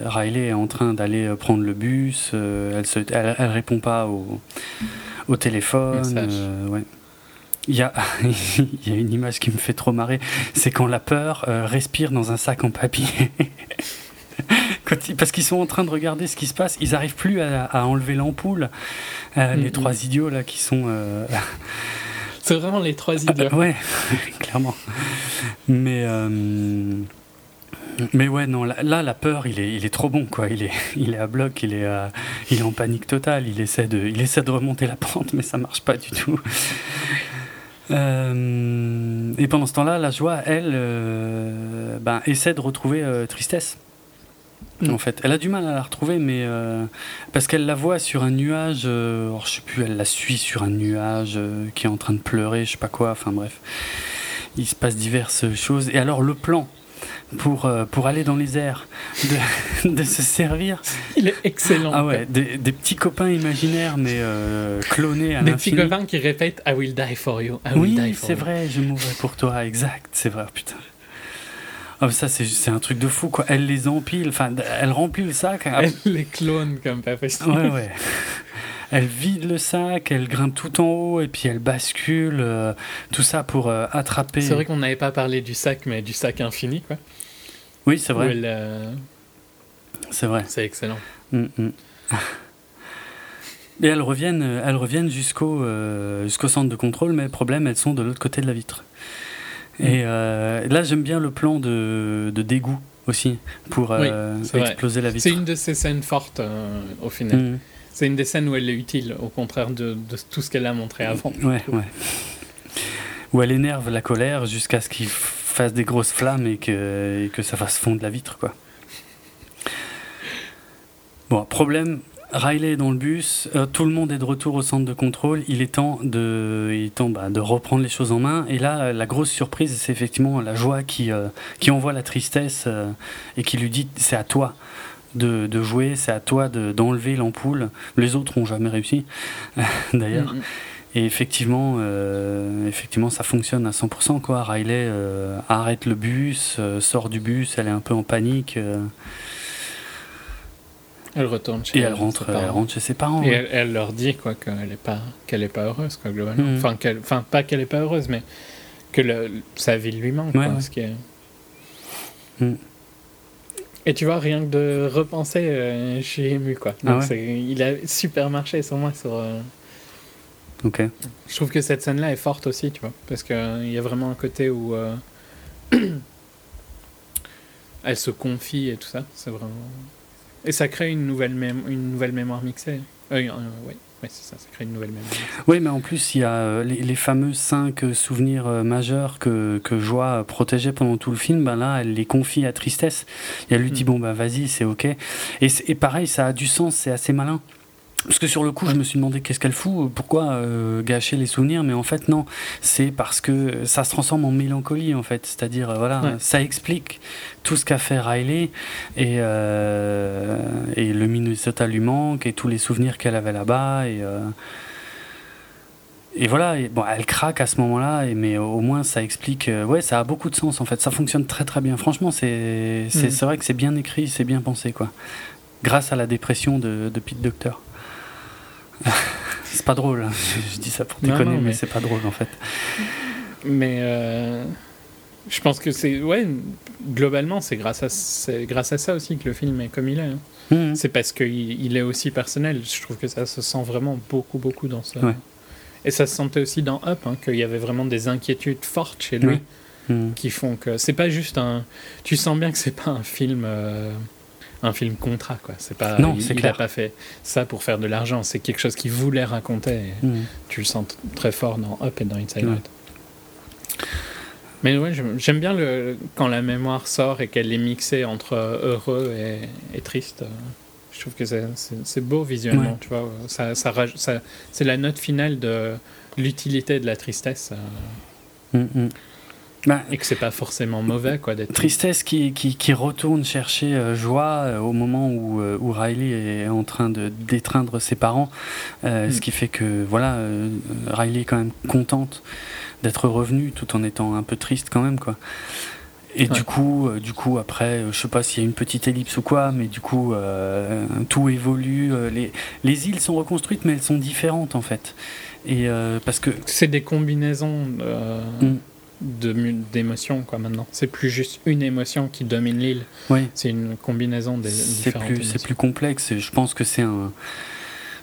Riley est en train d'aller prendre le bus, elle, se, elle, répond pas au, au téléphone. ouais. Il y, a, *laughs* il y a une image qui me fait trop marrer, c'est quand la peur euh, respire dans un sac en papier. *laughs* parce qu'ils sont en train de regarder ce qui se passe, ils n'arrivent plus à, enlever l'ampoule. Euh, les trois idiots là qui sont. Euh, c'est vraiment les trois idiots. ouais, *laughs* clairement. Mais. Mais ouais, non, là, la peur, il est, il est trop bon, quoi. Il est, *laughs* il est à bloc, il est, il est en panique totale. Il essaie, de, il essaie de remonter la pente, mais ça marche pas du tout. *laughs* Euh, et pendant ce temps-là, la joie, elle, euh, ben, essaie de retrouver euh, tristesse. En fait, elle a du mal à la retrouver, mais parce qu'elle la voit sur un nuage. je sais plus, elle la suit sur un nuage qui est en train de pleurer, je sais pas quoi. Enfin bref, il se passe diverses choses. Et alors le plan pour, euh, pour aller dans les airs, de, *laughs* de, se servir. Il est excellent. Ah ouais, des, des petits copains imaginaires, mais euh, clonés à Des petits copains qui répètent I will die for you. oui, c'est vrai, je mourrai pour toi, exact, c'est vrai, putain. Oh, ça, c'est un truc de fou, quoi. Elle les empile, enfin, elle remplit le sac. Elle *laughs* les clone comme pas possible. Ouais, ouais. *laughs* Elle vide le sac, elle grimpe tout en haut et puis elle bascule, euh, tout ça pour attraper. C'est vrai qu'on n'avait pas parlé du sac, mais du sac infini, quoi. Oui, c'est vrai. Euh, c'est vrai. C'est excellent. Mm, mm. *laughs* Et elles reviennent, elles reviennent jusqu'au euh, jusqu'au centre de contrôle, mais le problème, elles sont de l'autre côté de la vitre. Mm. Et euh, là, j'aime bien le plan de, de dégoût aussi pour exploser la vitre. C'est une de ces scènes fortes au final. C'est une des scènes où elle est utile, au contraire de, de tout ce qu'elle a montré avant. Ouais, ouais. Où elle énerve la colère jusqu'à ce qu'il fasse des grosses flammes et que, que ça fasse fondre la vitre, quoi. Bon, problème, Riley est dans le bus, euh, tout le monde est de retour au centre de contrôle, il est temps de, il est temps, bah, de reprendre les choses en main. Et là, la grosse surprise, c'est effectivement la joie qui, euh, qui envoie la tristesse euh, et qui lui dit c'est à toi de, de jouer, c'est à toi d'enlever l'ampoule. Les autres n'ont jamais réussi, *laughs* d'ailleurs. Et effectivement, effectivement, ça fonctionne à 100%. Quoi. Riley arrête le bus, sort du bus, elle est un peu en panique. Elle retourne chez et elle rentre, elle rentre chez ses parents. Et elle, leur dit quoi qu'elle n'est pas, qu'elle est pas heureuse, quoi, globalement. Mm. Enfin, enfin, pas qu'elle n'est pas heureuse, mais que le, sa vie lui manque. quoi, Ce qui est... Mm. Et tu vois, rien que de repenser, je suis ému. Quoi. Ah il a super marché sur moi sur je trouve que cette scène-là est forte aussi, tu vois, parce qu'il euh, y a vraiment un côté où euh, *clears throat* elle se confie et tout ça. C'est vraiment et ça crée une nouvelle une nouvelle mémoire mixée. Euh, oui, c'est ça, ça crée une nouvelle mémoire. Oui, mais en plus, il y a les, fameux cinq souvenirs majeurs que, que Joie protégeait pendant tout le film. Ben là, elle les confie à Tristesse. Et elle lui dit, mm. bon, ben vas-y, c'est OK. Et, et pareil, ça a du sens, c'est assez malin. Parce que sur le coup, je me suis demandé qu'est-ce qu'elle fout, pourquoi euh, gâcher les souvenirs, mais en fait non, c'est parce que ça se transforme en mélancolie en fait, c'est-à-dire euh, voilà, ça explique tout ce qu'a fait Riley et, euh, et le Minnesota lui manque et tous les souvenirs qu'elle avait là-bas et et voilà, bon, elle craque à ce moment-là, mais au moins ça explique. ouais, ça a beaucoup de sens en fait. Ça fonctionne très très bien. Franchement, c'est c'est mm. vrai que c'est bien écrit, c'est bien pensé quoi. Grâce à la dépression de, de Pete Docter. *laughs* c'est pas drôle, hein. je, dis ça pour déconner, mais, c'est pas drôle en fait. Mais euh, je pense que c'est. Ouais, globalement, c'est grâce, à, grâce à ça aussi que le film est comme il est. Hein. Mmh. C'est parce qu'il il est aussi personnel. Je trouve que ça se sent vraiment beaucoup, beaucoup dans ça. Et ça se sentait aussi dans Up, hein, qu'il y avait vraiment des inquiétudes fortes chez lui. Mmh. Qui font que c'est pas juste un. Tu sens bien que c'est pas un film. Euh, un film contrat quoi. C'est pas non, il, n'a pas fait ça pour faire de l'argent. C'est quelque chose qu'il voulait raconter. Mm. tu le sens très fort dans Up et dans Inside Out. Mais ouais j'aime bien le quand la mémoire sort et qu'elle est mixée entre heureux et, triste je trouve que c'est beau visuellement tu vois. Ça, ça, c'est la note finale de l'utilité de la tristesse mm, mm. Bah, et que c'est pas forcément mauvais quoi d'être tristesse qui, qui, qui, retourne chercher euh, joie euh, au moment où, euh, où, Riley est en train de d'étreindre ses parents mm. ce qui fait que voilà Riley est quand même contente d'être revenue tout en étant un peu triste quand même quoi. Et du coup du coup après je sais pas s'il y a une petite ellipse ou quoi mais du coup tout évolue les, les îles sont reconstruites mais elles sont différentes en fait. Et parce que c'est des combinaisons mm d'émotions quoi maintenant. C'est plus juste une émotion qui domine l'île. Oui. C'est une combinaison des différentes. Plus, c'est plus complexe. Et je pense que c'est un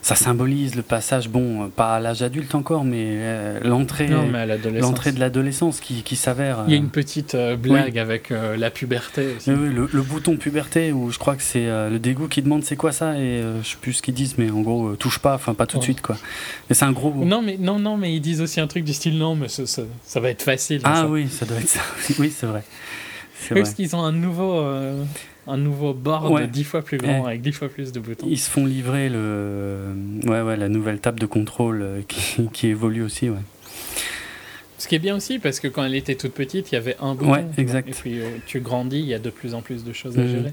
ça symbolise le passage, bon, pas à l'âge adulte encore, mais euh, l'entrée, l'entrée de l'adolescence qui, qui s'avère. Il y a une euh, petite euh, blague avec la puberté. Aussi. Oui, le, bouton puberté où je crois que c'est le dégoût qui demande c'est quoi ça et je sais plus ce qu'ils disent, mais en gros touche pas, enfin pas tout de suite quoi. Mais c'est un gros. Non mais non non mais ils disent aussi un truc du style non mais ça, ça, va être facile. Ah oui, ça doit être ça. *laughs* oui c'est vrai. Parce qu'ils ont un nouveau un nouveau board dix fois plus grand avec dix fois plus de boutons. Ils se font livrer le, ouais, ouais, la nouvelle table de contrôle euh, qui, *laughs* qui évolue aussi. Ouais. Ce qui est bien aussi parce que quand elle était toute petite, il y avait un bouton. Ouais, exact. Et puis euh, tu grandis, il y a de plus en plus de choses à mhm. gérer.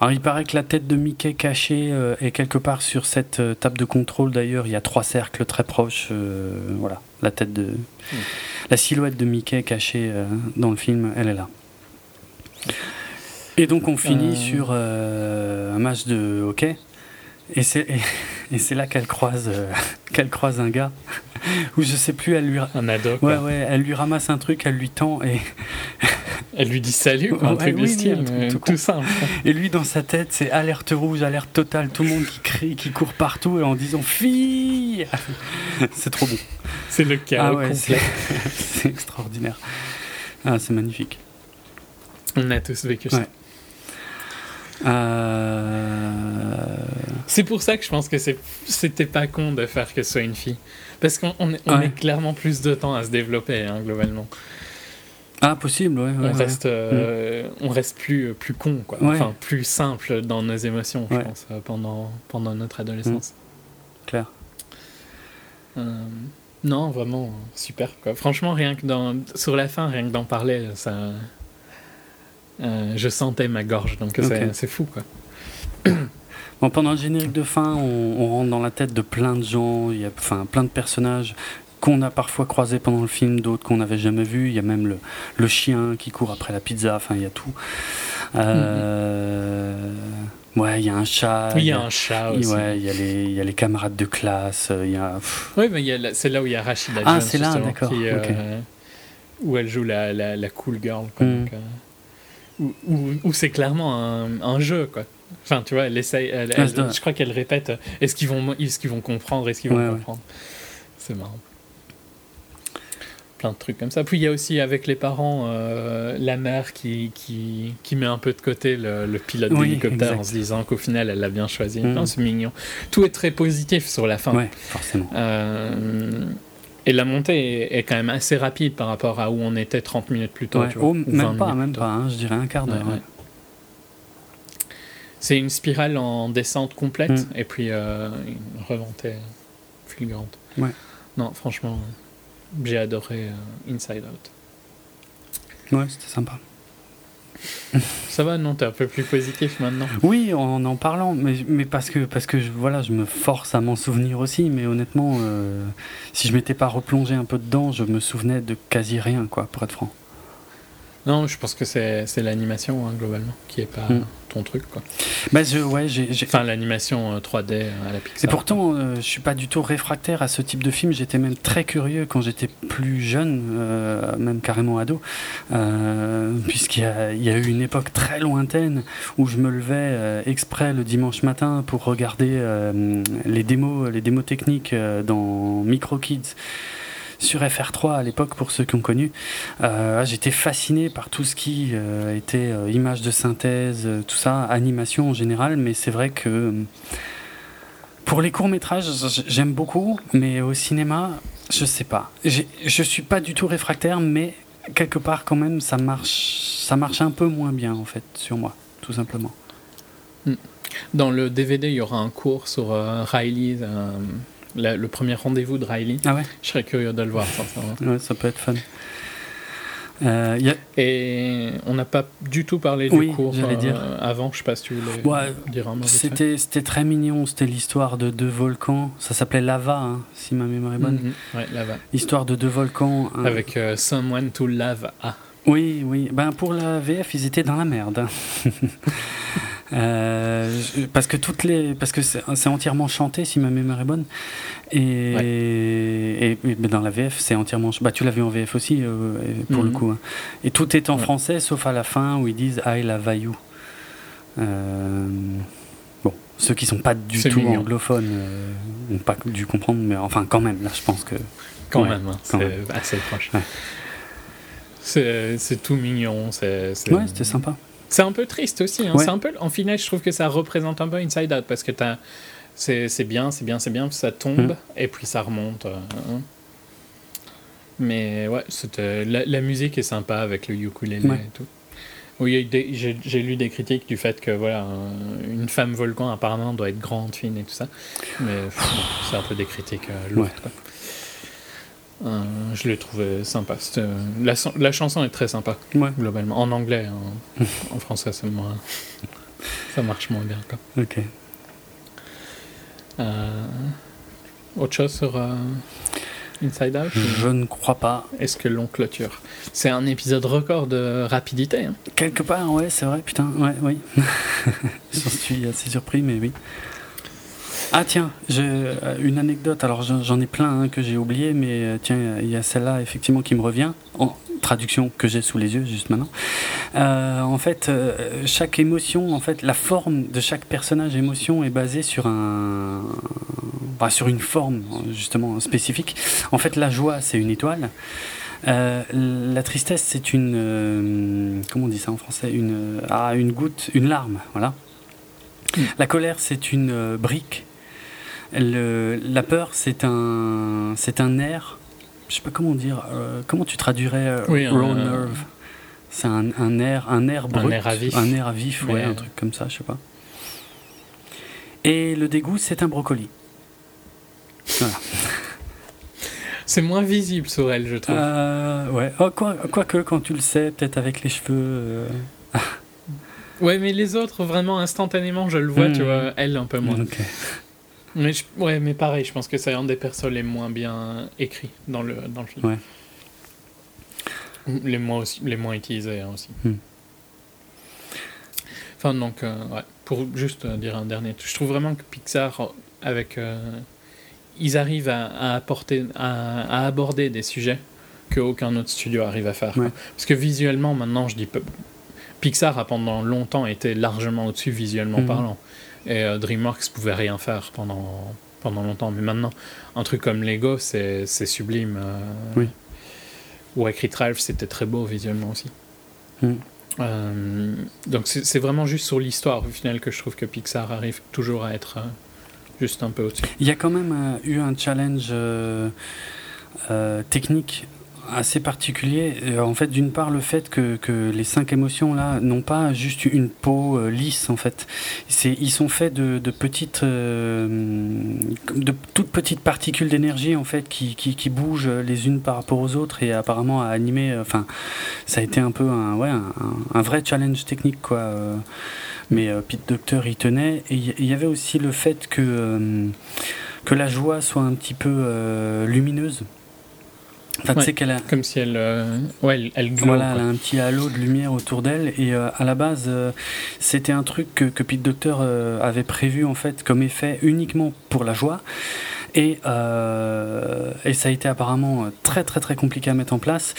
Alors il paraît que la tête de Mickey cachée euh, est quelque part sur cette table de contrôle. D'ailleurs, il y a trois cercles très proches. voilà, la tête de, mhm. la silhouette de Mickey cachée dans le film, elle est là. Et donc on finit euh. sur euh, un match de hockey. Et c'est, *laughs* et, c'est là qu'elle croise, euh, *laughs* qu'elle croise un gars, *laughs* où je sais plus, elle lui, un ado, ouais, ouais, elle lui ramasse un truc, elle lui tend et. elle lui dit salut, quoi, un truc style, tout, simple. Et lui, dans sa tête, c'est alerte rouge, alerte totale, tout le monde qui crie, qui court partout et en disant fille C'est trop bon. C'est le cas ah c'est, c'est extraordinaire. Ah, c'est magnifique. On a tous vécu ça. Euh, c'est pour ça que je pense que c'était pas con de faire que ce soit une fille. Parce qu'on on, met clairement plus de temps à se développer, hein, globalement. Ah, possible, ouais. on, reste, euh, on reste plus, plus con, quoi. Enfin, plus simple dans nos émotions, je pense, euh, pendant, pendant notre adolescence. Mm. Clair. non, vraiment, super, quoi. Franchement, rien que dans, sur la fin, rien que d'en parler, ça, euh, je sentais ma gorge, donc c'est fou quoi. Bon, pendant le générique de fin, on, rentre dans la tête de plein de gens, il y a enfin, plein de personnages qu'on a parfois croisés pendant le film, d'autres qu'on n'avait jamais vus. Il y a même le, le, chien qui court après la pizza, enfin il y a tout. Euh, ouais, il y a un chat. Oui, il y a un chat aussi. Ouais, il y, a les, il y a les camarades de classe. Il y a... Oui, mais c'est là où il y a Rachida ah, c'est là, d'accord. Euh, où elle joue la, la, la cool girl. Quoi, mm où, c'est clairement un, un, jeu, quoi. Enfin, tu vois, elle essaye, je crois qu'elle répète est-ce qu'ils vont, est qu'ils vont comprendre Est-ce qu'ils vont comprendre C'est marrant. Plein de trucs comme ça. Puis il y a aussi avec les parents euh, la mère qui, qui, qui, met un peu de côté le, pilote d'hélicoptère en se disant qu'au final elle l'a bien choisi. Mm. C'est mignon. Tout est très positif sur la fin. Ouais, forcément. Euh, et la montée est, quand même assez rapide par rapport à où on était 30 minutes plus tôt. Oh, même, pas, même pas, hein, je dirais un quart d'heure. C'est une spirale en descente complète mm. et puis euh, une remontée fulgurante. Ouais. Non, franchement, j'ai adoré euh, Inside Out. Ouais, c'était sympa. Ça va, non T'es un peu plus positif maintenant Oui, en en parlant, mais, parce que, parce que je, voilà, je me force à m'en souvenir aussi, mais honnêtement, euh, si je m'étais pas replongé un peu dedans, je me souvenais de quasi rien, quoi, pour être franc. Non, je pense que c'est l'animation, hein, globalement, qui est pas... Mm ton truc quoi. Bah je, ouais, j'ai, Enfin l'animation 3D euh, à la Pixar. Et pourtant, euh, je suis pas du tout réfractaire à ce type de film. J'étais même très curieux quand j'étais plus jeune, euh, même carrément ado, puisqu'il y y a eu une époque très lointaine où je me levais exprès le dimanche matin pour regarder les démos, les démos techniques dans Micro Kids sur FR3 à l'époque pour ceux qui ont connu. Euh, J'étais fasciné par tout ce qui euh, était euh, images de synthèse, euh, tout ça, animation en général, mais c'est vrai que pour les courts métrages, j'aime beaucoup, mais au cinéma, je sais pas. Je suis pas du tout réfractaire, mais quelque part quand même, ça marche, ça marche un peu moins bien en fait sur moi, tout simplement. Hmm. Dans le DVD, il y aura un cours sur Riley le premier rendez-vous de Riley. Ah ouais Je serais curieux de le voir, ça. ouais, ça peut être fun. Euh, Et on n'a pas du tout parlé du cours dire. avant, je sais pas si tu voulais dire un mot. C'était, c'était très mignon, c'était l'histoire de deux volcans, ça s'appelait Lava, hein, si ma mémoire est bonne. Mhm. Lava. Histoire de deux volcans. Avec Someone to Love. Oui, oui. Ben, pour la VF, ils étaient dans la merde. *laughs* Euh, parce que toutes les, parce que c'est entièrement chanté si ma mémoire est bonne. Et, et, dans la VF, c'est entièrement. Bah, tu l'as vu en VF aussi euh, pour le mhm. coup. Hein. Et tout est en français, sauf à la fin où ils disent I love you. Euh, bon, ceux qui sont pas du tout anglophones n'ont pas dû comprendre, mais enfin quand même, là, je pense que. Quand même, hein, c'est assez proche. C'est tout mignon. C'est, Ouais, c'était sympa. C'est un peu triste aussi. Hein. C'est un peu, en final, je trouve que ça représente un peu Inside Out parce que c'est bien, c'est bien, c'est bien, ça tombe mm. et puis ça remonte. Euh, hein. Mais ouais, la, la, musique est sympa avec le ukulélé et tout. Oui, j'ai lu des critiques du fait que voilà, une femme volcan apparemment doit être grande, fine et tout ça. Mais c'est un peu des critiques euh, lourdes. Euh, je l'ai trouvé sympa. Euh, la, la, chanson est très sympa, globalement. En anglais, en, *laughs* en français, c'est moins. ça marche moins bien. Quoi. Ok. Euh, autre chose sur Inside Out? Je ne crois pas. Est-ce que l'on clôture? C'est un épisode record de rapidité. Hein. Quelque part, ouais, c'est vrai, putain, ouais, oui. *laughs* J'en suis assez surpris, mais oui. Ah tiens, euh, une anecdote. Alors j'en ai plein hein, que j'ai oublié, mais euh, tiens, il y a celle-là effectivement qui me revient en traduction que j'ai sous les yeux juste maintenant. Euh, en fait, chaque émotion, en fait, la forme de chaque personnage émotion est basée sur un, bah, sur une forme justement spécifique. En fait, la joie, c'est une étoile. la tristesse, c'est une. comment on dit ça en français? Une, ah, une goutte, une larme, voilà. La colère, c'est une brique la peur, c'est un, c'est un nerf. Je sais pas comment dire. Euh, comment tu traduirais euh, raw nerve C'est un, un, nerf, un nerf brut, un nerf à vif, un nerf à vif, ouais, un truc comme ça, je sais pas. Et le dégoût, c'est un brocoli. Voilà. *laughs* C'est moins visible sur elle, je trouve. Euh, ouais. Oh, Quoique, quand tu le sais, peut-être avec les cheveux. *laughs* ouais, mais les autres, vraiment instantanément, je le vois, tu hmm. vois. Elle, un peu moins. Mais ouais, mais pareil, je pense que c'est un des persos les moins bien écrits dans le, dans le film. Ouais. Les moins, aussi, les moins utilisés hein, aussi. Hmm. Enfin, donc, euh, ouais, pour juste euh, dire un dernier truc, je trouve vraiment que Pixar, avec. Euh, ils arrivent à, apporter, à, aborder des sujets qu'aucun autre studio arrive à faire. Parce que visuellement, maintenant, je dis. Pixar a pendant longtemps été largement au-dessus visuellement hmm. parlant. Et euh, DreamWorks pouvait rien faire pendant, pendant longtemps. Mais maintenant, un truc comme Lego, c'est sublime. Euh, oui. Ou Wreck Ralph, c'était très beau visuellement aussi. Mm. Euh, donc c'est vraiment juste sur l'histoire au final que je trouve que Pixar arrive toujours à être juste un peu au-dessus. Il y a quand même eu un challenge technique assez particulier. Euh, en fait, d'une part, le fait que, les cinq émotions là n'ont pas juste une peau euh, lisse. En fait, c'est ils sont faits de, petites, euh, de toutes petites particules d'énergie en fait qui, bougent les unes par rapport aux autres et apparemment à animer. Enfin, ça a été un peu un, vrai challenge technique quoi. Mais Pete Docter y tenait. Et il y, avait aussi le fait que que la joie soit un petit peu lumineuse. Comme si elle, euh, ouais, elle, Voilà, elle a un petit halo de lumière autour d'elle. Et euh, à la base, euh, c'était un truc que, que Pete Docter avait prévu en fait comme effet uniquement pour la joie. Et, et ça a été apparemment très très très compliqué à mettre en place.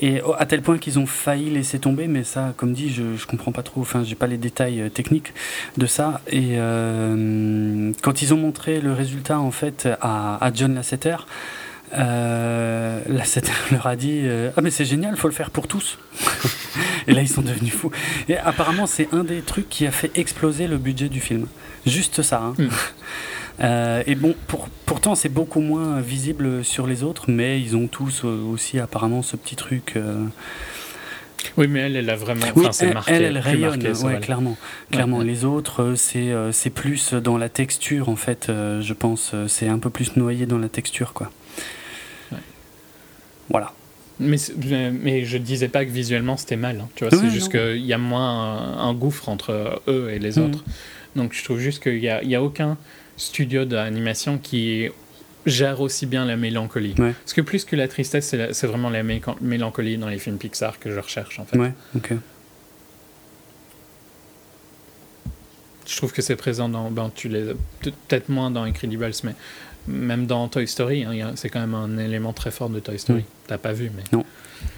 Et à tel point qu'ils ont failli laisser tomber, mais ça, comme dit, je, je comprends pas trop. Enfin, j'ai pas les détails techniques de ça. Et quand ils ont montré le résultat en fait à, à John Lasseter, euh, là, *laughs* leur a dit euh, Ah, mais c'est génial, faut le faire pour tous. *laughs* et là, ils sont devenus fous. Et apparemment, c'est un des trucs qui a fait exploser le budget du film. Juste ça. Hein. Hmm. *laughs* Euh, et bon, pour, pourtant, c'est beaucoup moins visible sur les autres, mais ils ont tous aussi apparemment ce petit truc. Oui, mais elle, elle a vraiment. Oui, elle, marqué, elle, elle, rayonne, ouais, clairement. Clairement, les autres, c'est plus dans la texture, en fait, je pense. C'est un peu plus noyé dans la texture, quoi. Voilà. Mais, mais je disais pas que visuellement c'était mal. Hein, tu vois, c'est juste qu'il y a moins un, gouffre entre eux et les mhm. autres. Donc je trouve juste qu'il n'y a, y a aucun studio d'animation qui gère aussi bien la mélancolie. Parce que plus que la tristesse, c'est vraiment la mélancolie dans les films Pixar que je recherche en fait. Ouais, ok. Je trouve que c'est présent dans. Ben, tu les peut-être moins dans Incredibles, mais même dans Toy Story, hein, c'est quand même un élément très fort de Toy Story. Mm. T'as pas vu, mais. Non.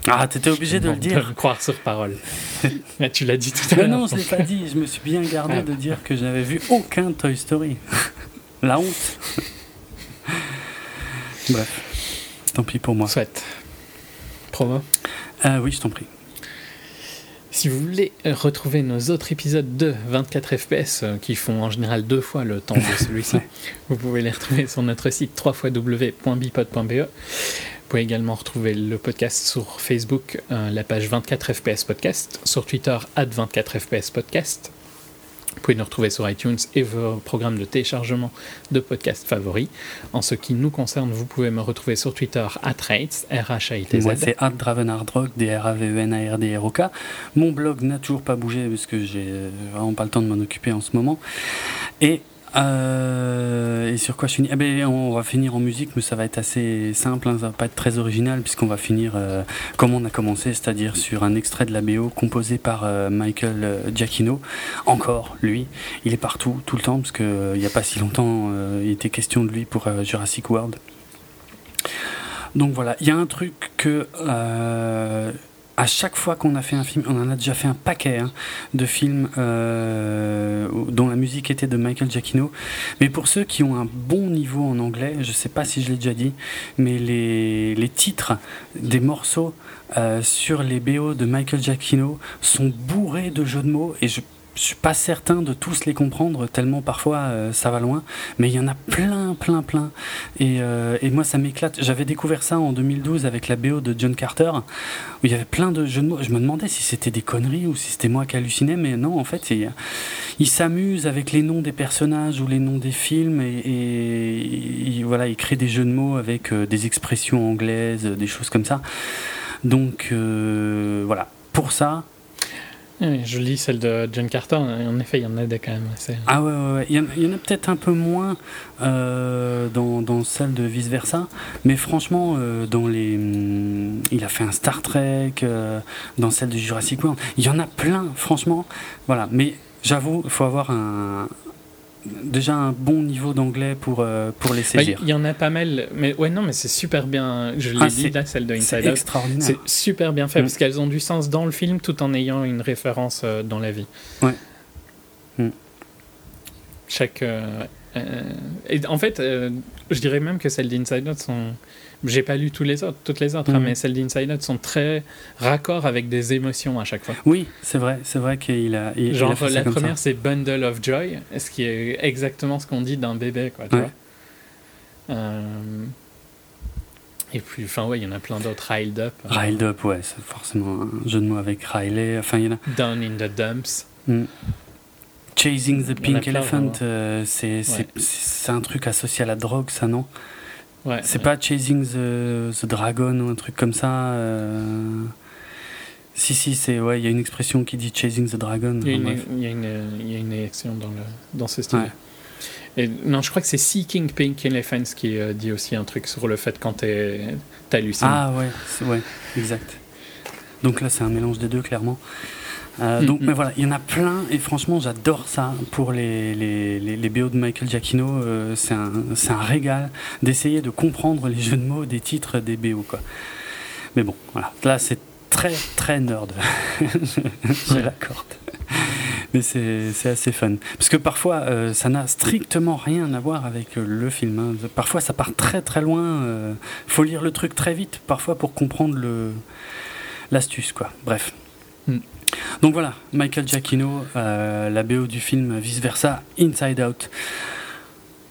Ah, t'étais obligé de le dire. De croire sur parole. mais *laughs* tu l'as dit tout à l'heure. Non, je l'ai pas dit. Je me suis bien gardé ah. de dire que j'avais vu aucun Toy Story. *laughs* La honte. *laughs* Bref, tant pis pour moi. Souhaite. Promo? Euh, Oui, je t'en prie. Si vous voulez retrouver nos autres épisodes de 24 FPS, euh, qui font en général deux fois le temps de celui-ci, *laughs* vous pouvez les retrouver sur notre site www.bipod.be. Vous pouvez également retrouver le podcast sur Facebook, euh, la page 24 FPS Podcast, sur Twitter, 24 FPS Podcast, vous pouvez nous retrouver sur iTunes et vos programmes de téléchargement de podcasts favoris. En ce qui nous concerne, vous pouvez me retrouver sur Twitter, rates, r h a i t z Moi, c'est dravenardrock, d r a v e n a r d r o k Mon blog n'a toujours pas bougé parce que j'ai vraiment pas le temps de m'en occuper en ce moment. Et euh, et sur quoi je finis? Eh ben, On va finir en musique, mais ça va être assez simple, hein, ça va pas être très original, puisqu'on va finir euh, comme on a commencé, c'est-à-dire sur un extrait de la BO composé par euh, Michael Giacchino. Encore, lui, il est partout, tout le temps, parce qu'il n'y a pas si longtemps, il était question de lui pour Jurassic World. Donc voilà, il y a un truc que à chaque fois qu'on a fait un film, on en a déjà fait un paquet hein, de films euh, dont la musique était de Michael Giacchino. Mais pour ceux qui ont un bon niveau en anglais, je ne sais pas si je l'ai déjà dit, mais les, les titres des morceaux euh, sur les BO de Michael Giacchino sont bourrés de jeux de mots et je je suis pas certain de tous les comprendre tellement parfois euh, ça va loin, mais il y en a plein, plein, plein. Et, euh, et moi ça m'éclate. J'avais découvert ça en 2012 avec la BO de John Carter, où il y avait plein de jeux de mots. Je me demandais si c'était des conneries ou si c'était moi qui hallucinais, mais non, en fait, il, s'amuse avec les noms des personnages ou les noms des films et, voilà, il crée des jeux de mots avec euh, des expressions anglaises, des choses comme ça. Donc voilà, pour ça, je lis celle de John Carter, en effet, il y en a des quand même. Ah ouais, ouais, Il, y en, a, peut-être un peu moins euh, dans, dans, celle de Vice Versa, mais franchement, euh, dans les, hum, il a fait un Star Trek, euh, dans celle de Jurassic World, il y en a plein, franchement. Voilà, mais j'avoue, il faut avoir un, déjà un bon niveau d'anglais pour, euh, pour les bah, saisir. Il y en a pas mal, mais ouais, non, mais c'est super bien. Je l'ai ah, dit là, celle de Inside Out. C'est super bien fait mm. parce qu'elles ont du sens dans le film tout en ayant une référence euh, dans la vie. Ouais. Mm. Chaque. Euh, et en fait, je dirais même que celles d'Inside Out sont j'ai pas lu tous les autres, toutes les autres, hein, mhm. mais celles d'Inside Out sont très raccord avec des émotions à chaque fois. Oui, c'est vrai, c'est vrai qu'il a. Genre, la première, c'est Bundle of Joy, ce qui est exactement ce qu'on dit d'un bébé, quoi, tu vois. Euh, et puis, enfin, ouais, il y en a plein d'autres. Riled Up. Euh, Riled Up, ouais, c'est forcément un jeu de mots avec Riley. Enfin, il y en a. Down in the Dumps. Mm. Chasing the Pink Elephant, euh, c'est un truc associé à la drogue, ça, non? C'est pas Chasing the, Dragon ou un truc comme ça. Euh. Si, si, c'est ouais, il y a une expression qui dit Chasing the Dragon. Il y a, une, y a, une, élection dans, le, dans ce style. Et, non, je crois que c'est Seeking Pink Elephants qui euh, dit aussi un truc sur le fait quand t'es halluciné. Ah ouais, ouais, exact. Donc là, c'est un mélange des deux, clairement. Euh, mm, donc, mm. mais voilà, il y en a plein et franchement, j'adore ça pour les, les, les, BO de Michael Giacchino. Euh, c'est un, un, régal d'essayer de comprendre les jeux de mots des titres des BO. Quoi. Mais bon, voilà, là c'est très très nerd. *laughs* Je l'accorde. Mais c'est assez fun. Parce que parfois, euh, ça n'a strictement rien à voir avec le film. Hein. Parfois, ça part très très loin. Il faut lire le truc très vite, parfois, pour comprendre l'astuce. quoi. Bref. Donc voilà, Michael Giacchino, euh, la BO du film Vice Versa, Inside Out.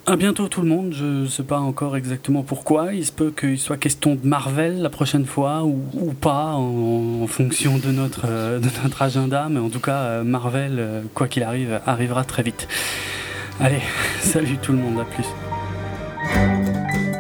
À bientôt tout le monde, je ne sais pas encore exactement pourquoi, il se peut qu'il soit question de Marvel la prochaine fois ou, pas en, fonction de notre, euh, agenda, mais en tout cas euh, Marvel, quoi qu'il arrive, arrivera très vite. Allez, *laughs* salut tout le monde, à plus.